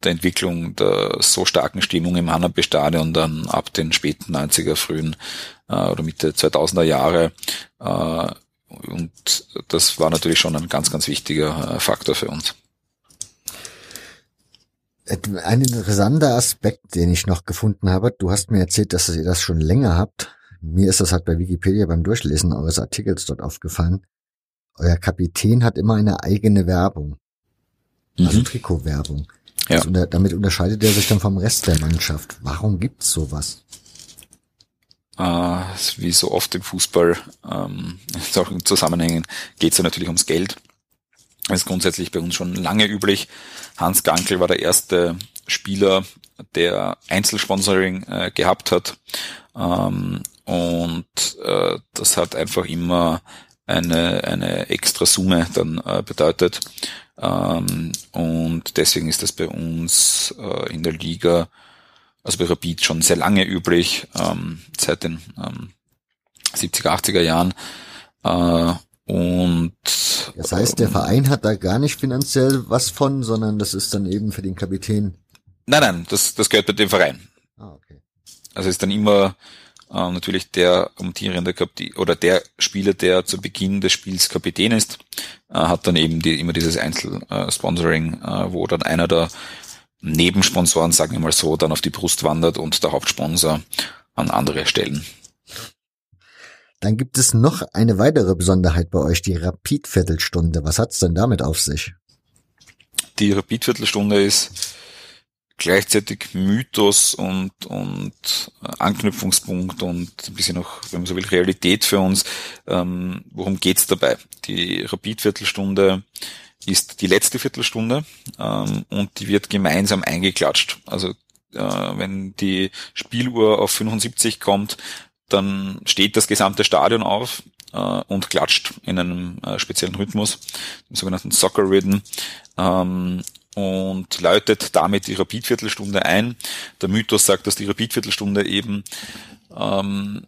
der Entwicklung der so starken Stimmung im Hanabe-Stadion dann ab den späten 90er, frühen äh, oder Mitte 2000er Jahre äh, und das war natürlich schon ein ganz, ganz wichtiger äh, Faktor für uns. Ein interessanter Aspekt, den ich noch gefunden habe, du hast mir erzählt, dass ihr das schon länger habt. Mir ist das halt bei Wikipedia beim Durchlesen eures Artikels dort aufgefallen. Euer Kapitän hat immer eine eigene Werbung. Also mhm. Trikotwerbung. Ja. Also damit unterscheidet er sich dann vom Rest der Mannschaft. Warum gibt's sowas? Äh, wie so oft im Fußball, ähm, in solchen Zusammenhängen, geht es ja natürlich ums Geld. Das ist grundsätzlich bei uns schon lange üblich. Hans Gankel war der erste Spieler, der Einzelsponsoring äh, gehabt hat. Ähm, und äh, das hat einfach immer eine, eine extra Summe dann äh, bedeutet. Ähm, und deswegen ist das bei uns äh, in der Liga, also bei Rapid schon sehr lange üblich, ähm, seit den ähm, 70er, 80er Jahren. Äh, und das heißt, der Verein hat da gar nicht finanziell was von, sondern das ist dann eben für den Kapitän. Nein, nein, das, das gehört bei dem Verein. Ah, okay. Also ist dann immer äh, natürlich der amtierende Kapitän oder der Spieler, der zu Beginn des Spiels Kapitän ist, äh, hat dann eben die, immer dieses Einzelsponsoring, äh, wo dann einer der Nebensponsoren, sagen wir mal so, dann auf die Brust wandert und der Hauptsponsor an andere Stellen. Dann gibt es noch eine weitere Besonderheit bei euch, die Rapid-Viertelstunde. Was hat's denn damit auf sich? Die Rapid-Viertelstunde ist gleichzeitig Mythos und, und Anknüpfungspunkt und ein bisschen auch, wenn man so will, Realität für uns. Ähm, worum geht's dabei? Die Rapid-Viertelstunde ist die letzte Viertelstunde ähm, und die wird gemeinsam eingeklatscht. Also äh, wenn die Spieluhr auf 75 kommt, dann steht das gesamte Stadion auf äh, und klatscht in einem äh, speziellen Rhythmus, dem sogenannten Soccer Rhythm. Ähm, und läutet damit die Rapid-Viertelstunde ein. Der Mythos sagt, dass die Rapid-Viertelstunde eben ähm,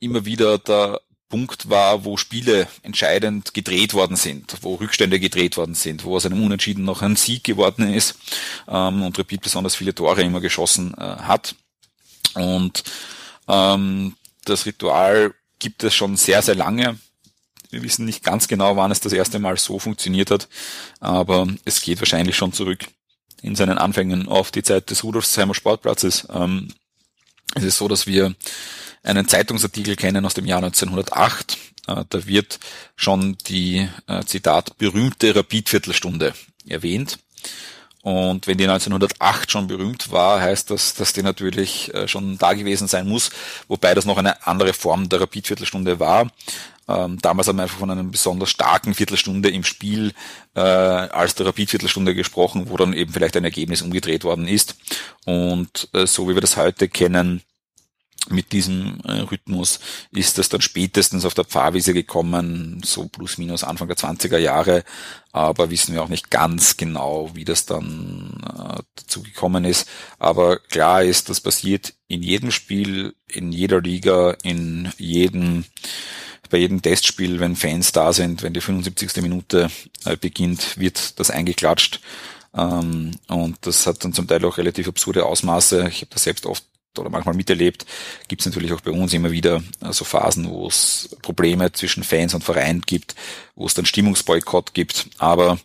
immer wieder der Punkt war, wo Spiele entscheidend gedreht worden sind, wo Rückstände gedreht worden sind, wo aus einem Unentschieden noch ein Sieg geworden ist ähm, und Rapid besonders viele Tore immer geschossen äh, hat. Und ähm, das Ritual gibt es schon sehr, sehr lange. Wir wissen nicht ganz genau, wann es das erste Mal so funktioniert hat, aber es geht wahrscheinlich schon zurück in seinen Anfängen auf die Zeit des Rudolfsheimer Sportplatzes. Ähm, es ist so, dass wir einen Zeitungsartikel kennen aus dem Jahr 1908. Äh, da wird schon die, äh, Zitat, berühmte Rapid-Viertelstunde erwähnt. Und wenn die 1908 schon berühmt war, heißt das, dass die natürlich äh, schon da gewesen sein muss, wobei das noch eine andere Form der Rapid-Viertelstunde war. Ähm, damals haben wir einfach von einer besonders starken Viertelstunde im Spiel äh, als der Rapid-Viertelstunde gesprochen, wo dann eben vielleicht ein Ergebnis umgedreht worden ist. Und äh, so wie wir das heute kennen, mit diesem äh, Rhythmus ist es dann spätestens auf der Pfarrwiese gekommen, so plus minus Anfang der 20er Jahre, aber wissen wir auch nicht ganz genau, wie das dann äh, dazu gekommen ist. Aber klar ist, das passiert in jedem Spiel, in jeder Liga, in jedem bei jedem Testspiel, wenn Fans da sind, wenn die 75. Minute äh, beginnt, wird das eingeklatscht. Ähm, und das hat dann zum Teil auch relativ absurde Ausmaße. Ich habe das selbst oft oder manchmal miterlebt, gibt es natürlich auch bei uns immer wieder so also Phasen, wo es Probleme zwischen Fans und Verein gibt, wo es dann Stimmungsboykott gibt, aber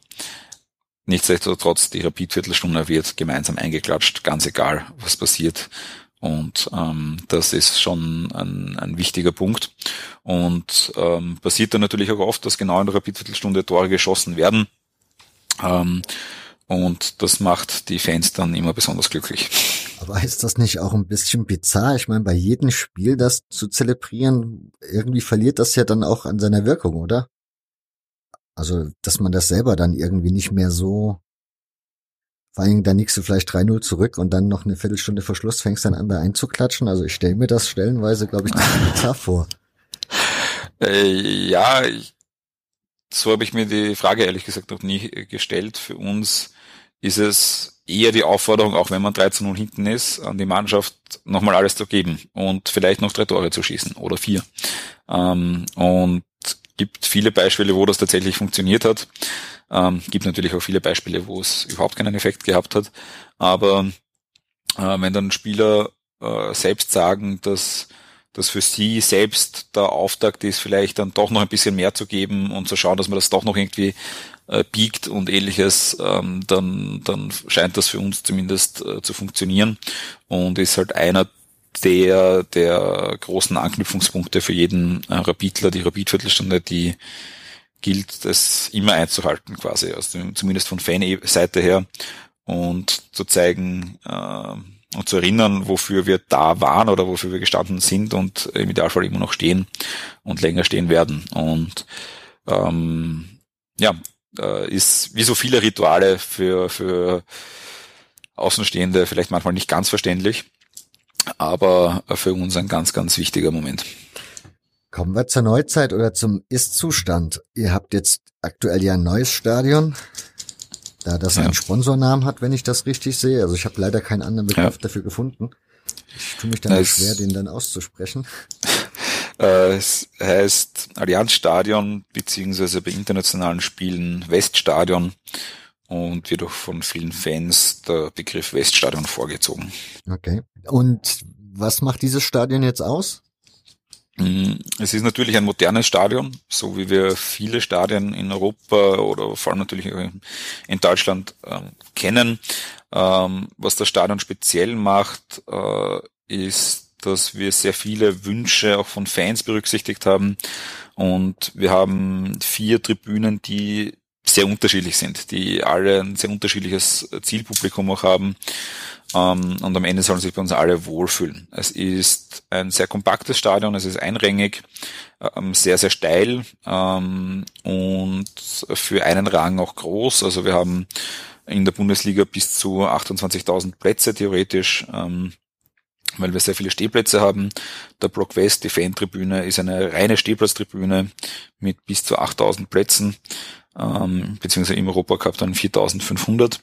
nichtsdestotrotz, die Rapid-Viertelstunde wird gemeinsam eingeklatscht, ganz egal, was passiert. Und ähm, das ist schon ein, ein wichtiger Punkt. Und ähm, passiert dann natürlich auch oft, dass genau in der Rapid-Viertelstunde Tore geschossen werden. Ähm, und das macht die Fans dann immer besonders glücklich. Aber ist das nicht auch ein bisschen bizarr? Ich meine, bei jedem Spiel das zu zelebrieren, irgendwie verliert das ja dann auch an seiner Wirkung, oder? Also, dass man das selber dann irgendwie nicht mehr so, vor allem dann liegst du vielleicht 3-0 zurück und dann noch eine Viertelstunde vor Schluss fängst dann an da einzuklatschen. Also ich stelle mir das stellenweise, glaube ich, ziemlich bizarr *laughs* vor. Äh, ja, ich, so habe ich mir die Frage ehrlich gesagt noch nie gestellt. Für uns ist es eher die Aufforderung, auch wenn man 13 0 hinten ist, an die Mannschaft nochmal alles zu geben und vielleicht noch drei Tore zu schießen oder vier. Ähm, und gibt viele Beispiele, wo das tatsächlich funktioniert hat. Ähm, gibt natürlich auch viele Beispiele, wo es überhaupt keinen Effekt gehabt hat. Aber äh, wenn dann Spieler äh, selbst sagen, dass dass für sie selbst der Auftakt ist, vielleicht dann doch noch ein bisschen mehr zu geben und zu schauen, dass man das doch noch irgendwie äh, biegt und ähnliches, ähm, dann, dann scheint das für uns zumindest äh, zu funktionieren und ist halt einer der, der großen Anknüpfungspunkte für jeden äh, Rapidler, die Rapidviertelstunde, die gilt es immer einzuhalten quasi, also zumindest von Fan-Seite her und zu zeigen äh, und zu erinnern, wofür wir da waren oder wofür wir gestanden sind und im Idealfall immer noch stehen und länger stehen werden. Und ähm, ja, äh, ist wie so viele Rituale für, für Außenstehende vielleicht manchmal nicht ganz verständlich, aber für uns ein ganz, ganz wichtiger Moment. Kommen wir zur Neuzeit oder zum Ist-Zustand. Ihr habt jetzt aktuell ja ein neues Stadion, da das ja. einen Sponsornamen hat, wenn ich das richtig sehe. Also ich habe leider keinen anderen Begriff ja. dafür gefunden. Ich tue mich dann schwer, den dann auszusprechen. Äh, es heißt Allianzstadion beziehungsweise bei internationalen Spielen Weststadion und wird auch von vielen Fans der Begriff Weststadion vorgezogen. Okay. Und was macht dieses Stadion jetzt aus? Mm, es ist natürlich ein modernes Stadion, so wie wir viele Stadien in Europa oder vor allem natürlich in Deutschland äh, kennen. Ähm, was das Stadion speziell macht, äh, ist dass wir sehr viele Wünsche auch von Fans berücksichtigt haben. Und wir haben vier Tribünen, die sehr unterschiedlich sind, die alle ein sehr unterschiedliches Zielpublikum auch haben. Ähm, und am Ende sollen sich bei uns alle wohlfühlen. Es ist ein sehr kompaktes Stadion, es ist einrängig, ähm, sehr, sehr steil ähm, und für einen Rang auch groß. Also wir haben in der Bundesliga bis zu 28.000 Plätze theoretisch weil wir sehr viele Stehplätze haben. Der Block West, die Fantribüne, ist eine reine Stehplatztribüne mit bis zu 8000 Plätzen. ähm, beziehungsweise im Europacup dann 4500.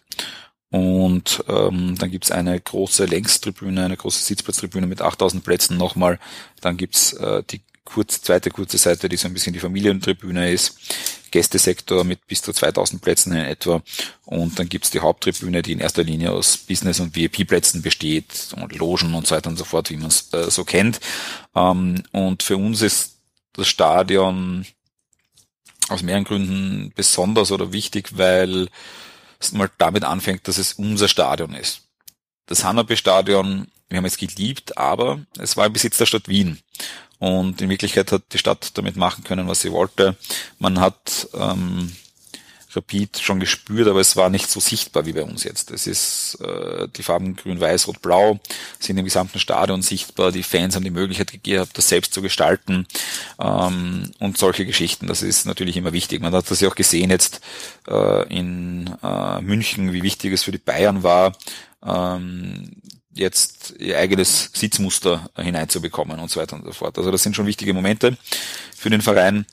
Und ähm, dann gibt's eine große Längstribüne, eine große Sitzplatztribüne mit 8000 Plätzen nochmal. Dann gibt's äh, die kurze, zweite kurze Seite, die so ein bisschen die Familientribüne ist. Gästesektor mit bis zu 2000 Plätzen in etwa. Und dann gibt's die Haupttribüne, die in erster Linie aus Business- und VIP-Plätzen besteht und Logen und so weiter und so fort, wie man es äh, so kennt. Ähm, und für uns ist das Stadion aus mehreren Gründen besonders oder wichtig, weil es mal damit anfängt, dass es unser Stadion ist. Das Hanabe-Stadion, wir haben es geliebt, aber es war im Besitz der Stadt Wien. Und in Wirklichkeit hat die Stadt damit machen können, was sie wollte. Man hat ähm, Rapid schon gespürt, aber es war nicht so sichtbar wie bei uns jetzt. Es ist äh, die Farben grün, weiß, rot, blau sind im gesamten Stadion sichtbar. Die Fans haben die Möglichkeit gegeben, das selbst zu gestalten ähm, und solche Geschichten. Das ist natürlich immer wichtig. Man hat das ja auch gesehen jetzt äh, in äh, München, wie wichtig es für die Bayern war. Ähm, jetzt ihr eigenes Sitzmuster hineinzubekommen und so weiter und so fort. Also das sind schon wichtige Momente für den Verein.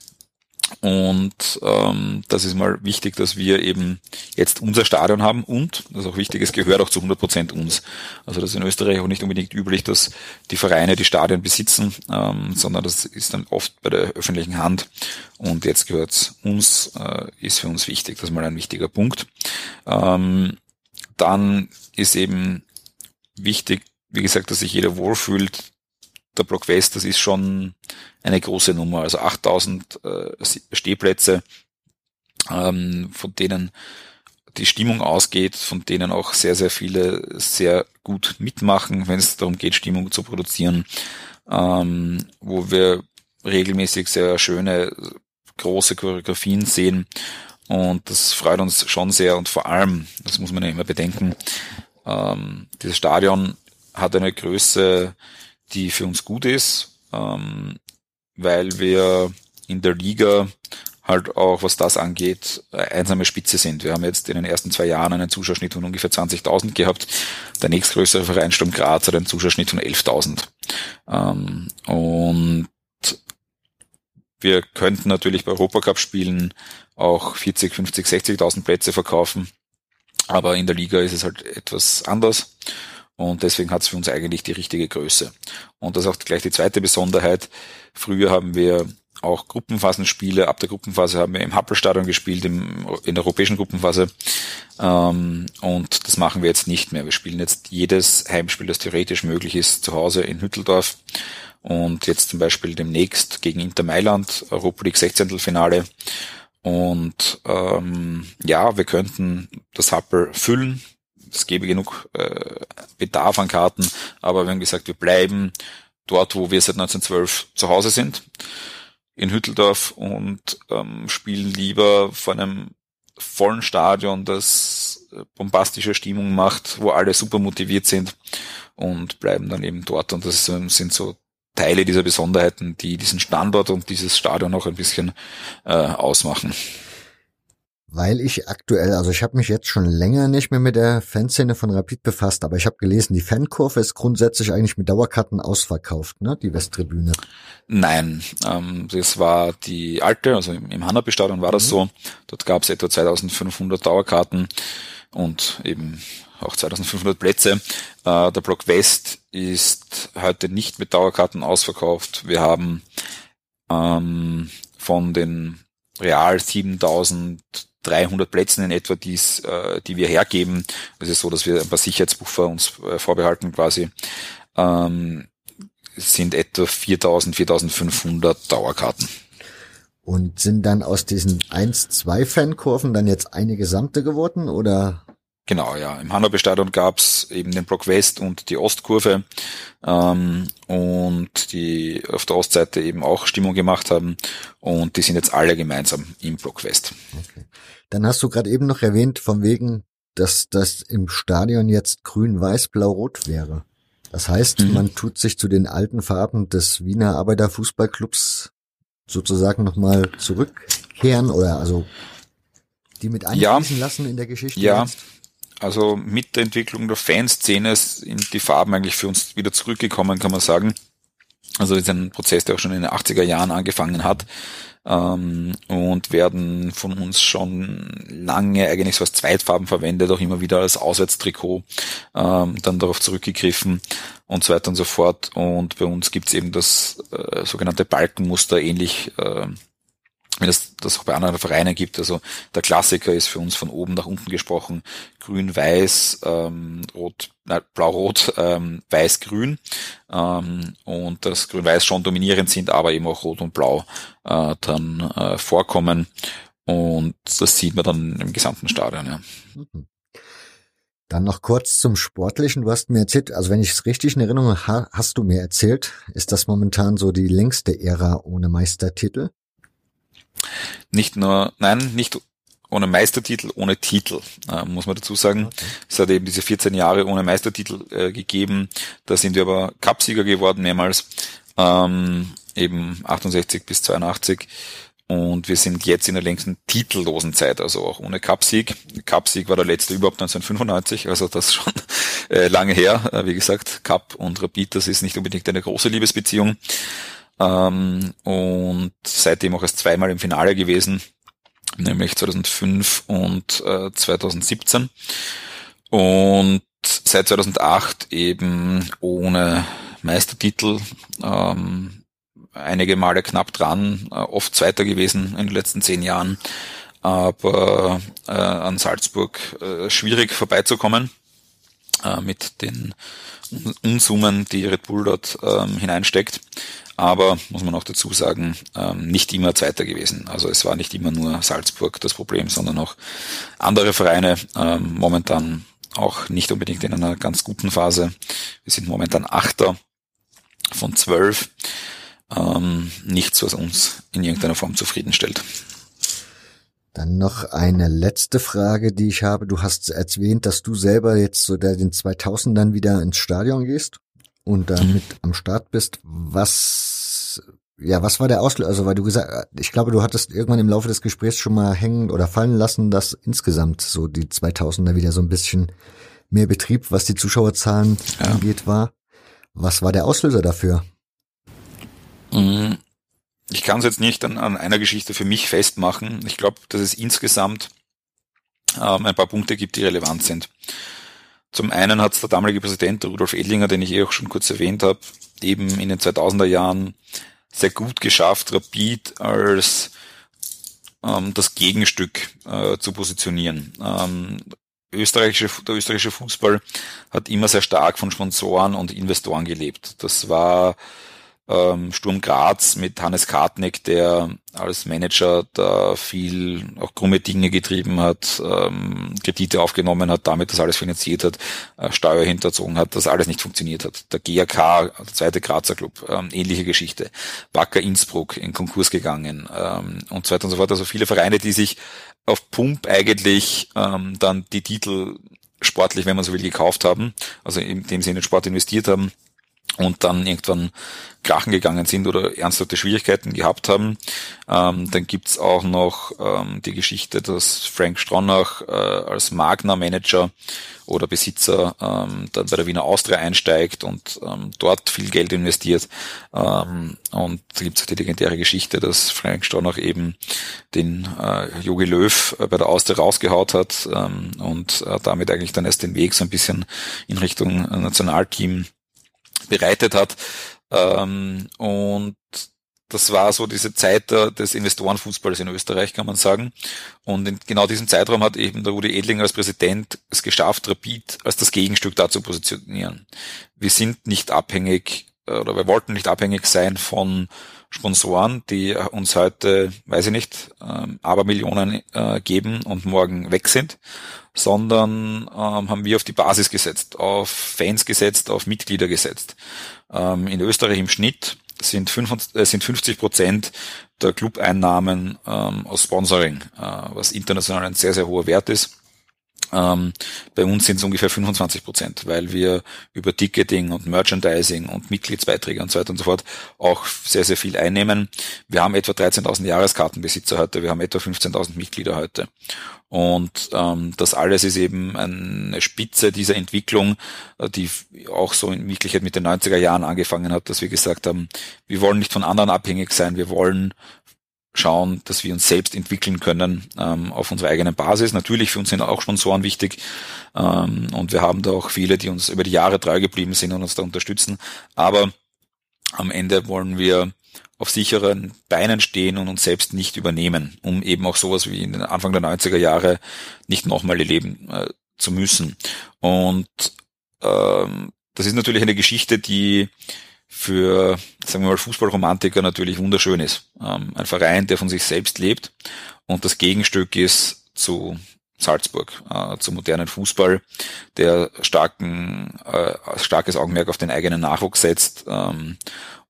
Und ähm, das ist mal wichtig, dass wir eben jetzt unser Stadion haben und, das ist auch wichtig, es gehört auch zu 100 Prozent uns. Also das ist in Österreich auch nicht unbedingt üblich, dass die Vereine die Stadien besitzen, ähm, sondern das ist dann oft bei der öffentlichen Hand. Und jetzt gehört es uns, äh, ist für uns wichtig. Das ist mal ein wichtiger Punkt. Ähm, dann ist eben wichtig, wie gesagt, dass sich jeder wohlfühlt. Der Block West, das ist schon eine große Nummer. Also 8000 äh, Stehplätze, ähm, von denen die Stimmung ausgeht, von denen auch sehr, sehr viele sehr gut mitmachen, wenn es darum geht, Stimmung zu produzieren, ähm, wo wir regelmäßig sehr schöne, große Choreografien sehen. Und das freut uns schon sehr und vor allem, das muss man ja immer bedenken, ähm, dieses Stadion hat eine Größe, die für uns gut ist, ähm, weil wir in der Liga halt auch, was das angeht, einsame Spitze sind. Wir haben jetzt in den ersten zwei Jahren einen Zuschauerschnitt von ungefähr 20.000 gehabt. Der nächstgrößere Verein Sturm Graz hat einen Zuschauerschnitt von 11.000. Ähm, und wir könnten natürlich bei Europacup spielen auch 40, 50, 60.000 Plätze verkaufen. Aber in der Liga ist es halt etwas anders. Und deswegen hat es für uns eigentlich die richtige Größe. Und das ist auch gleich die zweite Besonderheit. Früher haben wir auch Gruppenphasenspiele. Ab der Gruppenphase haben wir im Happelstadion gespielt, im, in der europäischen Gruppenphase. Ähm, und das machen wir jetzt nicht mehr. Wir spielen jetzt jedes Heimspiel, das theoretisch möglich ist, zu Hause in Hütteldorf. Und jetzt zum Beispiel demnächst gegen Inter Mailand, Europa League 16. Finale. Und ähm, ja, wir könnten das Happel füllen. Es gäbe genug äh, Bedarf an Karten, aber wir haben gesagt, wir bleiben dort, wo wir seit 1912 zu Hause sind, in Hütteldorf und ähm, spielen lieber vor einem vollen Stadion, das äh, bombastische Stimmung macht, wo alle super motiviert sind und bleiben dann eben dort. Und das sind so Teile dieser Besonderheiten, die diesen Standort und dieses Stadion auch ein bisschen äh, ausmachen. Weil ich aktuell, also ich habe mich jetzt schon länger nicht mehr mit der Fanszene von Rapid befasst, aber ich habe gelesen, die Fankurve ist grundsätzlich eigentlich mit Dauerkarten ausverkauft, ne? Die Westtribüne. Nein, ähm, das war die alte, also im, im Hanabi-Stadion war das mhm. so. Dort gab es etwa 2500 Dauerkarten und eben auch 2500 Plätze. Äh, der Block West ist heute nicht mit Dauerkarten ausverkauft. Wir haben ähm, von den real 7300 Plätzen in etwa, die's, äh, die wir hergeben. Es ist so, dass wir ein paar Sicherheitsbuffer uns äh, vorbehalten quasi. Ähm, sind etwa 4000, 4500 Dauerkarten. Und sind dann aus diesen 1, 2 Fankurven dann jetzt eine gesamte geworden oder? Genau, ja. Im Hannabestadion gab's eben den Block West und die Ostkurve ähm, und die auf der Ostseite eben auch Stimmung gemacht haben und die sind jetzt alle gemeinsam im Block West. Okay. Dann hast du gerade eben noch erwähnt, von wegen, dass das im Stadion jetzt grün, weiß, blau, rot wäre. Das heißt, mhm. man tut sich zu den alten Farben des Wiener Arbeiterfußballclubs sozusagen nochmal zurückkehren oder also die mit einfließen ja. lassen in der Geschichte. Ja. Jetzt? Also mit der Entwicklung der Fanszene sind die Farben eigentlich für uns wieder zurückgekommen, kann man sagen. Also ist ein Prozess, der auch schon in den 80er Jahren angefangen hat. ähm, und werden von uns schon lange eigentlich so als Zweitfarben verwendet, auch immer wieder als Auswärtstrikot, ähm, dann darauf zurückgegriffen und so weiter und so fort. Und bei uns gibt's eben das äh, sogenannte Balkenmuster, ähnlich äh, wie das, das auch bei anderen Vereinen gibt. Also der Klassiker ist für uns von oben nach unten gesprochen grün-weiß, ähm, rot, nein, blau-rot, ähm, weiß-grün ähm, und das grün-weiß schon dominierend sind, aber eben auch rot und blau äh, dann äh, vorkommen und das sieht man dann im gesamten Stadion. Ja. Dann noch kurz zum Sportlichen. Du hast mir erzählt, also wenn ich es richtig in Erinnerung habe, hast du mir erzählt, ist das momentan so die längste Ära ohne Meistertitel? Nicht nur, nein, nicht ohne Meistertitel, ohne Titel, äh, muss man dazu sagen. Okay. Es hat eben diese 14 Jahre ohne Meistertitel äh, gegeben. Da sind wir aber Cupsieger geworden mehrmals, ähm, eben 68 bis 82. Und wir sind jetzt in der längsten titellosen Zeit, also auch ohne Cupsieg. Cupsieg war der letzte überhaupt 1995, also das schon äh, lange her. Äh, wie gesagt, Cup und Rapid, das ist nicht unbedingt eine große Liebesbeziehung. Ähm, und seitdem auch erst zweimal im Finale gewesen, nämlich 2005 und äh, 2017. Und seit 2008 eben ohne Meistertitel, ähm, einige Male knapp dran, äh, oft Zweiter gewesen in den letzten zehn Jahren, aber äh, an Salzburg äh, schwierig vorbeizukommen äh, mit den Unsummen, die Red Bull dort ähm, hineinsteckt aber muss man auch dazu sagen, ähm, nicht immer Zweiter gewesen. Also es war nicht immer nur Salzburg das Problem, sondern auch andere Vereine, ähm, momentan auch nicht unbedingt in einer ganz guten Phase. Wir sind momentan Achter von zwölf. Ähm, nichts, was uns in irgendeiner Form zufriedenstellt. Dann noch eine letzte Frage, die ich habe. Du hast erwähnt, dass du selber jetzt so der den 2000ern wieder ins Stadion gehst und damit am Start bist, was, ja, was war der Auslöser? Also, weil du gesagt, ich glaube, du hattest irgendwann im Laufe des Gesprächs schon mal hängen oder fallen lassen, dass insgesamt so die 2000er wieder so ein bisschen mehr Betrieb, was die Zuschauerzahlen ja. angeht, war. Was war der Auslöser dafür? Mhm. Ich kann es jetzt nicht an, an, einer Geschichte für mich festmachen. Ich glaube, dass es insgesamt ähm, ein paar Punkte gibt, die relevant sind. Zum einen hat der damalige Präsident Rudolf Edlinger, den ich eh auch schon kurz erwähnt habe, eben in den 2000er Jahren sehr gut geschafft, Rapid als ähm, das Gegenstück äh, zu positionieren. Ähm, österreichische, der österreichische Fußball hat immer sehr stark von Sponsoren und Investoren gelebt. Das war Sturm Graz mit Hannes Kartneck, der als Manager da viel auch krumme Dinge getrieben hat, ähm, Kredite aufgenommen hat, damit das alles finanziert hat, äh, Steuer hinterzogen hat, das alles nicht funktioniert hat. Der GAK, der zweite Grazer Club, ähm, ähnliche Geschichte. Wacker Innsbruck in Konkurs gegangen ähm, und so weiter und so fort. Also viele Vereine, die sich auf Pump eigentlich ähm, dann die Titel sportlich, wenn man so will, gekauft haben, also in dem Sinne Sport investiert haben, und dann irgendwann krachen gegangen sind oder ernsthafte Schwierigkeiten gehabt haben. Ähm, dann gibt's auch noch ähm, die Geschichte, dass Frank Stronach äh, als Magna-Manager oder Besitzer ähm, dann bei der Wiener Austria einsteigt und ähm, dort viel Geld investiert. Ähm, und da gibt's die legendäre Geschichte, dass Frank Stronach eben den äh, Jogi Löw äh, bei der Austria rausgehaut hat ähm, und äh, damit eigentlich dann erst den Weg so ein bisschen in Richtung Nationalteam bereitet hat. Ähm, und das war so diese Zeit des Investorenfußballs in Österreich, kann man sagen. Und in genau diesem Zeitraum hat eben der Rudi Edlinger als Präsident es geschafft, Rapid als das Gegenstück dazu positionieren. Wir sind nicht abhängig oder wir wollten nicht abhängig sein von Sponsoren, die uns heute, weiß ich nicht, ähm, aber Millionen äh, geben und morgen weg sind, sondern ähm, haben wir auf die Basis gesetzt, auf Fans gesetzt, auf Mitglieder gesetzt. Ähm, in Österreich im Schnitt sind, 55, äh, sind 50 Prozent der Clubeinnahmen ähm, aus Sponsoring, äh, was international ein sehr, sehr hoher Wert ist. Ähm, bei uns sind es ungefähr 25 Prozent, weil wir über Ticketing und Merchandising und Mitgliedsbeiträge und so weiter und so fort auch sehr, sehr viel einnehmen. Wir haben etwa 13.000 Jahreskartenbesitzer heute, wir haben etwa 15.000 Mitglieder heute. Und ähm, das alles ist eben eine Spitze dieser Entwicklung, äh, die auch so in Wirklichkeit mit den 90er Jahren angefangen hat, dass wir gesagt haben, wir wollen nicht von anderen abhängig sein, wir wollen schauen, dass wir uns selbst entwickeln können ähm, auf unserer eigenen Basis. Natürlich für uns sind auch Sponsoren wichtig ähm, und wir haben da auch viele, die uns über die Jahre treu geblieben sind und uns da unterstützen. Aber am Ende wollen wir auf sicheren Beinen stehen und uns selbst nicht übernehmen, um eben auch sowas wie in den Anfang der 90er Jahre nicht nochmal erleben äh, zu müssen. Und ähm, das ist natürlich eine Geschichte, die für, sagen wir mal, Fußballromantiker natürlich wunderschön ist. Ähm, ein Verein, der von sich selbst lebt und das Gegenstück ist zu Salzburg, äh, zum modernen Fußball, der starken, äh, starkes Augenmerk auf den eigenen Nachwuchs setzt ähm,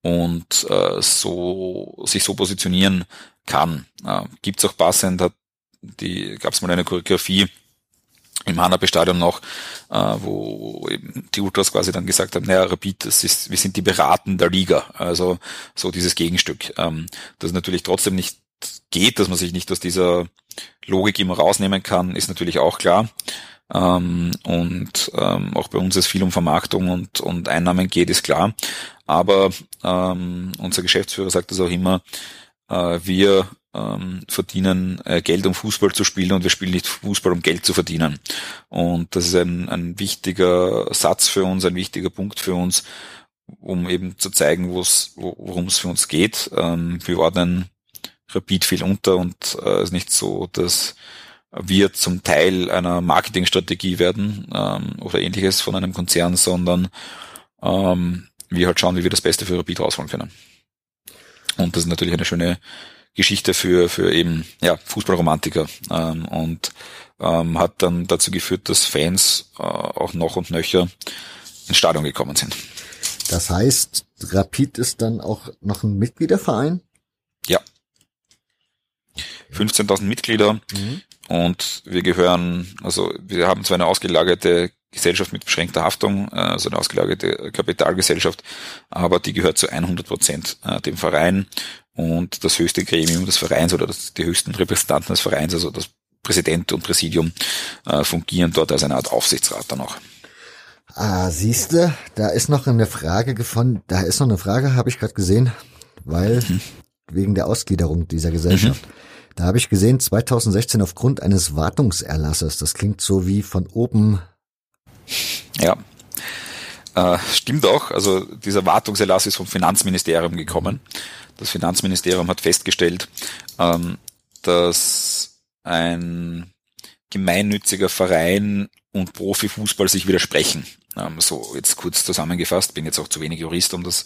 und äh, so sich so positionieren kann. Äh, Gibt es auch passend, hat die gab es mal eine Choreografie im Hanabe-Stadion noch, äh, wo eben die Ultras quasi dann gesagt haben, naja, Rapid, das ist, wir sind die Beraten der Liga. Also so dieses Gegenstück. Ähm, das natürlich trotzdem nicht geht, dass man sich nicht aus dieser Logik immer rausnehmen kann, ist natürlich auch klar. Ähm, und ähm, auch bei uns es viel um Vermarktung und, und Einnahmen geht, ist klar. Aber ähm, unser Geschäftsführer sagt das auch immer, äh, wir ähm, verdienen äh, Geld, um Fußball zu spielen und wir spielen nicht Fußball, um Geld zu verdienen. Und das ist ein, ein wichtiger Satz für uns, ein wichtiger Punkt für uns, um eben zu zeigen, worum es für uns geht. Ähm, wir ordnen Rapid viel unter und es äh, ist nicht so, dass wir zum Teil einer Marketingstrategie werden ähm, oder ähnliches von einem Konzern, sondern ähm, wir halt schauen, wie wir das Beste für Rapid rausholen können. Und das ist natürlich eine schöne Geschichte für, für eben ja, Fußballromantiker ähm, und ähm, hat dann dazu geführt, dass Fans äh, auch noch und nöcher ins Stadion gekommen sind. Das heißt, Rapid ist dann auch noch ein Mitgliederverein? Ja. 15.000 Mitglieder mhm. und wir gehören, also wir haben zwar eine ausgelagerte Gesellschaft mit beschränkter Haftung, äh, also eine ausgelagerte Kapitalgesellschaft, aber die gehört zu 100 Prozent äh, dem Verein und das höchste Gremium des Vereins oder das, die höchsten Repräsentanten des Vereins, also das Präsident und Präsidium, äh, fungieren dort als eine Art Aufsichtsrat dann auch. Ah, siehste, da ist noch eine Frage gefunden, da ist noch eine Frage, habe ich gerade gesehen, weil mhm. wegen der Ausgliederung dieser Gesellschaft. Mhm. Da habe ich gesehen, 2016 aufgrund eines Wartungserlasses. Das klingt so wie von oben. Ja, äh, stimmt auch. Also dieser Wartungserlass ist vom Finanzministerium gekommen. Das Finanzministerium hat festgestellt, ähm, dass ein gemeinnütziger Verein und Profifußball sich widersprechen. Ähm, so jetzt kurz zusammengefasst, bin jetzt auch zu wenig Jurist, um das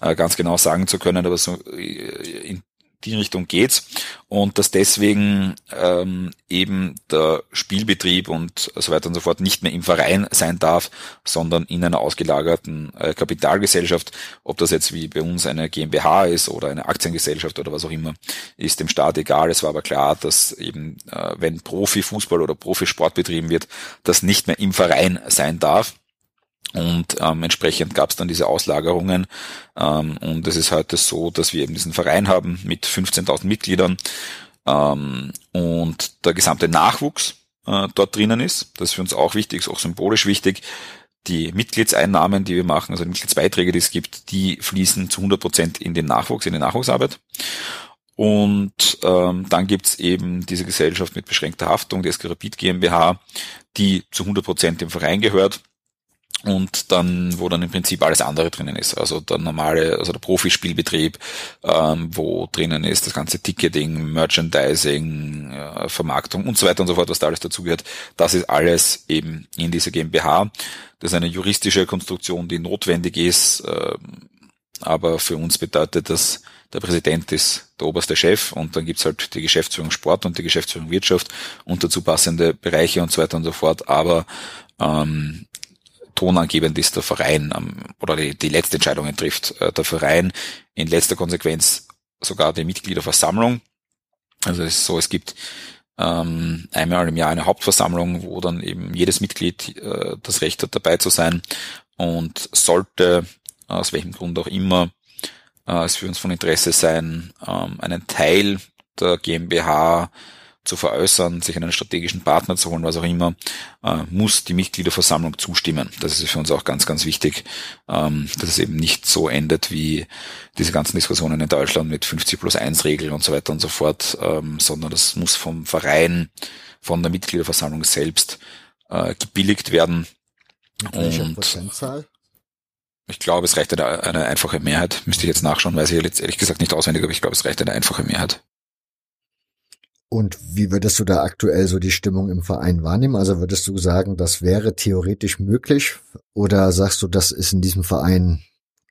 äh, ganz genau sagen zu können, aber so äh, in die Richtung geht's und dass deswegen ähm, eben der Spielbetrieb und so weiter und so fort nicht mehr im Verein sein darf, sondern in einer ausgelagerten äh, Kapitalgesellschaft. Ob das jetzt wie bei uns eine GmbH ist oder eine Aktiengesellschaft oder was auch immer, ist dem Staat egal. Es war aber klar, dass eben, äh, wenn Profifußball oder Profisport betrieben wird, das nicht mehr im Verein sein darf. Und ähm, entsprechend gab es dann diese Auslagerungen. Ähm, und es ist heute so, dass wir eben diesen Verein haben mit 15.000 Mitgliedern ähm, und der gesamte Nachwuchs äh, dort drinnen ist. Das ist für uns auch wichtig, ist auch symbolisch wichtig. Die Mitgliedseinnahmen, die wir machen, also die Mitgliedsbeiträge, die es gibt, die fließen zu 100 Prozent in den Nachwuchs, in die Nachwuchsarbeit. Und ähm, dann gibt's eben diese Gesellschaft mit beschränkter Haftung, die SK Rapid GmbH, die zu 100 Prozent dem Verein gehört und dann, wo dann im Prinzip alles andere drinnen ist. Also der normale, also der Profispielbetrieb, ähm, wo drinnen ist das ganze Ticketing, Merchandising, äh, Vermarktung und so weiter und so fort, was da alles dazugehört. Das ist alles eben in dieser GmbH. Das ist eine juristische Konstruktion, die notwendig ist, äh, aber für uns bedeutet das, der Präsident ist der oberste Chef und dann gibt's halt die Geschäftsführung Sport und die Geschäftsführung Wirtschaft und dazu passende Bereiche und so weiter und so fort. Aber ähm, tonangebend ist der Verein oder die, die letzte Entscheidungen trifft äh, der Verein, in letzter Konsequenz sogar die Mitgliederversammlung. Also es ist so, es gibt ähm, einmal im Jahr eine Hauptversammlung, wo dann eben jedes Mitglied äh, das Recht hat, dabei zu sein und sollte, aus welchem Grund auch immer, äh, es für uns von Interesse sein, ähm, einen Teil der GmbH zu veräußern, sich einen strategischen Partner zu holen, was auch immer, äh, muss die Mitgliederversammlung zustimmen. Das ist für uns auch ganz, ganz wichtig, ähm, dass es eben nicht so endet wie diese ganzen Diskussionen in Deutschland mit 50 plus 1 Regeln und so weiter und so fort, ähm, sondern das muss vom Verein, von der Mitgliederversammlung selbst äh, gebilligt werden. Prozentzahl? Ich glaube, es reicht eine, eine einfache Mehrheit. Müsste ich jetzt nachschauen, weiß ich jetzt ehrlich gesagt nicht auswendig, aber ich glaube, es reicht eine einfache Mehrheit. Und wie würdest du da aktuell so die Stimmung im Verein wahrnehmen? Also würdest du sagen, das wäre theoretisch möglich? Oder sagst du, das ist in diesem Verein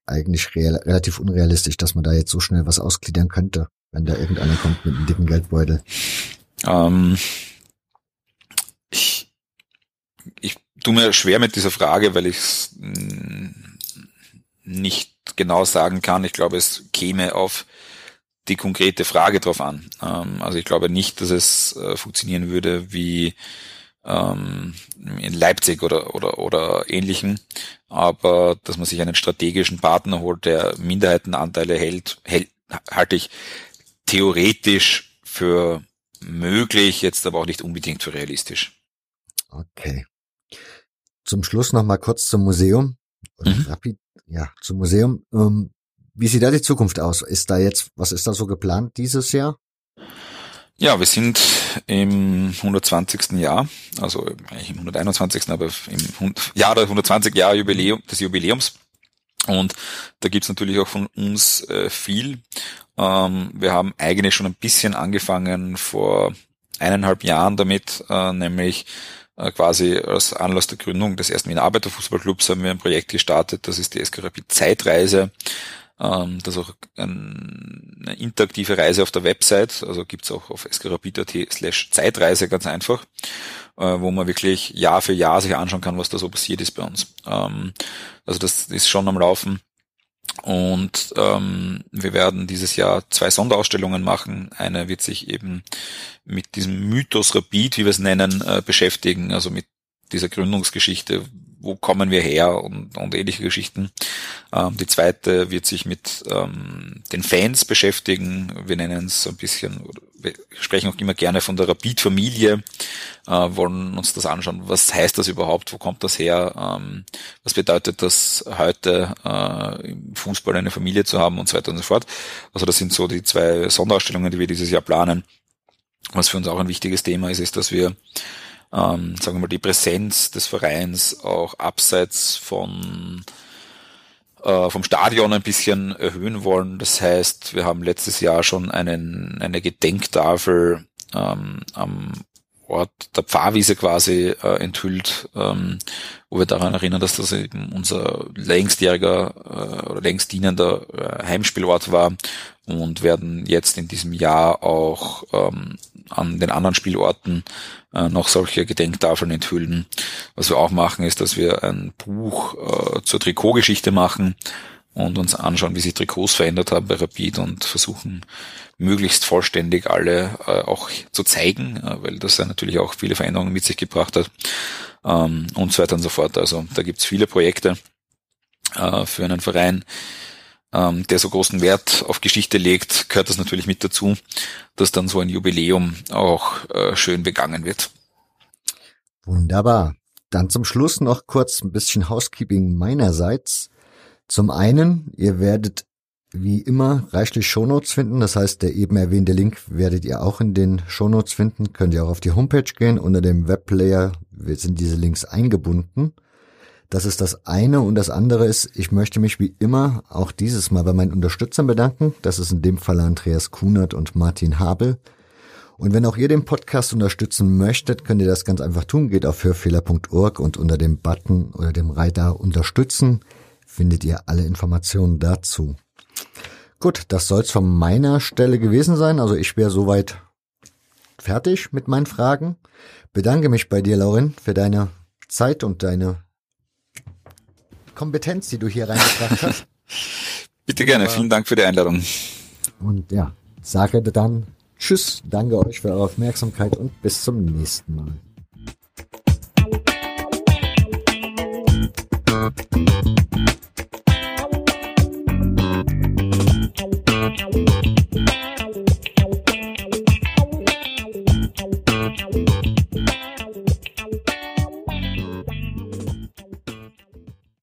eigentlich real, relativ unrealistisch, dass man da jetzt so schnell was ausgliedern könnte, wenn da irgendeiner kommt mit einem dicken Geldbeutel? Ähm, ich, ich tue mir schwer mit dieser Frage, weil ich es nicht genau sagen kann. Ich glaube, es käme auf die konkrete Frage drauf an. Ähm, also ich glaube nicht, dass es äh, funktionieren würde wie ähm, in Leipzig oder, oder, oder ähnlichen, aber dass man sich einen strategischen Partner holt, der Minderheitenanteile hält, hält halte ich theoretisch für möglich, jetzt aber auch nicht unbedingt für realistisch. Okay. Zum Schluss noch mal kurz zum Museum. Mhm. Rapid, ja, zum Museum. Ähm, wie sieht da die Zukunft aus? Ist da jetzt, was ist da so geplant dieses Jahr? Ja, wir sind im 120. Jahr, also eigentlich im 121. aber im Jahr der 120 Jahre Jubiläum, des Jubiläums. Und da gibt's natürlich auch von uns äh, viel. Ähm, wir haben eigentlich schon ein bisschen angefangen vor eineinhalb Jahren damit, äh, nämlich äh, quasi als Anlass der Gründung des ersten Wiener Arbeiterfußballclubs haben wir ein Projekt gestartet, das ist die SK Rapid Zeitreise. Ähm, das ist auch eine interaktive Reise auf der Website, also gibt's auch auf skrapid.at slash Zeitreise ganz einfach, äh, wo man wirklich Jahr für Jahr sich anschauen kann, was da so passiert ist bei uns. Ähm, also das ist schon am Laufen. Und ähm, wir werden dieses Jahr zwei Sonderausstellungen machen. Eine wird sich eben mit diesem Mythos Rapid, wie wir es nennen, äh, beschäftigen, also mit dieser Gründungsgeschichte, wo kommen wir her und, und ähnliche Geschichten. Ähm, die zweite wird sich mit ähm, den Fans beschäftigen. Wir nennen es ein bisschen, wir sprechen auch immer gerne von der Rapid-Familie, äh, wollen uns das anschauen. Was heißt das überhaupt? Wo kommt das her? Ähm, was bedeutet das heute äh, im Fußball eine Familie zu haben und so weiter und so fort? Also das sind so die zwei Sonderausstellungen, die wir dieses Jahr planen. Was für uns auch ein wichtiges Thema ist, ist, dass wir ähm, sagen wir mal, die Präsenz des Vereins auch abseits von äh, vom Stadion ein bisschen erhöhen wollen. Das heißt, wir haben letztes Jahr schon einen, eine Gedenktafel ähm, am Ort der Pfarrwiese quasi äh, enthüllt, ähm, wo wir daran erinnern, dass das eben unser längstjähriger äh, oder längst dienender äh, Heimspielort war und werden jetzt in diesem Jahr auch ähm, an den anderen Spielorten äh, noch solche Gedenktafeln enthüllen. Was wir auch machen, ist, dass wir ein Buch äh, zur Trikotgeschichte machen und uns anschauen, wie sich Trikots verändert haben bei Rapid und versuchen möglichst vollständig alle äh, auch zu zeigen, äh, weil das ja natürlich auch viele Veränderungen mit sich gebracht hat ähm, und so weiter und so fort. Also da gibt's viele Projekte äh, für einen Verein, ähm, der so großen Wert auf Geschichte legt, gehört das natürlich mit dazu, dass dann so ein Jubiläum auch äh, schön begangen wird. Wunderbar. Dann zum Schluss noch kurz ein bisschen Housekeeping meinerseits. Zum einen, ihr werdet wie immer reichlich Shownotes finden. Das heißt, der eben erwähnte Link werdet ihr auch in den Shownotes finden. Könnt ihr auch auf die Homepage gehen. Unter dem Webplayer sind diese Links eingebunden. Das ist das eine. Und das andere ist, ich möchte mich wie immer auch dieses Mal bei meinen Unterstützern bedanken. Das ist in dem Fall Andreas Kunert und Martin Habel. Und wenn auch ihr den Podcast unterstützen möchtet, könnt ihr das ganz einfach tun. Geht auf hörfehler.org und unter dem Button oder dem Reiter Unterstützen findet ihr alle Informationen dazu. Gut, das soll's von meiner Stelle gewesen sein. Also ich wäre soweit fertig mit meinen Fragen. Bedanke mich bei dir, Laurin, für deine Zeit und deine Kompetenz, die du hier reingebracht hast. *laughs* Bitte gerne, Aber vielen Dank für die Einladung. Und ja, sage dann Tschüss, danke euch für eure Aufmerksamkeit und bis zum nächsten Mal.